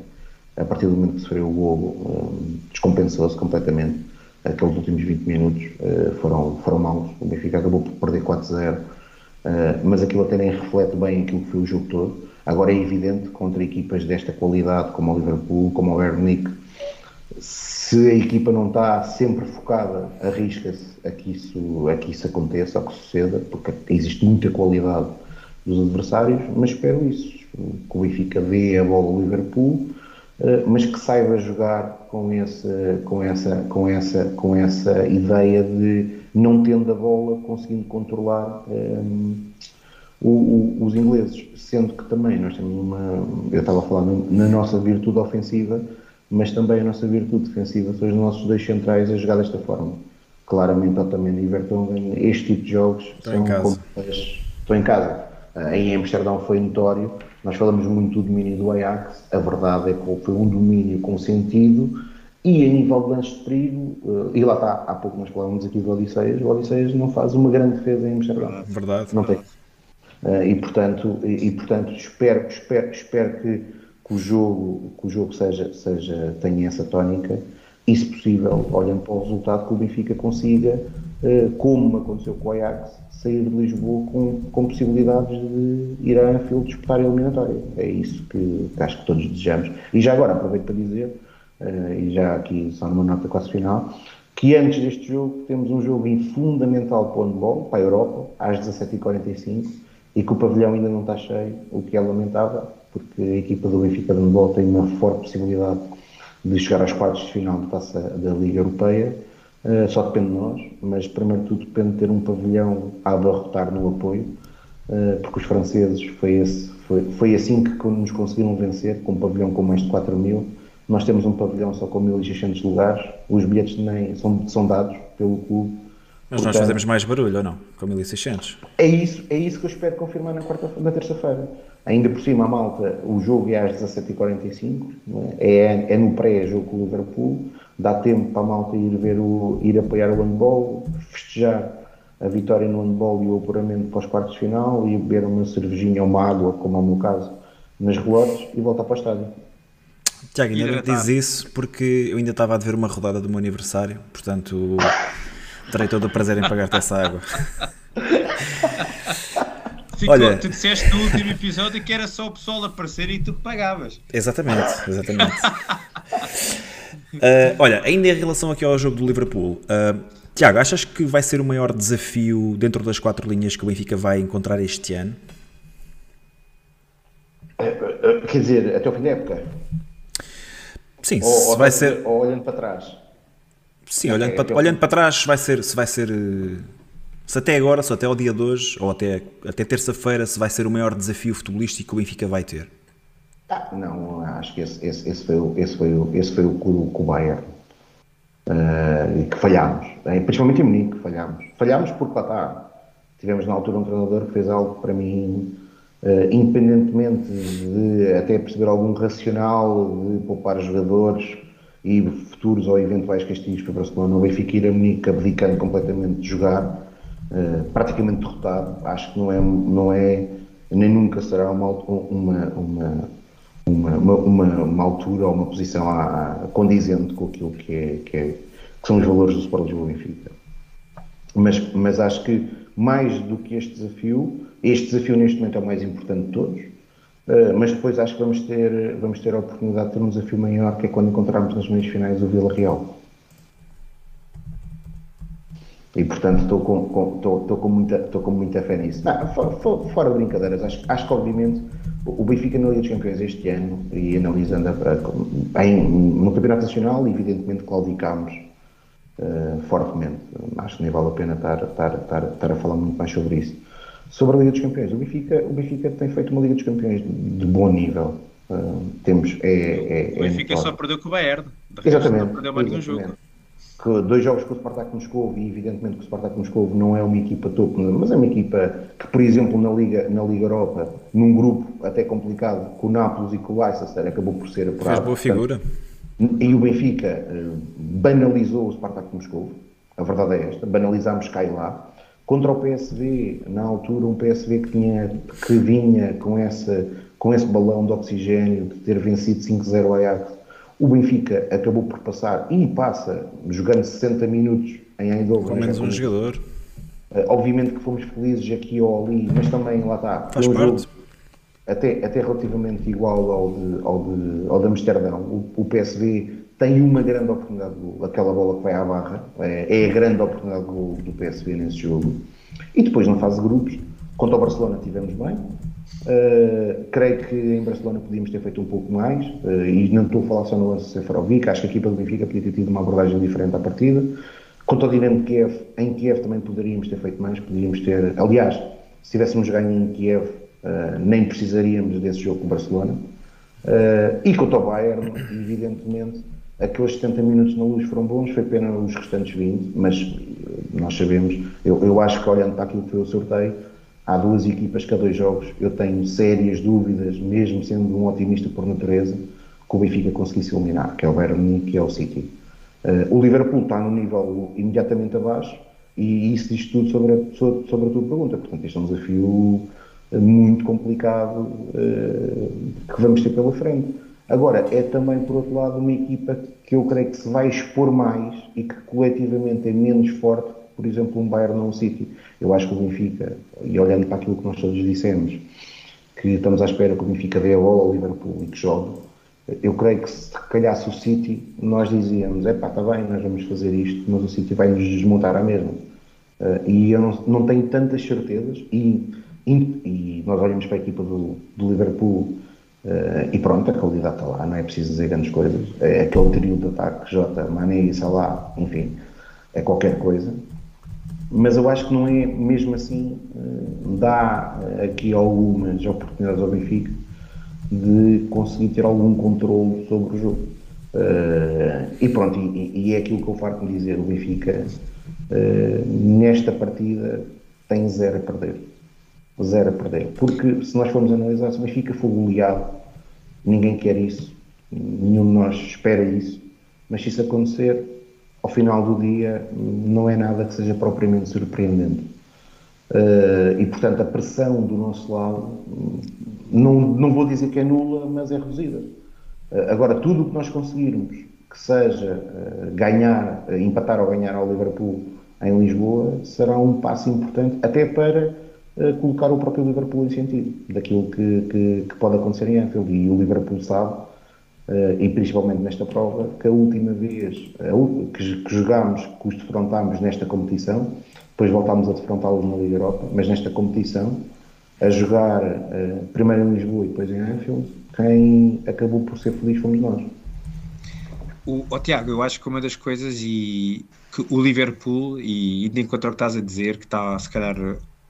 a partir do momento que sofreu o golo, uh, descompensou-se completamente. Aqueles últimos 20 minutos uh, foram, foram maus. O Benfica acabou por perder 4-0, mas aquilo até nem reflete bem aquilo que foi o jogo todo. Agora é evidente contra equipas desta qualidade, como o Liverpool, como o Bayern se a equipa não está sempre focada, arrisca-se a que isso, a que isso aconteça, a que suceda, porque existe muita qualidade dos adversários, mas espero isso, que o Benfica dê a bola ao Liverpool, eh, mas que saiba jogar com, esse, com, essa, com, essa, com essa ideia de não tendo a bola, conseguindo controlar um, o, o, os ingleses, sendo que também nós temos uma, eu estava a falar na nossa virtude ofensiva, mas também a nossa virtude defensiva são os nossos dois centrais a jogar desta forma. Claramente, Otamendi e Vertonghen, este tipo de jogos estou são em casa. Estou em casa. Em Amsterdão foi notório, nós falamos muito do domínio do Ajax, a verdade é que foi um domínio com sentido e a nível de lances de perigo, ah, e lá está, há pouco nós falávamos aqui do Odisseias, o Odisseias não faz uma grande defesa em Amsterdão. Verdade. Não tem. Uh, e portanto, e, e, portanto espero, espero, espero que, que, o jogo, que o jogo seja, seja, tenha essa tónica e, se possível, olhando para o resultado, que o Benfica consiga, como aconteceu com o Ajax, sair de Lisboa com, com possibilidades de ir a Anfield disputar a eliminatória. É isso que, que, acho que todos desejamos. E já agora, aproveito para dizer, uh, e já aqui só numa nota quase final, que antes deste jogo temos um jogo fundamental para o handball, para a Europa, às 17h45, e que o pavilhão ainda não está cheio, o que é lamentável, porque a equipa do Benfica de Handball tem uma forte possibilidade de chegar aos quartos de final da taça da Liga Europeia, uh, só depende de nós, mas primeiro de tudo depende de ter um pavilhão a abarrotar no apoio, uh, porque os franceses foi, esse, foi, foi assim que nos conseguiram vencer, com um pavilhão com mais de 4 mil, nós temos um pavilhão só com 1.600 lugares, os bilhetes nem são, são dados pelo clube, mas Portanto, nós fazemos mais barulho ou não? Com 1600? É isso, é isso que eu espero confirmar na, quarta, na terça-feira. Ainda por cima, a malta, o jogo é às 17h45, é? é, é no pré-jogo com o Liverpool, dá tempo para a malta ir, ver o, ir apoiar o handball, festejar a vitória no handball e o apuramento para os quartos de final e beber uma cervejinha ou uma água, como é o meu caso, nas relotes e voltar para o estádio. Tiago, ainda diz isso porque eu ainda estava a ver uma rodada do meu aniversário, portanto Terei todo o prazer em pagar-te essa água. Ficou, Olha, tu disseste no último episódio que era só o pessoal aparecer e tu pagavas. Exatamente, exatamente. uh, olha, ainda em relação aqui ao jogo do Liverpool, uh, Tiago, achas que vai ser o maior desafio dentro das quatro linhas que o Benfica vai encontrar este ano? Quer dizer, até o fim da época? Sim, ou, ou vai ser. Ou olhando para trás. Sim, olhando, para, olhando para trás, vai ser, se vai ser. Eh, se até agora, se até ao dia de hoje, ou até, até terça-feira, se vai ser o maior desafio futebolístico que o Benfica vai ter. Ah, não, acho que esse, esse, esse, foi, o, esse, foi, o, esse foi o com o Bayern. Uh, que falhámos, é, principalmente em Munique, falhámos. Falhámos porque lá está. Tivemos na altura um treinador que fez algo para mim, uh, independentemente de até perceber algum racional de poupar jogadores e futuros ou eventuais castigos para o Barcelona, o Benfica ir a Munique abdicando completamente de jogar, uh, praticamente derrotado, acho que não é, não é nem nunca será uma, uma, uma, uma, uma, uma altura ou uma posição a, a, condizente com aquilo que, é, que, é, que são os valores do Sport Lisboa Benfica. Mas, mas acho que mais do que este desafio, este desafio neste momento é o mais importante de todos, eh, mas depois acho que vamos ter, vamos ter a oportunidade de ter um desafio maior, que é quando encontrarmos nas meias finais o Vila Real. E portanto estou com, com, estou, estou com, muita, estou com muita fé nisso. Não, fora, fora, brincadeiras, acho, acho que obviamente o, Benfica na Liga dos Campeões este ano, e analisando a, em, no Campeonato Nacional, evidentemente claudicámos uh, fortemente. Acho que nem vale a pena estar, estar, estar, estar, a falar muito mais sobre isso. Sobre a Liga dos Campeões, o Benfica, o Benfica tem feito uma Liga dos Campeões de, de bom nível. Uh, temos, é, é, o Benfica é só perdeu com o Bayern. Exatamente. Não perdeu mais nenhum jogo que dois jogos com o Spartak Moscou e evidentemente que o Spartak Moscou não é uma equipa topo, mas é uma equipa que, por exemplo, na Liga, na Liga Europa, num grupo até complicado, com o Nápoles e com o Leicester, acabou por ser apurado. Fez boa figura. E o Benfica eh, banalizou o Spartak Moscou, a verdade é esta, banalizámos cá e lá. Contra o PSV, na altura, um PSV que, tinha, que vinha com, essa, com esse balão de oxigênio de ter vencido 5-0 ao Ajax o Benfica acabou por passar e passa jogando 60 minutos em Eindhoven. Com menos um jogador. Uh, obviamente que fomos felizes aqui ou ali, mas também lá está. Faz parte. até, até relativamente igual ao de, ao de, ao de Amsterdão. O, o PSV tem uma grande oportunidade de gol, aquela bola que vai à barra, é, é a grande oportunidade de gol do PSV nesse jogo. E depois na fase de grupos, contra o Barcelona tivemos bem, Uh, creio que em Barcelona podíamos ter feito um pouco mais, uh, e não estou a falar só no lance de Seferovic, acho que a equipa do Benfica podia ter tido uma abordagem diferente à partida. Quanto ao Dinamo de Kiev, em Kiev também poderíamos ter feito mais, podíamos ter, aliás, se tivéssemos ganho em Kiev, uh, nem precisaríamos desse jogo com o Barcelona. e quanto ao Bayern, evidentemente, aqueles 70 minutos na luz foram bons, foi pena os restantes 20, mas nós sabemos, eu, eu acho que olhando para aquilo que foi o sorteio, há duas equipas que a dois jogos eu tenho sérias dúvidas, mesmo sendo um otimista por natureza, que o Benfica conseguisse eliminar, que é o Bayern Munique e é o City. Uh, o Liverpool está no nível imediatamente abaixo e isso diz tudo sobre a, sobre a tua pergunta. Portanto, este é um desafio eh, muito complicado uh, que vamos ter pela frente. Agora, é também, por outro lado, uma equipa que eu creio que se vai expor mais e que coletivamente é menos forte por exemplo, um Bayern ou um City. Eu acho que o Benfica, e olhando para aquilo que nós todos dissemos, que estamos à espera que o Benfica dê a bola ao Liverpool e que jogue, eu creio que se calhasse o City, nós dizíamos, é pá, está bem, nós vamos fazer isto, mas o City vai nos desmontar a mesma. Uh, e eu não, não, tenho tantas certezas, e, e, nós olhamos para a equipa do, do Liverpool uh, e pronto, a qualidade está lá, não é preciso dizer grandes coisas. É aquele trio de ataque, Jota, Mané e Salah, enfim, é qualquer coisa mas eu acho que não é mesmo assim, eh, dá aqui algumas oportunidades ao Benfica de conseguir ter algum controle sobre o jogo. Uh, e pronto, e, e, é aquilo que eu farto dizer, o Benfica nesta partida tem zero a perder. Zero a perder. Porque se nós formos analisar, se o Benfica for goleado, ninguém quer isso, nenhum de nós espera isso, mas se isso acontecer, ao final do dia não é nada que seja propriamente surpreendente. Uh, e portanto a pressão do nosso lado não, não vou dizer que é nula, mas é reduzida. Uh, agora, tudo o que nós conseguirmos que seja uh, ganhar, empatar ou ganhar ao Liverpool em Lisboa será um passo importante até para colocar o próprio Liverpool em sentido daquilo que, que, que pode acontecer em Anfield. E o Liverpool sabe e principalmente nesta prova, que a última vez que, que jogámos, que os defrontámos nesta competição, depois voltámos a defrontá-los na Liga Europa, mas nesta competição, a jogar uh, primeiro em Lisboa e depois em Anfield, quem acabou por ser feliz fomos nós. O, oh, Tiago, eu acho que uma das coisas e que o Liverpool, e indo encontro ao que estás a dizer, que está se calhar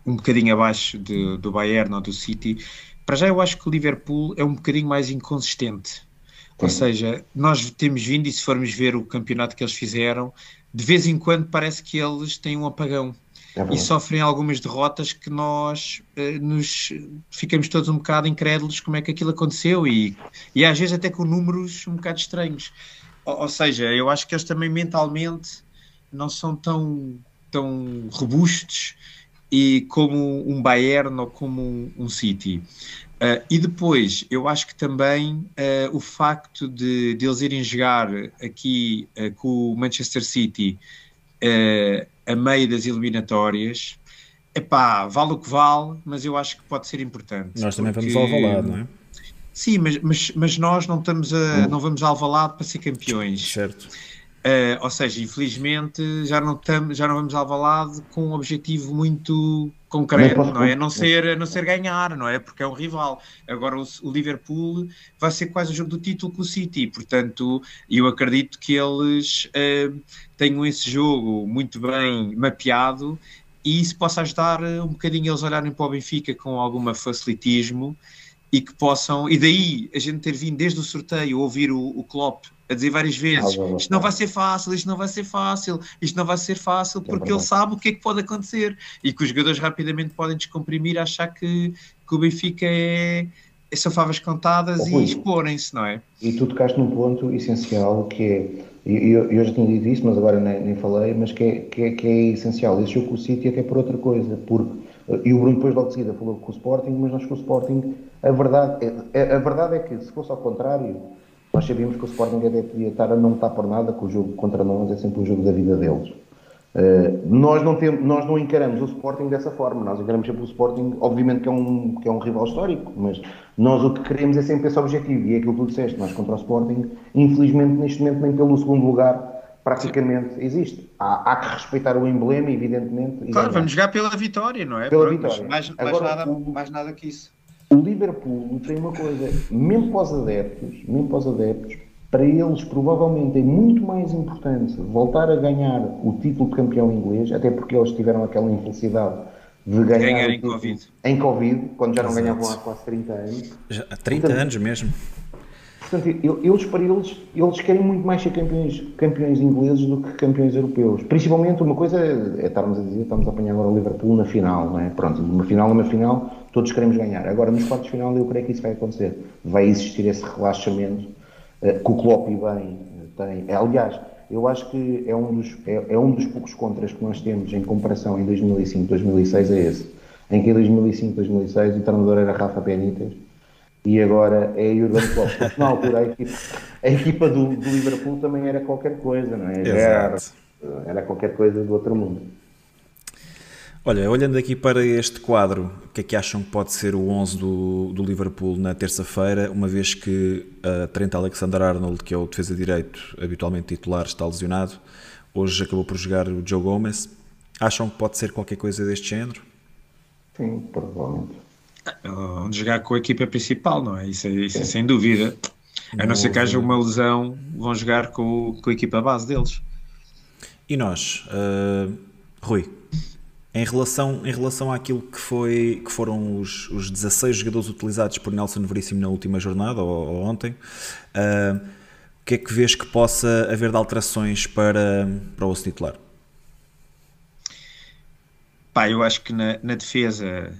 um bocadinho abaixo de, do Bayern ou do City, para já eu acho que o Liverpool é um bocadinho mais inconsistente ou seja, nós temos vindo, e se formos ver o campeonato que eles fizeram, de vez em quando parece que eles têm um apagão. É e sofrem algumas derrotas que nós eh, nos ficamos todos um bocado incrédulos como é que aquilo aconteceu e, e às vezes até com números um bocado estranhos. Ou, ou seja, eu acho que eles também mentalmente não são tão, tão robustos e como um Bayern ou como um, um City. Uh, e depois, eu acho que também uh, o facto de, de, eles irem jogar aqui uh, com o Manchester City a meio das eliminatórias, epá, vale o que vale, mas eu acho que pode ser importante. Nós também porque... vamos ao Alvalade, não é? Sim, mas, mas, mas nós não, estamos a, não vamos ao Alvalade para ser campeões. Certo. Uh, ou seja, infelizmente já não, tam, já não vamos ao Valade com um objetivo muito concreto, não, é? A não, ser, a não ser ganhar, não é? Porque é um rival. Agora o, o, Liverpool vai ser quase o jogo do título com o City, portanto, eu acredito que eles uh, tenham esse jogo muito bem mapeado e isso possa ajudar um bocadinho eles a olharem para o Benfica com alguma facilitismo e que possam, e daí a gente ter vindo desde o sorteio ouvir o, o Klopp a dizer várias vezes ah, isto não vai ser fácil, isto não vai ser fácil, isto não vai ser fácil, é porque é ele sabe o que é que pode acontecer e que os jogadores rapidamente podem descomprimir, achar que, que o Benfica é, é são favas contadas oh, e exporem-se, não é? E tu tocaste num ponto essencial que é, eu, eu já tinha dito isso, mas agora nem, nem falei, mas que é, que é, que é essencial. Esse jogo com o City até por outra coisa, porque, e o Bruno depois logo de seguida falou com o Sporting, mas nós com o Sporting, a verdade, é, a verdade é que se fosse ao contrário nós sabíamos que o Sporting até podia estar a não estar por nada, que o jogo contra nós é sempre o jogo da vida deles. Uh, nós, não temos, nós não encaramos o Sporting dessa forma, nós encaramos sempre o Sporting, obviamente que é, um, que é um rival histórico, mas nós o que queremos é sempre esse objetivo, e é aquilo que tu disseste, nós contra o Sporting, infelizmente neste momento nem pelo segundo lugar praticamente Sim. existe. Há, há, que respeitar o emblema, evidentemente. Claro, vamos jogar pela vitória, não é? Pela Pronto, vitória. Mais, mais, Agora, nada, o, mais nada que isso. O Liverpool tem uma coisa, mesmo para os adeptos, mesmo para os adeptos, para eles provavelmente é muito mais importante voltar a ganhar o título de campeão inglês, até porque eles tiveram aquela infelicidade de ganhar Ganhar em Covid. Em Covid, quando já não Exato. ganhavam há quase 30 anos. Já, 30 Portanto, anos mesmo. Portanto, eles, para eles, eles querem muito mais ser campeões, campeões ingleses do que campeões europeus. Principalmente, uma coisa é, estarmos a dizer, estamos a apanhar agora o Liverpool na final, não é? Pronto, uma final é uma final, todos queremos ganhar. Agora, nos quartos de final, eu creio que isso vai acontecer. Vai existir esse relaxamento uh, que o Klopp e bem tem. É, aliás, eu acho que é um, dos, é, é, um dos poucos contras que nós temos em comparação em 2005, 2006 é esse. Em que em 2005, 2006 o treinador era Rafa Benítez e agora é Jurgen Klopp. Porque na altura a equipa, a equipa do, do, Liverpool também era qualquer coisa, não é? Era, era qualquer coisa do outro mundo. Olha, olhando aqui para este quadro, o que é que acham que pode ser o 11 do, do Liverpool na terça-feira, uma vez que uh, Trent Alexander-Arnold, que é o defesa direito habitualmente titular, está lesionado, hoje acabou por jogar o Joe Gomez. Acham que pode ser qualquer coisa deste género? Sim, provavelmente. Onde jogar com a equipa principal, não é? Isso, é, isso é sem dúvida. A não ser que haja uma lesão, vão jogar com, com a equipa base deles. E nós, uh, Rui, em relação, em relação àquilo que, foi, que foram os, os 16 jogadores utilizados por Nelson Veríssimo na última jornada, ou, ou ontem, uh, o que é que vês que possa haver de alterações para, para o osso titular? Pá, eu acho que na, na defesa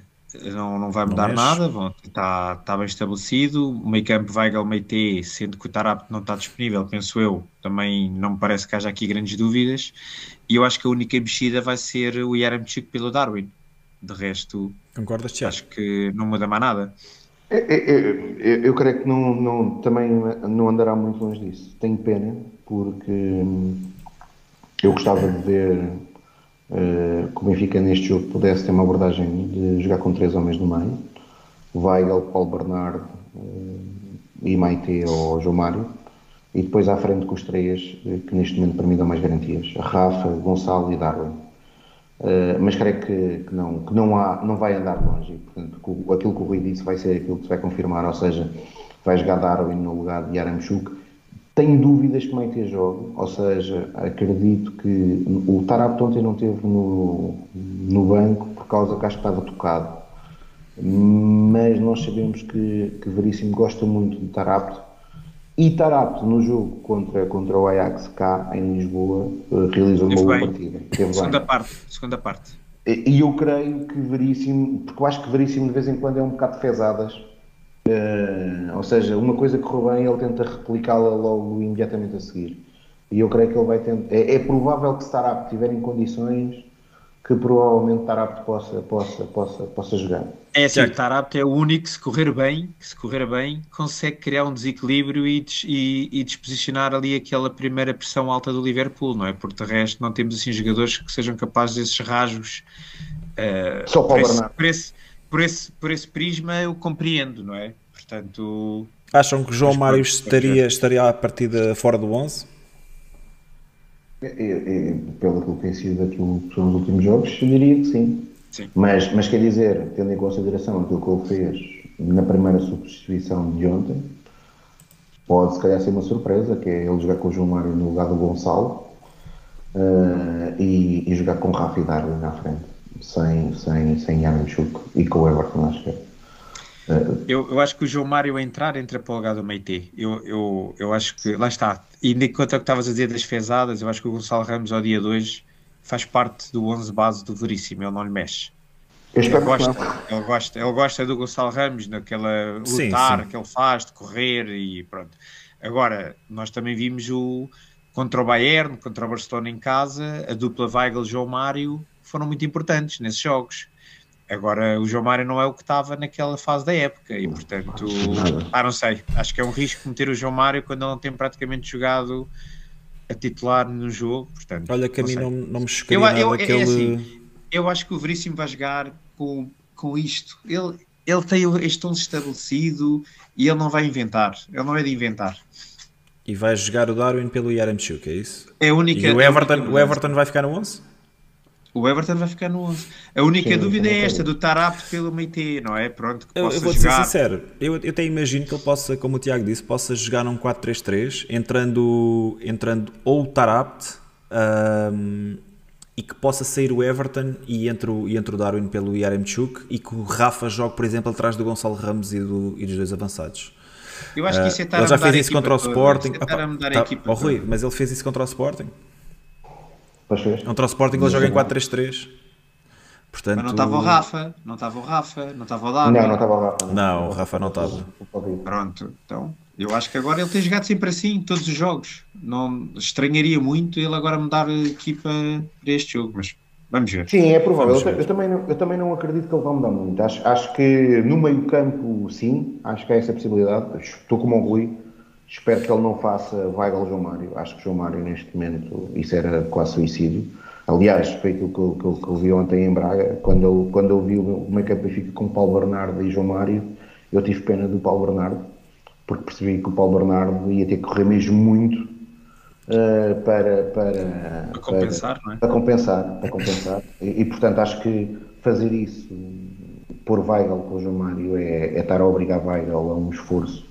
não, não vai mudar não nada, está, está bem estabelecido. O meio campo Weigel Meite, sendo que o Tarap não está disponível, penso eu, também não me parece que haja aqui grandes dúvidas. E eu acho que a única mexida vai ser o Yaramchuk pelo Darwin. De resto, Concordas, Tiago? acho que não muda mais nada. Eu, é, eu, é, é, eu, eu creio que não, não, também não andará muito longe disso. Tenho pena, porque hum, eu gostava de ver uh, que o Benfica neste jogo pudesse ter uma abordagem de jogar com três homens no meio, Weigel, Paulo Bernardo uh, e Maite ou João Mário, e depois à frente com os três uh, que neste momento para mim dão mais garantias, Rafa, Gonçalo e Darwin. mas creio que, que, não, que não, há, não vai andar longe, portanto, aquilo que o Rui disse vai ser aquilo que se vai confirmar, ou seja, vai jogar Darwin no lugar de Yaramchuk, tenho dúvidas como é que jogo, ou seja, acredito que o Tarap ontem não teve no, no banco por causa que acho que estava tocado. Mas nós sabemos que, que Veríssimo gosta muito de Tarap e Tarap no jogo contra, contra o Ajax cá em Lisboa realizou uma boa partida. Teve segunda bem. parte, segunda parte. E eu creio que Veríssimo, porque eu acho que Veríssimo de vez em quando é um bocado fezadas Uh, ou seja, uma coisa que correu bem, ele tenta replicá-la logo imediatamente a seguir. E eu creio que ele vai tentar. É, é provável que Startup tiver em condições que provavelmente Tarap possa, possa, possa, possa jogar. É assim, o Tarap é o único que se correr bem, se correr bem, consegue criar um desequilíbrio e, e, e, disposicionar ali aquela primeira pressão alta do Liverpool, não é? Porque de resto não temos assim jogadores que sejam capazes desses rasgos. Uh, Só para o Bernardo. Por esse, por esse, prisma eu compreendo, não é? Portanto. Acham que João Mário estaria, estaria à partida fora do 11? pelo que tem sido aquilo que são os últimos jogos, eu diria que sim. sim. Mas, mas quer dizer, tendo em consideração aquilo que ele fez na primeira substituição de ontem, pode se calhar ser uma surpresa, que é ele jogar com o João Mário no lugar do Gonçalo uh, e, e, jogar com o Rafa e Darwin na frente, sem, sem, sem Yaramchuk e com o Everton à esquerda. Uh, eu, eu acho que o João Mário a entrar entra para o lugar do Meite. Eu, eu, eu acho que, lá está, e enquanto é que estavas a dizer das fezadas, eu acho que o Gonçalo Ramos ao dia 2 faz parte do 11 base do Veríssimo, ele não lhe mexe. Ele gosta, ele, gosta, ele gosta do Gonçalo Ramos, naquela lutar sim, sim. que ele faz, de correr e pronto. Agora, nós também vimos o contra o Bayern, contra o Barcelona em casa, a dupla Weigl-João Mário foram muito importantes nesses jogos. Agora, o João Mário não é o que estava naquela fase da época e, portanto, ah, não sei. Acho que é um risco meter o João Mário quando ele não tem praticamente jogado a titular no jogo. Portanto, Olha, que a mim não, não me chocaria eu, nada eu, é aquele... É assim, eu acho que o Veríssimo vai jogar com, com isto. Ele, ele tem este 11 estabelecido e ele não vai inventar. Ele não é de inventar. E vai jogar o Darwin pelo Yaramchuk, é isso? É a única. E o Everton, o Everton vai ficar no 11? O Everton vai ficar no 11. A única Sim, dúvida é esta, do estar apto pelo Meite, não é? Pronto, que eu, eu vou jogar. ser sincero, eu, eu até imagino que ele possa, como o Tiago disse, possa jogar num 4-3-3, entrando, entrando ou estar apto um, e que possa sair o Everton e entre o, e entre o Darwin pelo Yaremchuk e que o Rafa jogue, por exemplo, atrás do Gonçalo Ramos e, do, e dos dois avançados. Eu acho que isso é estar ele já fez isso contra o Sporting. É tá, oh, Rui, mas ele fez isso contra o Sporting. Contra o Sporting ele joga em 4-3-3. Portanto, mas não estava o Rafa, não estava o Rafa, não estava o Darwin. Não, não estava o Rafa. Não, não o Rafa não estava. Pronto, então eu acho que agora ele tem jogado sempre assim em todos os jogos. Não estranharia muito ele agora mudar a equipa para este jogo, mas vamos ver. Sim, é provável. Eu, eu, também não, eu também não acredito que ele vá mudar muito. Acho, acho que no meio campo, sim, acho que há essa possibilidade. Estou como o Rui. Espero que ele não faça Weigl João Mário. Acho que João Mário, neste momento, isso era quase suicídio. Aliás, foi aquilo que eu, que, eu, que eu vi ontem em Braga, quando eu, quando eu vi o meio campo fica com Paulo Bernardo e João Mário, eu tive pena do Paulo Bernardo porque percebi que o Paulo Bernardo ia ter que correr mesmo muito uh, para, para, para compensar, para, não é? Para compensar, para compensar. E, e, portanto acho que fazer isso por Weigl com o João Mário é, é estar a obrigar Weigl a um esforço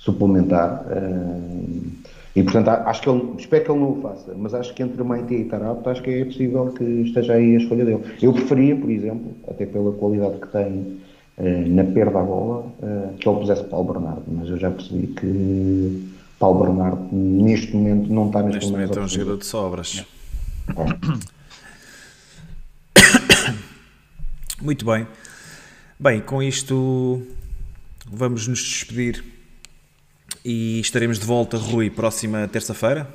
suplementar. Uh, e portanto acho que ele, espero que ele não o faça, mas acho que entre Maite e Tarapto acho que é possível que esteja aí a escolha dele. Eu preferia, por exemplo, até pela qualidade que tem eh, na perda da bola eh, que ele pusesse Paulo Bernardo, mas eu já percebi que Paulo Bernardo neste momento não está neste, neste momento é um jogador de sobras. Muito bem. Bem, com isto vamos nos despedir e estaremos de volta, Rui, próxima terça-feira.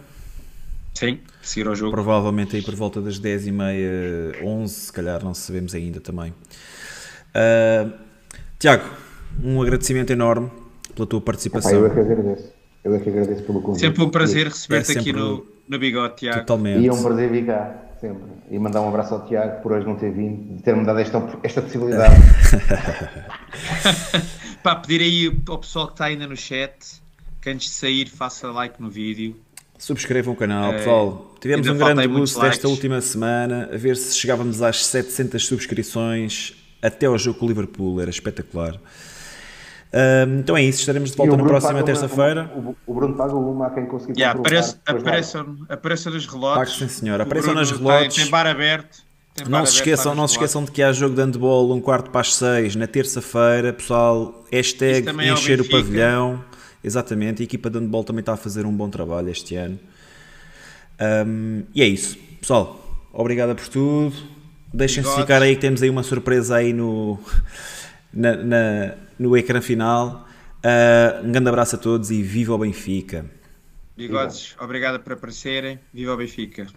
Sim, seguir ao jogo. Provavelmente aí por volta das 10h30, 11 se calhar, não sabemos ainda também. Uh, Tiago, um agradecimento enorme pela tua participação. Epá, eu é que agradeço. Eu é que agradeço pelo convite. Sempre um prazer receber-te é aqui no, no Bigode, Tiago. Totalmente. E é um prazer vir cá, sempre. E mandar um abraço ao Tiago por hoje não ter vindo, de ter-me dado esta, esta possibilidade. Pá, pedir aí ao pessoal que está ainda no chat que antes de sair faça like no vídeo. Subscrevam o canal, é, pessoal. Tivemos um grande boost desta última semana, a ver se chegávamos às 700 subscrições até ao jogo com o Liverpool, era espetacular. Uh, então é isso, estaremos de volta na próxima terça-feira. O, Bruno paga uma a quem conseguir yeah, apareçam, apareçam, apareçam nos relotes. sim senhor, apareçam nos relotes. Tem, tem bar aberto. Tem não, bar se, esqueçam, não se esqueçam de que há jogo de handball um quarto para as seis na terça-feira, pessoal. Hashtag é encher é o, o pavilhão. Exatamente, a equipa de handball também está a fazer um bom trabalho este ano. Um, e é isso, pessoal. Obrigado por tudo. Deixem-se ficar aí que temos aí uma surpresa aí no, na, na no ecrã final. Uh, um grande abraço a todos e viva o Benfica. Bigodes, obrigado por aparecerem. Viva o Benfica.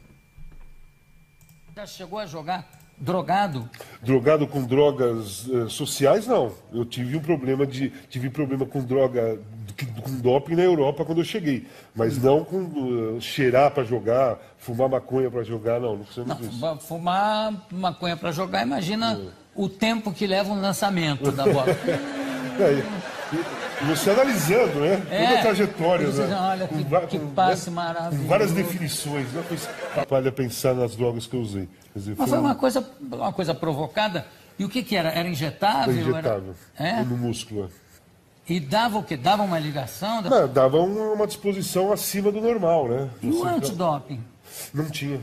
Já chegou a jogar drogado? Drogado com drogas uh, sociais, não. Eu tive um problema de tive problema com droga com doping na Europa quando eu cheguei, mas não com uh, cheirar para jogar, fumar maconha para jogar, não. Não fizemos isso. Fumar maconha para jogar, imagina é. o tempo que leva um lançamento da bola. é. Você analisando, né? É. Toda a trajetória, né? olha, que- va- que com- passe né? maravilhoso. Com várias definições. Não foi atrapalha pensar nas drogas que eu usei. Dizer, Mas foi um- uma coisa, uma coisa provocada. E o que, que era? Era injetável? foi injetável Era... É? no músculo. E dava o quê? Dava uma ligação? Não, dava uma, uma disposição acima do normal, né? E o Você- antidoping? Não tinha.